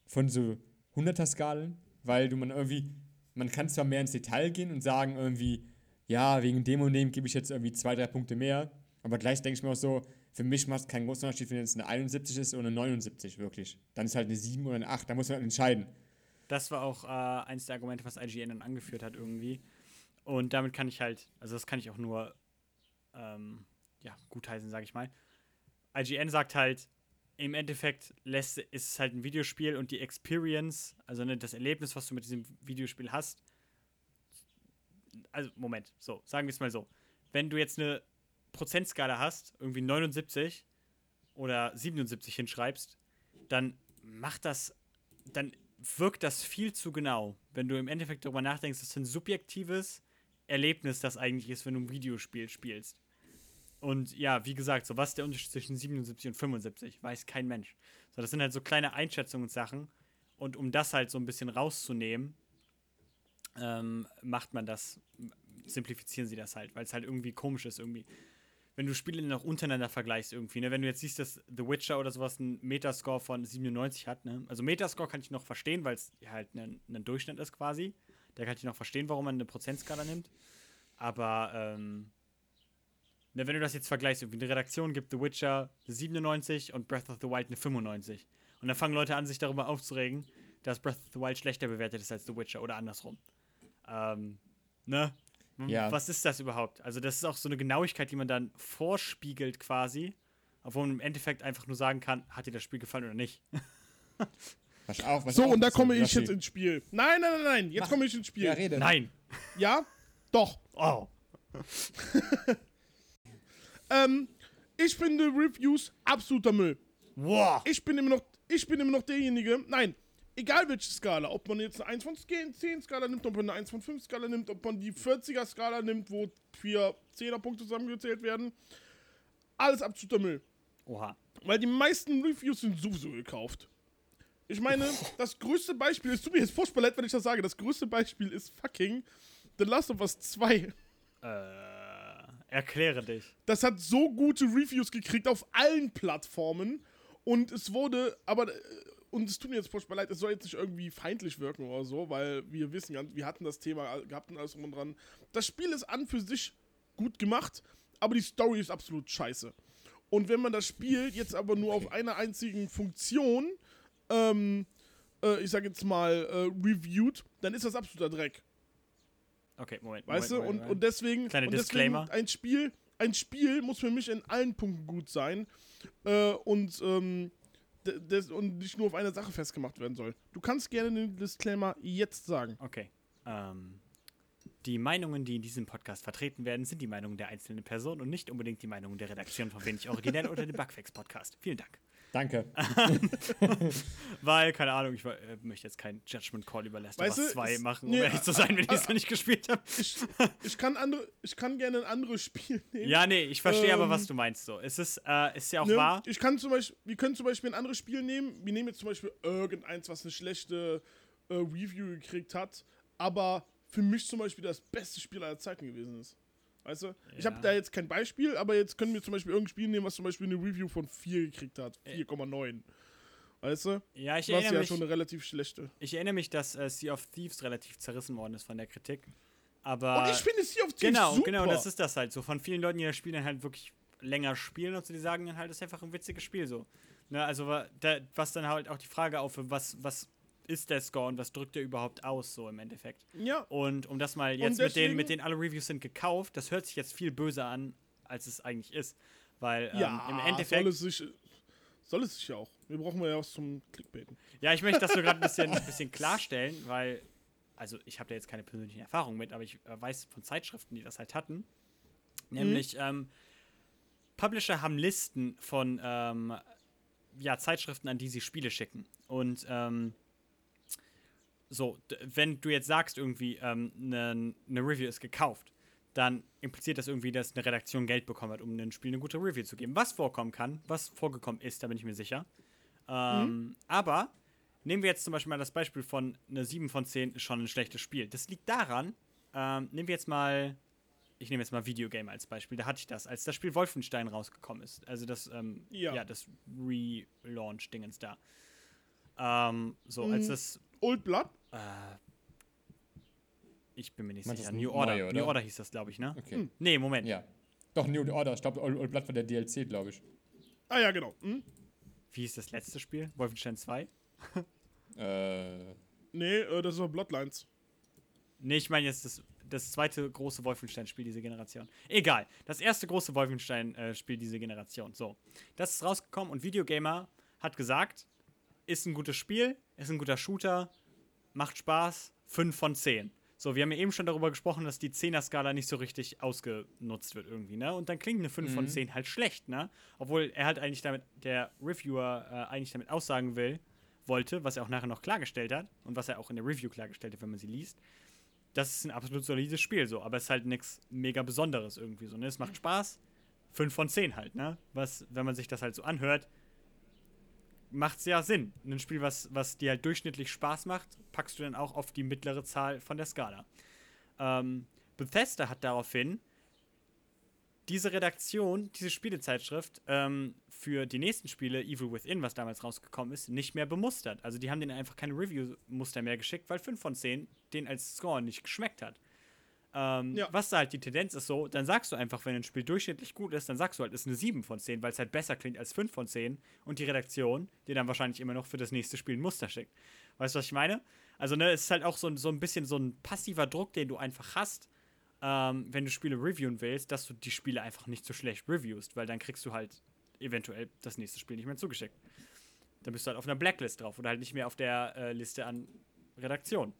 [SPEAKER 3] von so 100er-Skalen, weil du man irgendwie, man kann zwar mehr ins Detail gehen und sagen irgendwie, ja, wegen dem und dem gebe ich jetzt irgendwie zwei, drei Punkte mehr, aber gleich denke ich mir auch so, für mich macht es keinen großen Unterschied, wenn es eine 71 ist oder eine 79, wirklich. Dann ist halt eine 7 oder eine 8, da muss man halt entscheiden.
[SPEAKER 1] Das war auch äh, eins der Argumente, was IGN dann angeführt hat irgendwie. Und damit kann ich halt, also das kann ich auch nur, ähm, ja, gutheißen, sage ich mal. IGN sagt halt, im Endeffekt lässt, ist es halt ein Videospiel und die Experience, also ne, das Erlebnis, was du mit diesem Videospiel hast. Also, Moment, so, sagen wir es mal so. Wenn du jetzt eine Prozentskala hast, irgendwie 79 oder 77 hinschreibst, dann macht das, dann wirkt das viel zu genau, wenn du im Endeffekt darüber nachdenkst, dass es ein subjektives Erlebnis das eigentlich ist, wenn du ein Videospiel spielst. Und ja, wie gesagt, so was ist der Unterschied zwischen 77 und 75, weiß kein Mensch. So, das sind halt so kleine Einschätzungssachen. und um das halt so ein bisschen rauszunehmen, ähm, macht man das, simplifizieren sie das halt, weil es halt irgendwie komisch ist irgendwie. Wenn du Spiele noch untereinander vergleichst irgendwie, ne? Wenn du jetzt siehst, dass The Witcher oder sowas einen Metascore von 97 hat, ne? Also Metascore kann ich noch verstehen, weil es halt ein, ein Durchschnitt ist quasi. Da kann ich noch verstehen, warum man eine Prozentskala nimmt. Aber, ähm, ne, wenn du das jetzt vergleichst, irgendwie eine Redaktion gibt The Witcher eine 97 und Breath of the Wild eine 95. Und dann fangen Leute an, sich darüber aufzuregen, dass Breath of the Wild schlechter bewertet ist als The Witcher oder andersrum. Ähm, ne?
[SPEAKER 3] Ja.
[SPEAKER 1] Was ist das überhaupt? Also, das ist auch so eine Genauigkeit, die man dann vorspiegelt quasi, obwohl man im Endeffekt einfach nur sagen kann, hat dir das Spiel gefallen oder nicht.
[SPEAKER 3] Was auch, was
[SPEAKER 2] So, und da komme ich jetzt ins Spiel. Nein, nein, nein, nein. Jetzt
[SPEAKER 3] Mach-
[SPEAKER 2] komme ich ins Spiel.
[SPEAKER 3] Ja, rede.
[SPEAKER 1] Nein.
[SPEAKER 2] Ja? Doch.
[SPEAKER 1] Oh.
[SPEAKER 2] Ähm, ich finde Reviews absoluter Müll.
[SPEAKER 1] Wow.
[SPEAKER 2] Ich bin immer noch, ich bin immer noch derjenige, nein, egal welche Skala, ob man jetzt eine 1 von 10 Skala nimmt, ob man eine 1 von 5 Skala nimmt, ob man die 40er Skala nimmt, wo vier 10er Punkte zusammengezählt werden, alles absoluter Müll.
[SPEAKER 1] Oha.
[SPEAKER 2] Weil die meisten Reviews sind sowieso gekauft. Ich meine, das größte Beispiel, es tut mir jetzt furchtbar leid, wenn ich das sage, das größte Beispiel ist fucking The Last of Us 2.
[SPEAKER 1] Äh, erkläre dich.
[SPEAKER 2] Das hat so gute Reviews gekriegt auf allen Plattformen und es wurde, aber, äh, und es tut mir jetzt furchtbar leid, es soll jetzt nicht irgendwie feindlich wirken oder so, weil wir wissen, ja, wir hatten das Thema gehabt und alles drum und dran. Das Spiel ist an für sich gut gemacht, aber die Story ist absolut scheiße. Und wenn man das Spiel jetzt aber nur auf einer einzigen Funktion, ähm, äh, ich sag jetzt mal, äh, reviewt, dann ist das absoluter Dreck.
[SPEAKER 1] Okay, Moment.
[SPEAKER 2] Weißt
[SPEAKER 1] Moment,
[SPEAKER 2] du? Und,
[SPEAKER 1] Moment,
[SPEAKER 2] und deswegen,
[SPEAKER 1] Kleiner
[SPEAKER 2] und deswegen
[SPEAKER 1] Disclaimer.
[SPEAKER 2] ein Spiel, ein Spiel muss für mich in allen Punkten gut sein äh, und, ähm, d- des, und nicht nur auf einer Sache festgemacht werden soll. Du kannst gerne den Disclaimer jetzt sagen.
[SPEAKER 1] Okay. Ähm, die Meinungen, die in diesem Podcast vertreten werden, sind die Meinungen der einzelnen Person und nicht unbedingt die Meinungen der Redaktion von Wenig Originell oder dem Bugfix Podcast. Vielen Dank.
[SPEAKER 3] Danke.
[SPEAKER 1] Weil, keine Ahnung, ich äh, möchte jetzt keinen Judgment Call über Last of
[SPEAKER 2] Weißt
[SPEAKER 1] Us
[SPEAKER 2] du,
[SPEAKER 1] 2
[SPEAKER 2] es-
[SPEAKER 1] machen, um
[SPEAKER 2] nee,
[SPEAKER 1] ehrlich zu sein, wenn ich es noch nicht gespielt habe.
[SPEAKER 2] Ich, ich, kann andere, ich kann gerne ein anderes Spiel nehmen.
[SPEAKER 1] Ja, nee, ich verstehe aber,
[SPEAKER 2] Ähm,
[SPEAKER 1] was du meinst. So. Es ist, äh, ist ja auch
[SPEAKER 2] Ne?
[SPEAKER 1] wahr.
[SPEAKER 2] Ich kann zum Beispiel, wir können zum Beispiel ein anderes Spiel nehmen. Wir nehmen jetzt zum Beispiel irgendeins, was eine schlechte äh, Review gekriegt hat, aber für mich zum Beispiel das beste Spiel aller Zeiten gewesen ist. Weißt du? Ich habe
[SPEAKER 1] Ja.
[SPEAKER 2] da jetzt kein Beispiel, aber jetzt können wir zum Beispiel irgendein Spiel nehmen, was zum Beispiel eine Review von 4 gekriegt hat. 4,9. Weißt du?
[SPEAKER 1] Ja, ich erinnere,
[SPEAKER 2] ja
[SPEAKER 1] mich,
[SPEAKER 2] schon eine relativ schlechte.
[SPEAKER 1] ich erinnere mich, dass äh, Sea of Thieves relativ zerrissen worden ist von der Kritik. Aber.
[SPEAKER 2] Und ich finde Sea of Thieves
[SPEAKER 1] Genau,
[SPEAKER 2] super.
[SPEAKER 1] genau, das ist das halt so. Von vielen Leuten, die das Spiel dann halt wirklich länger spielen und so, die sagen dann halt, das ist einfach ein witziges Spiel so. Ne, also da, was dann halt auch die Frage auf, was, was ist der Score und was drückt er überhaupt aus, so im Endeffekt.
[SPEAKER 2] ja,
[SPEAKER 1] Und um das mal jetzt mit denen, mit denen alle Reviews sind gekauft, das hört sich jetzt viel böser an, als es eigentlich ist. Weil ähm,
[SPEAKER 2] ja,
[SPEAKER 1] im
[SPEAKER 2] soll
[SPEAKER 1] Endeffekt.
[SPEAKER 2] es sich, soll es sich ja auch. Wir brauchen ja was zum Clickbaiten.
[SPEAKER 1] Ja, ich möchte das so gerade ein bisschen, ein bisschen klarstellen, weil, also ich habe da jetzt keine persönlichen Erfahrungen mit, aber ich äh, weiß von Zeitschriften, die das halt hatten. Nämlich, ähm, Publisher haben Listen von ähm, ja, Zeitschriften, an die sie Spiele schicken. Und ähm, so, wenn du jetzt sagst, irgendwie, eine ähm, ne Review ist gekauft, dann impliziert das irgendwie, dass eine Redaktion Geld bekommen hat, um einem Spiel eine gute Review zu geben. Was vorkommen kann, was vorgekommen ist, da bin ich mir sicher. Ähm, Aber nehmen wir jetzt zum Beispiel mal das Beispiel von eine 7 von 10 ist schon ein schlechtes Spiel. Das liegt daran, ähm, nehmen wir jetzt mal, ich nehme jetzt mal Videogame als Beispiel, da hatte ich das, als das Spiel Wolfenstein rausgekommen ist. Also das, ähm, ja.
[SPEAKER 2] Ja.
[SPEAKER 1] das Relaunch-Dingens da. Ähm, so, als
[SPEAKER 2] Mhm.
[SPEAKER 1] das,
[SPEAKER 2] Old Blood?
[SPEAKER 1] Äh, ich bin mir nicht
[SPEAKER 3] Meinst
[SPEAKER 1] sicher. New
[SPEAKER 3] neue,
[SPEAKER 1] Order.
[SPEAKER 3] oder?
[SPEAKER 1] New Order hieß das, glaube ich, ne?
[SPEAKER 3] Okay.
[SPEAKER 1] Nee, Moment.
[SPEAKER 3] Ja. Doch, New Order. Ich glaube, Old, Old Blood war der DLC, glaube ich.
[SPEAKER 2] Ah ja, genau. Hm?
[SPEAKER 1] Wie hieß das letzte Spiel? Wolfenstein 2?
[SPEAKER 3] Äh,
[SPEAKER 2] Nee, äh, das war Bloodlines.
[SPEAKER 1] Nee, ich meine jetzt das, das zweite große Wolfenstein-Spiel dieser Generation. Egal. Das erste große Wolfenstein-Spiel dieser Generation. So. Das ist rausgekommen und Videogamer hat gesagt, ist ein gutes Spiel, ist ein guter Shooter, macht Spaß, 5 von 10. So, wir haben ja eben schon darüber gesprochen, dass die 10er-Skala nicht so richtig ausgenutzt wird irgendwie, ne? Und dann klingt eine 5 von 10 halt schlecht, ne? Obwohl er halt eigentlich damit, der Reviewer äh, eigentlich damit aussagen will, wollte, was er auch nachher noch klargestellt hat und was er auch in der Review klargestellt hat, wenn man sie liest, das ist ein absolut solides Spiel so, aber es ist halt nichts mega Besonderes irgendwie so, ne? Es macht Spaß, 5 von 10 halt, ne? Was, wenn man sich das halt so anhört, macht es ja Sinn. Ein Spiel, was, was dir halt durchschnittlich Spaß macht, packst du dann auch auf die mittlere Zahl von der Skala. Ähm, Bethesda hat daraufhin diese Redaktion, diese Spielezeitschrift ähm, für die nächsten Spiele, Evil Within, was damals rausgekommen ist, nicht mehr bemustert. Also die haben denen einfach keine Review-Muster mehr geschickt, weil 5 von 10 den als Score nicht geschmeckt hat. Ähm,
[SPEAKER 2] Ja.
[SPEAKER 1] Was da halt die Tendenz ist so, dann sagst du einfach, wenn ein Spiel durchschnittlich gut ist, dann sagst du halt, es ist eine 7 von 10, weil es halt besser klingt als 5 von 10 und die Redaktion dir dann wahrscheinlich immer noch für das nächste Spiel ein Muster schickt. Weißt du, was ich meine? Also, ne, es ist halt auch so, ein- so ein bisschen so ein passiver Druck, den du einfach hast, ähm, wenn du Spiele reviewen willst, dass du die Spiele einfach nicht so schlecht reviewst, weil dann kriegst du halt eventuell das nächste Spiel nicht mehr zugeschickt. Dann bist du halt auf einer Blacklist drauf oder halt nicht mehr auf der äh, Liste an Redaktion.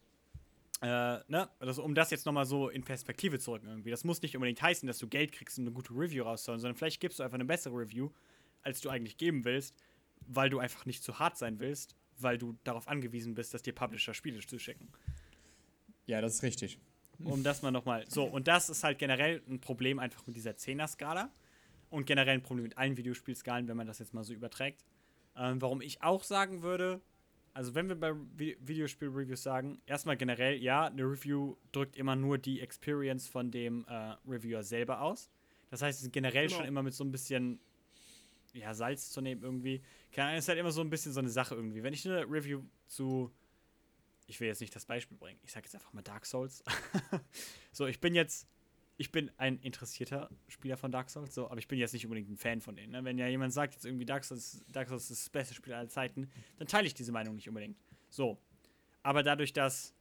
[SPEAKER 1] Äh, ne? Also, um das jetzt nochmal so in Perspektive zu rücken irgendwie. Das muss nicht unbedingt heißen, dass du Geld kriegst, um eine gute Review rauszuholen, sondern vielleicht gibst du einfach eine bessere Review, als du eigentlich geben willst, weil du einfach nicht zu hart sein willst, weil du darauf angewiesen bist, dass dir Publisher Spiele zuschicken.
[SPEAKER 3] Ja, das ist richtig.
[SPEAKER 1] Um das mal nochmal. So, und das ist halt generell ein Problem einfach mit dieser 10er-Skala und generell ein Problem mit allen Videospielskalen, wenn man das jetzt mal so überträgt. Ähm, warum ich auch sagen würde, also wenn wir bei Vi Videospiel-Reviews sagen, erstmal generell, ja, eine Review drückt immer nur die Experience von dem äh, Reviewer selber aus. Das heißt, es ist generell
[SPEAKER 2] Genau.
[SPEAKER 1] schon immer mit so ein bisschen ja, Salz zu nehmen irgendwie. Keine Ahnung, ist halt immer so ein bisschen so eine Sache irgendwie. Wenn ich eine Review zu ich will jetzt nicht das Beispiel bringen. Ich sage jetzt einfach mal Dark Souls. so, ich bin jetzt, ich bin ein interessierter Spieler von Dark Souls, so, aber ich bin jetzt nicht unbedingt ein Fan von denen. Ne? Wenn ja jemand sagt, jetzt irgendwie Dark Souls, Dark Souls ist das beste Spiel aller Zeiten, dann teile ich diese Meinung nicht unbedingt. So. Aber dadurch, dass.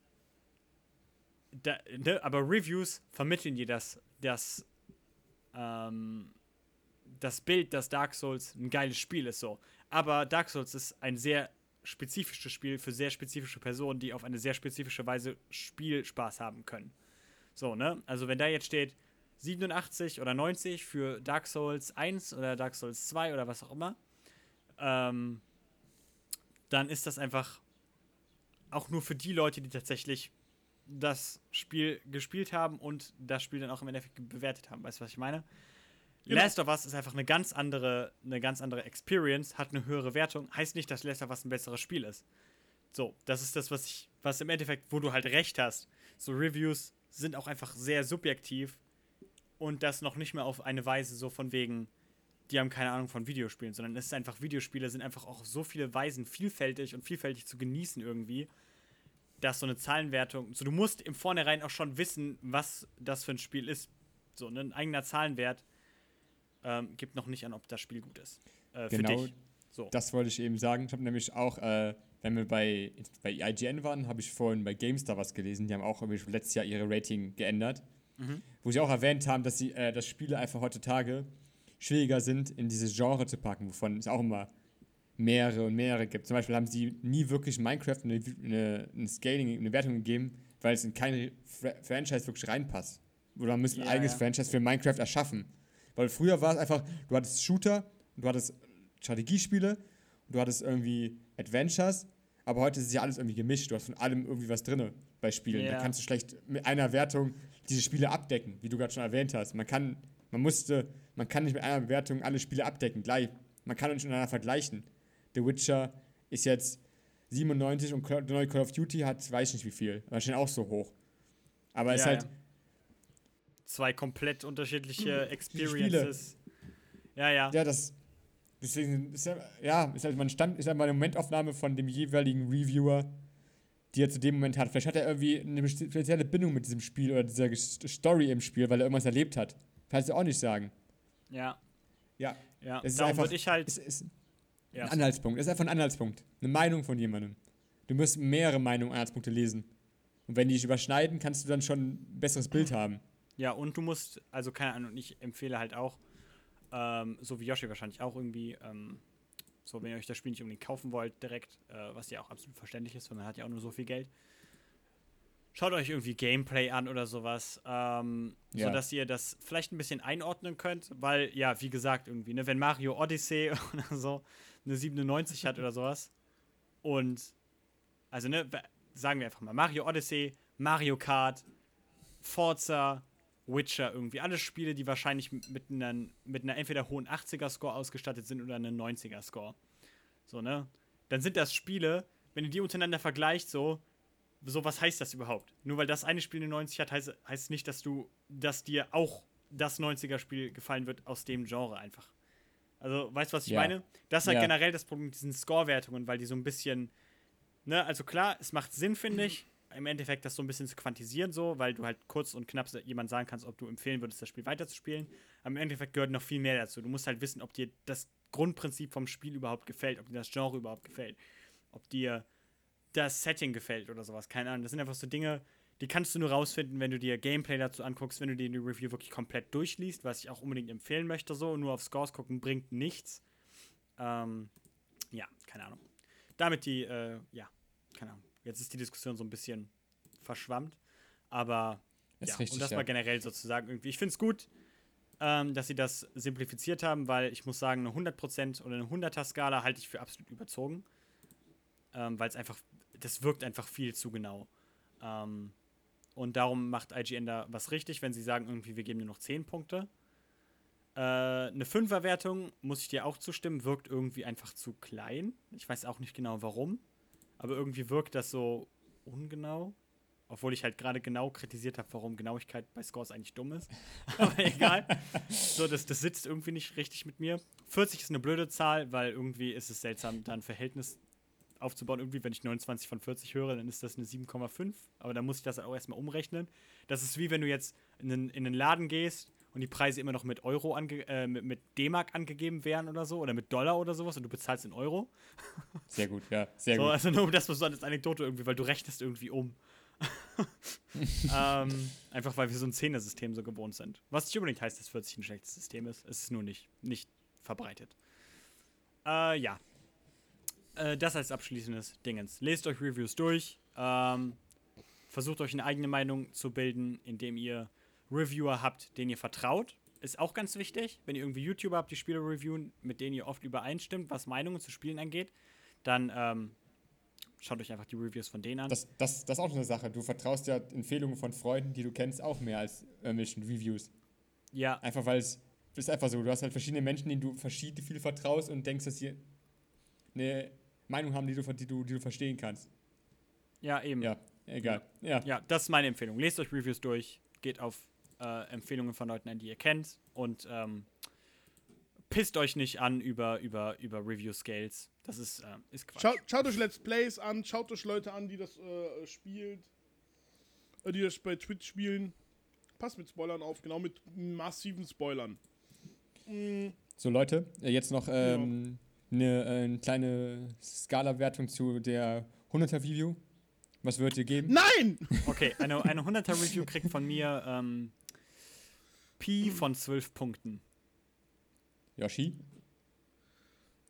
[SPEAKER 1] Da, ne, aber Reviews vermitteln dir das, das, ähm, das Bild, dass Dark Souls ein geiles Spiel ist, so. Aber Dark Souls ist ein sehr spezifisches Spiel für sehr spezifische Personen, die auf eine sehr spezifische Weise Spielspaß haben können. So, ne? Also wenn da jetzt steht 87 oder 90 für Dark Souls 1 oder Dark Souls 2 oder was auch immer, ähm, dann ist das einfach auch nur für die Leute, die tatsächlich das Spiel gespielt haben und das Spiel dann auch im Endeffekt bewertet haben. Weißt du, was ich meine?
[SPEAKER 2] Genau.
[SPEAKER 1] Last of Us ist einfach eine ganz andere, eine ganz andere Experience, hat eine höhere Wertung, heißt nicht, dass Last of Us ein besseres Spiel ist. So, das ist das, was ich, was im Endeffekt, wo du halt recht hast. So Reviews sind auch einfach sehr subjektiv und das noch nicht mehr auf eine Weise so von wegen, die haben keine Ahnung von Videospielen, sondern es ist einfach, Videospiele sind einfach auch so viele Weisen vielfältig und vielfältig zu genießen irgendwie, dass so eine Zahlenwertung, so du musst im Vornherein auch schon wissen, was das für ein Spiel ist. So, ein eigener Zahlenwert ähm, gibt noch nicht an, ob das Spiel gut ist. Äh,
[SPEAKER 3] Genau.
[SPEAKER 1] Für dich. So.
[SPEAKER 3] Das wollte ich eben sagen. Ich habe nämlich auch, äh, wenn wir bei, bei IGN waren, habe ich vorhin bei GameStar was gelesen. Die haben auch letztes Jahr ihre Rating geändert. Wo sie auch erwähnt haben, dass, sie, äh, dass Spiele einfach heutzutage schwieriger sind, in dieses Genre zu packen, wovon es auch immer mehrere und mehrere gibt. Zum Beispiel haben sie nie wirklich Minecraft eine, eine, ein Scaling, eine Wertung gegeben, weil es in keine Fra Franchise wirklich reinpasst. Oder man müsste ein
[SPEAKER 1] Ja,
[SPEAKER 3] eigenes
[SPEAKER 1] ja.
[SPEAKER 3] Franchise für Minecraft erschaffen. Weil früher war es einfach, du hattest Shooter, du hattest Strategiespiele, du hattest irgendwie Adventures, aber heute ist es ja alles irgendwie gemischt. Du hast von allem irgendwie was drin bei Spielen. Da
[SPEAKER 1] Ja.
[SPEAKER 3] kannst du schlecht mit einer Wertung diese Spiele abdecken, wie du gerade schon erwähnt hast. Man kann, man musste, man kann nicht mit einer Bewertung alle Spiele abdecken, gleich. Man kann nicht miteinander vergleichen. The Witcher ist jetzt 97 und der neue Call of Duty hat, weiß ich nicht wie viel, wahrscheinlich auch so hoch. Aber es ist
[SPEAKER 1] Ja,
[SPEAKER 3] halt,
[SPEAKER 1] ja. Zwei komplett unterschiedliche
[SPEAKER 3] Spiele.
[SPEAKER 1] Experiences. Ja, ja.
[SPEAKER 3] Ja, das. Deswegen ist ja, ja, ist halt, man stand, ist halt mal eine Momentaufnahme von dem jeweiligen Reviewer, die er zu dem Moment hat. Vielleicht hat er irgendwie eine spezielle Bindung mit diesem Spiel oder dieser Story im Spiel, weil er irgendwas erlebt hat. Kannst du auch nicht sagen.
[SPEAKER 1] Ja,
[SPEAKER 3] Ja,
[SPEAKER 1] ja.
[SPEAKER 3] es ist
[SPEAKER 1] Darum
[SPEAKER 3] einfach.
[SPEAKER 1] ich halt.
[SPEAKER 3] es ist
[SPEAKER 1] ja,
[SPEAKER 3] ein Anhaltspunkt. Es ist einfach ein Anhaltspunkt. Eine Meinung von jemandem. Du musst mehrere Meinungen, Anhaltspunkte lesen. Und wenn die sich überschneiden, kannst du dann schon ein besseres Bild haben.
[SPEAKER 1] ja, und du musst, also keine Ahnung, ich empfehle halt auch, ähm, so wie Yoshi wahrscheinlich auch irgendwie, ähm, so wenn ihr euch das Spiel nicht unbedingt kaufen wollt direkt, äh, was ja auch absolut verständlich ist, weil man hat ja auch nur so viel Geld. Schaut euch irgendwie Gameplay an oder sowas, ähm,
[SPEAKER 3] Ja.
[SPEAKER 1] sodass ihr das vielleicht ein bisschen einordnen könnt, weil, ja, wie gesagt, irgendwie, ne, wenn Mario Odyssey oder so eine 97 hat oder sowas und, also, ne, sagen wir einfach mal, Mario Odyssey, Mario Kart, Forza, Witcher irgendwie. Alle Spiele, die wahrscheinlich mit einer, mit einer entweder hohen 80er-Score ausgestattet sind oder einem 90er-Score. So, ne? dann sind das Spiele, wenn ihr die untereinander vergleicht, so, so was heißt das überhaupt? Nur weil das eine Spiel eine 90 hat, heißt, heißt nicht, dass du, dass dir auch das 90er-Spiel gefallen wird aus dem Genre einfach. Also, weißt du, was ich
[SPEAKER 3] Ja.
[SPEAKER 1] meine? Das ist halt
[SPEAKER 3] Ja.
[SPEAKER 1] generell das Problem mit diesen Score-Wertungen, weil die so ein bisschen, ne, also klar, es macht Sinn, finde ich, im Endeffekt das so ein bisschen zu quantisieren, so, weil du halt kurz und knapp jemand sagen kannst, ob du empfehlen würdest, das Spiel weiterzuspielen. Aber im Endeffekt gehört noch viel mehr dazu. Du musst halt wissen, ob dir das Grundprinzip vom Spiel überhaupt gefällt, ob dir das Genre überhaupt gefällt, ob dir das Setting gefällt oder sowas. Keine Ahnung. Das sind einfach so Dinge, die kannst du nur rausfinden, wenn du dir Gameplay dazu anguckst, wenn du dir die Review wirklich komplett durchliest, was ich auch unbedingt empfehlen möchte. So, nur auf Scores gucken bringt nichts. Ähm, ja, keine Ahnung. Damit die, äh, ja, keine Ahnung. Jetzt ist die Diskussion so ein bisschen verschwammt. Aber ja,
[SPEAKER 3] richtig,
[SPEAKER 1] und das
[SPEAKER 3] ja.
[SPEAKER 1] mal generell sozusagen irgendwie. Ich finde es gut, ähm, dass sie das simplifiziert haben, weil ich muss sagen, eine 100% oder eine 100er-Skala halte ich für absolut überzogen. Ähm, weil es einfach, das wirkt einfach viel zu genau. Ähm, und darum macht IGN da was richtig, wenn sie sagen, irgendwie, wir geben nur noch 10 Punkte. Äh, eine 5er-Wertung, muss ich dir auch zustimmen, wirkt irgendwie einfach zu klein. Ich weiß auch nicht genau warum. Aber irgendwie wirkt das so ungenau. Obwohl ich halt gerade genau kritisiert habe, warum Genauigkeit bei Scores eigentlich dumm ist. Aber egal. So, das, das sitzt irgendwie nicht richtig mit mir. 40 ist eine blöde Zahl, weil irgendwie ist es seltsam, da ein Verhältnis aufzubauen. Irgendwie, wenn ich 29 von 40 höre, dann ist das eine 7,5. Aber dann muss ich das auch erstmal umrechnen. Das ist wie wenn du jetzt in einen, in einen Laden gehst und die Preise immer noch mit Euro ange äh, mit, mit D-Mark angegeben wären oder so oder mit Dollar oder sowas und du bezahlst in Euro.
[SPEAKER 3] Sehr gut, ja. Sehr
[SPEAKER 1] So,
[SPEAKER 3] gut.
[SPEAKER 1] also nur das so als Anekdote irgendwie, weil du rechnest irgendwie um. ähm, einfach weil wir so ein Zehner-System so gewohnt sind. Was nicht unbedingt heißt, dass 40 ein schlechtes System ist. Es ist nur nicht, nicht verbreitet. Äh, ja. Äh, das als abschließendes Dingens. Lest euch Reviews durch. Ähm, versucht euch eine eigene Meinung zu bilden, indem ihr Reviewer habt, denen ihr vertraut. Ist auch ganz wichtig. Wenn ihr irgendwie YouTuber habt, die Spiele reviewen, mit denen ihr oft übereinstimmt, was Meinungen zu Spielen angeht, dann ähm, schaut euch einfach die Reviews von denen an.
[SPEAKER 3] Das, das, das ist auch eine Sache. Du vertraust ja Empfehlungen von Freunden, die du kennst, auch mehr als irgendwelchen Reviews.
[SPEAKER 1] ja,
[SPEAKER 3] Einfach weil es ist einfach so. Du hast halt verschiedene Menschen, denen du verschiedene viel vertraust und denkst, dass sie eine Meinung haben, die du, die du, die du verstehen kannst.
[SPEAKER 1] ja, eben.
[SPEAKER 3] Ja, egal. Ja.
[SPEAKER 1] Ja, das ist meine Empfehlung. Lest euch Reviews durch, geht auf äh, Empfehlungen von Leuten ein, die ihr kennt und ähm, pisst euch nicht an über, über, über Review-Scales. Das ist, äh, ist Quatsch.
[SPEAKER 2] Schaut, schaut euch Let's Plays an, schaut euch Leute an, die das äh, spielt, äh, die das bei Twitch spielen. Passt mit Spoilern auf, genau mit massiven Spoilern.
[SPEAKER 3] So, Leute, äh, jetzt noch ähm, eine, äh, eine kleine Skala-Wertung zu der 100er-Review. Was würdet ihr geben?
[SPEAKER 2] Nein!
[SPEAKER 1] Okay, eine, eine 100er-Review kriegt von mir ähm, Pi von 12 Punkten.
[SPEAKER 3] Yoshi?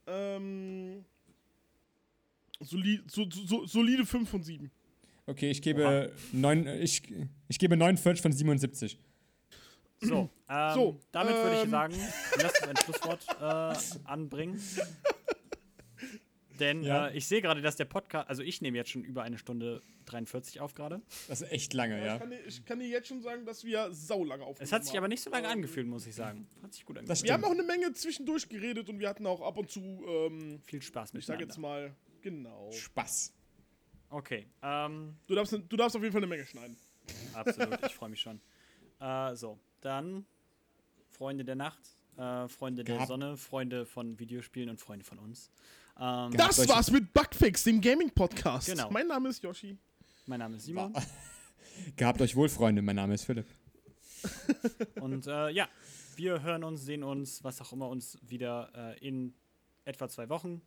[SPEAKER 2] Ähm, soli so, so, so, solide 5 von 7.
[SPEAKER 3] Okay, ich gebe, neun, ich, ich gebe 49 von 77.
[SPEAKER 1] So, ähm,
[SPEAKER 2] So,
[SPEAKER 1] damit würde ich
[SPEAKER 2] ähm.
[SPEAKER 1] sagen, lass uns ein Schlusswort äh, anbringen. Denn
[SPEAKER 3] Ja.
[SPEAKER 1] äh, ich sehe gerade, dass der Podcast, also ich nehme jetzt schon über eine Stunde 43 auf gerade.
[SPEAKER 3] Das ist echt lange, ja.
[SPEAKER 2] kann dir, ich kann dir jetzt schon sagen, dass wir saulange aufgenommen
[SPEAKER 1] Es hat sich aber
[SPEAKER 2] haben.
[SPEAKER 1] nicht so lange
[SPEAKER 2] Ähm,
[SPEAKER 1] angefühlt, muss ich sagen. Hat sich gut angefühlt.
[SPEAKER 2] Wir haben auch eine Menge zwischendurch geredet und wir hatten auch ab und zu, ähm,
[SPEAKER 1] Viel Spaß mit
[SPEAKER 2] ich sag jetzt mal, genau.
[SPEAKER 3] Spaß.
[SPEAKER 1] Okay, ähm,
[SPEAKER 2] Du darfst, du darfst auf jeden Fall eine Menge schneiden.
[SPEAKER 1] absolut, ich freue mich schon. Äh, so, dann Freunde der Nacht, äh, Freunde der
[SPEAKER 3] Gehabt.
[SPEAKER 1] Sonne, Freunde von Videospielen und Freunde von uns. Ähm.
[SPEAKER 2] Das war's mit Bugfix, dem Gaming-Podcast.
[SPEAKER 1] Genau.
[SPEAKER 2] Mein Name ist Yoshi.
[SPEAKER 1] mein Name ist Simon.
[SPEAKER 3] Gehabt euch wohl, Freunde. Mein Name ist Philipp.
[SPEAKER 1] Und äh, ja, wir hören uns, sehen uns, was auch immer uns wieder äh, in etwa zwei Wochen.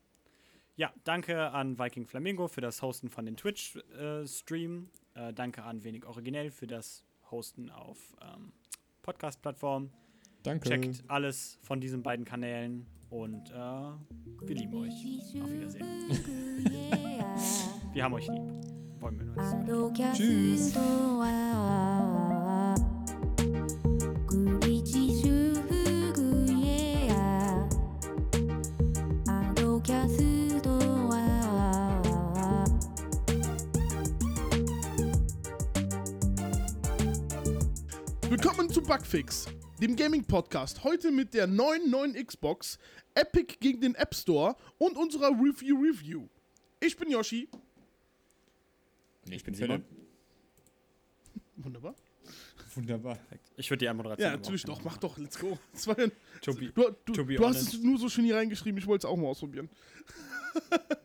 [SPEAKER 1] Ja, danke an Viking Flamingo für das Hosten von den Twitch-Stream. Äh, danke an Wenig Originell für das Hosten auf ähm, Podcast-Plattformen.
[SPEAKER 3] Danke.
[SPEAKER 1] Checkt alles von diesen beiden Kanälen und äh, wir lieben euch. Auf Wiedersehen. wir haben euch lieb. Wollen wir nur
[SPEAKER 3] Tschüss.
[SPEAKER 2] Willkommen zu Bugfix dem Gaming-Podcast. Heute mit der neuen neuen Xbox, Epic gegen den App Store und unserer Review Review. Ich bin Yoshi.
[SPEAKER 3] Nee,
[SPEAKER 1] Ich bin Simon.
[SPEAKER 2] Wunderbar.
[SPEAKER 3] Wunderbar.
[SPEAKER 1] Ich würde die Anmoderation.
[SPEAKER 2] Ja, natürlich doch. Mach doch. Let's go. Das war ja,
[SPEAKER 1] To be,
[SPEAKER 2] du du, du hast es nur so schön hier reingeschrieben. Ich wollte es auch mal ausprobieren.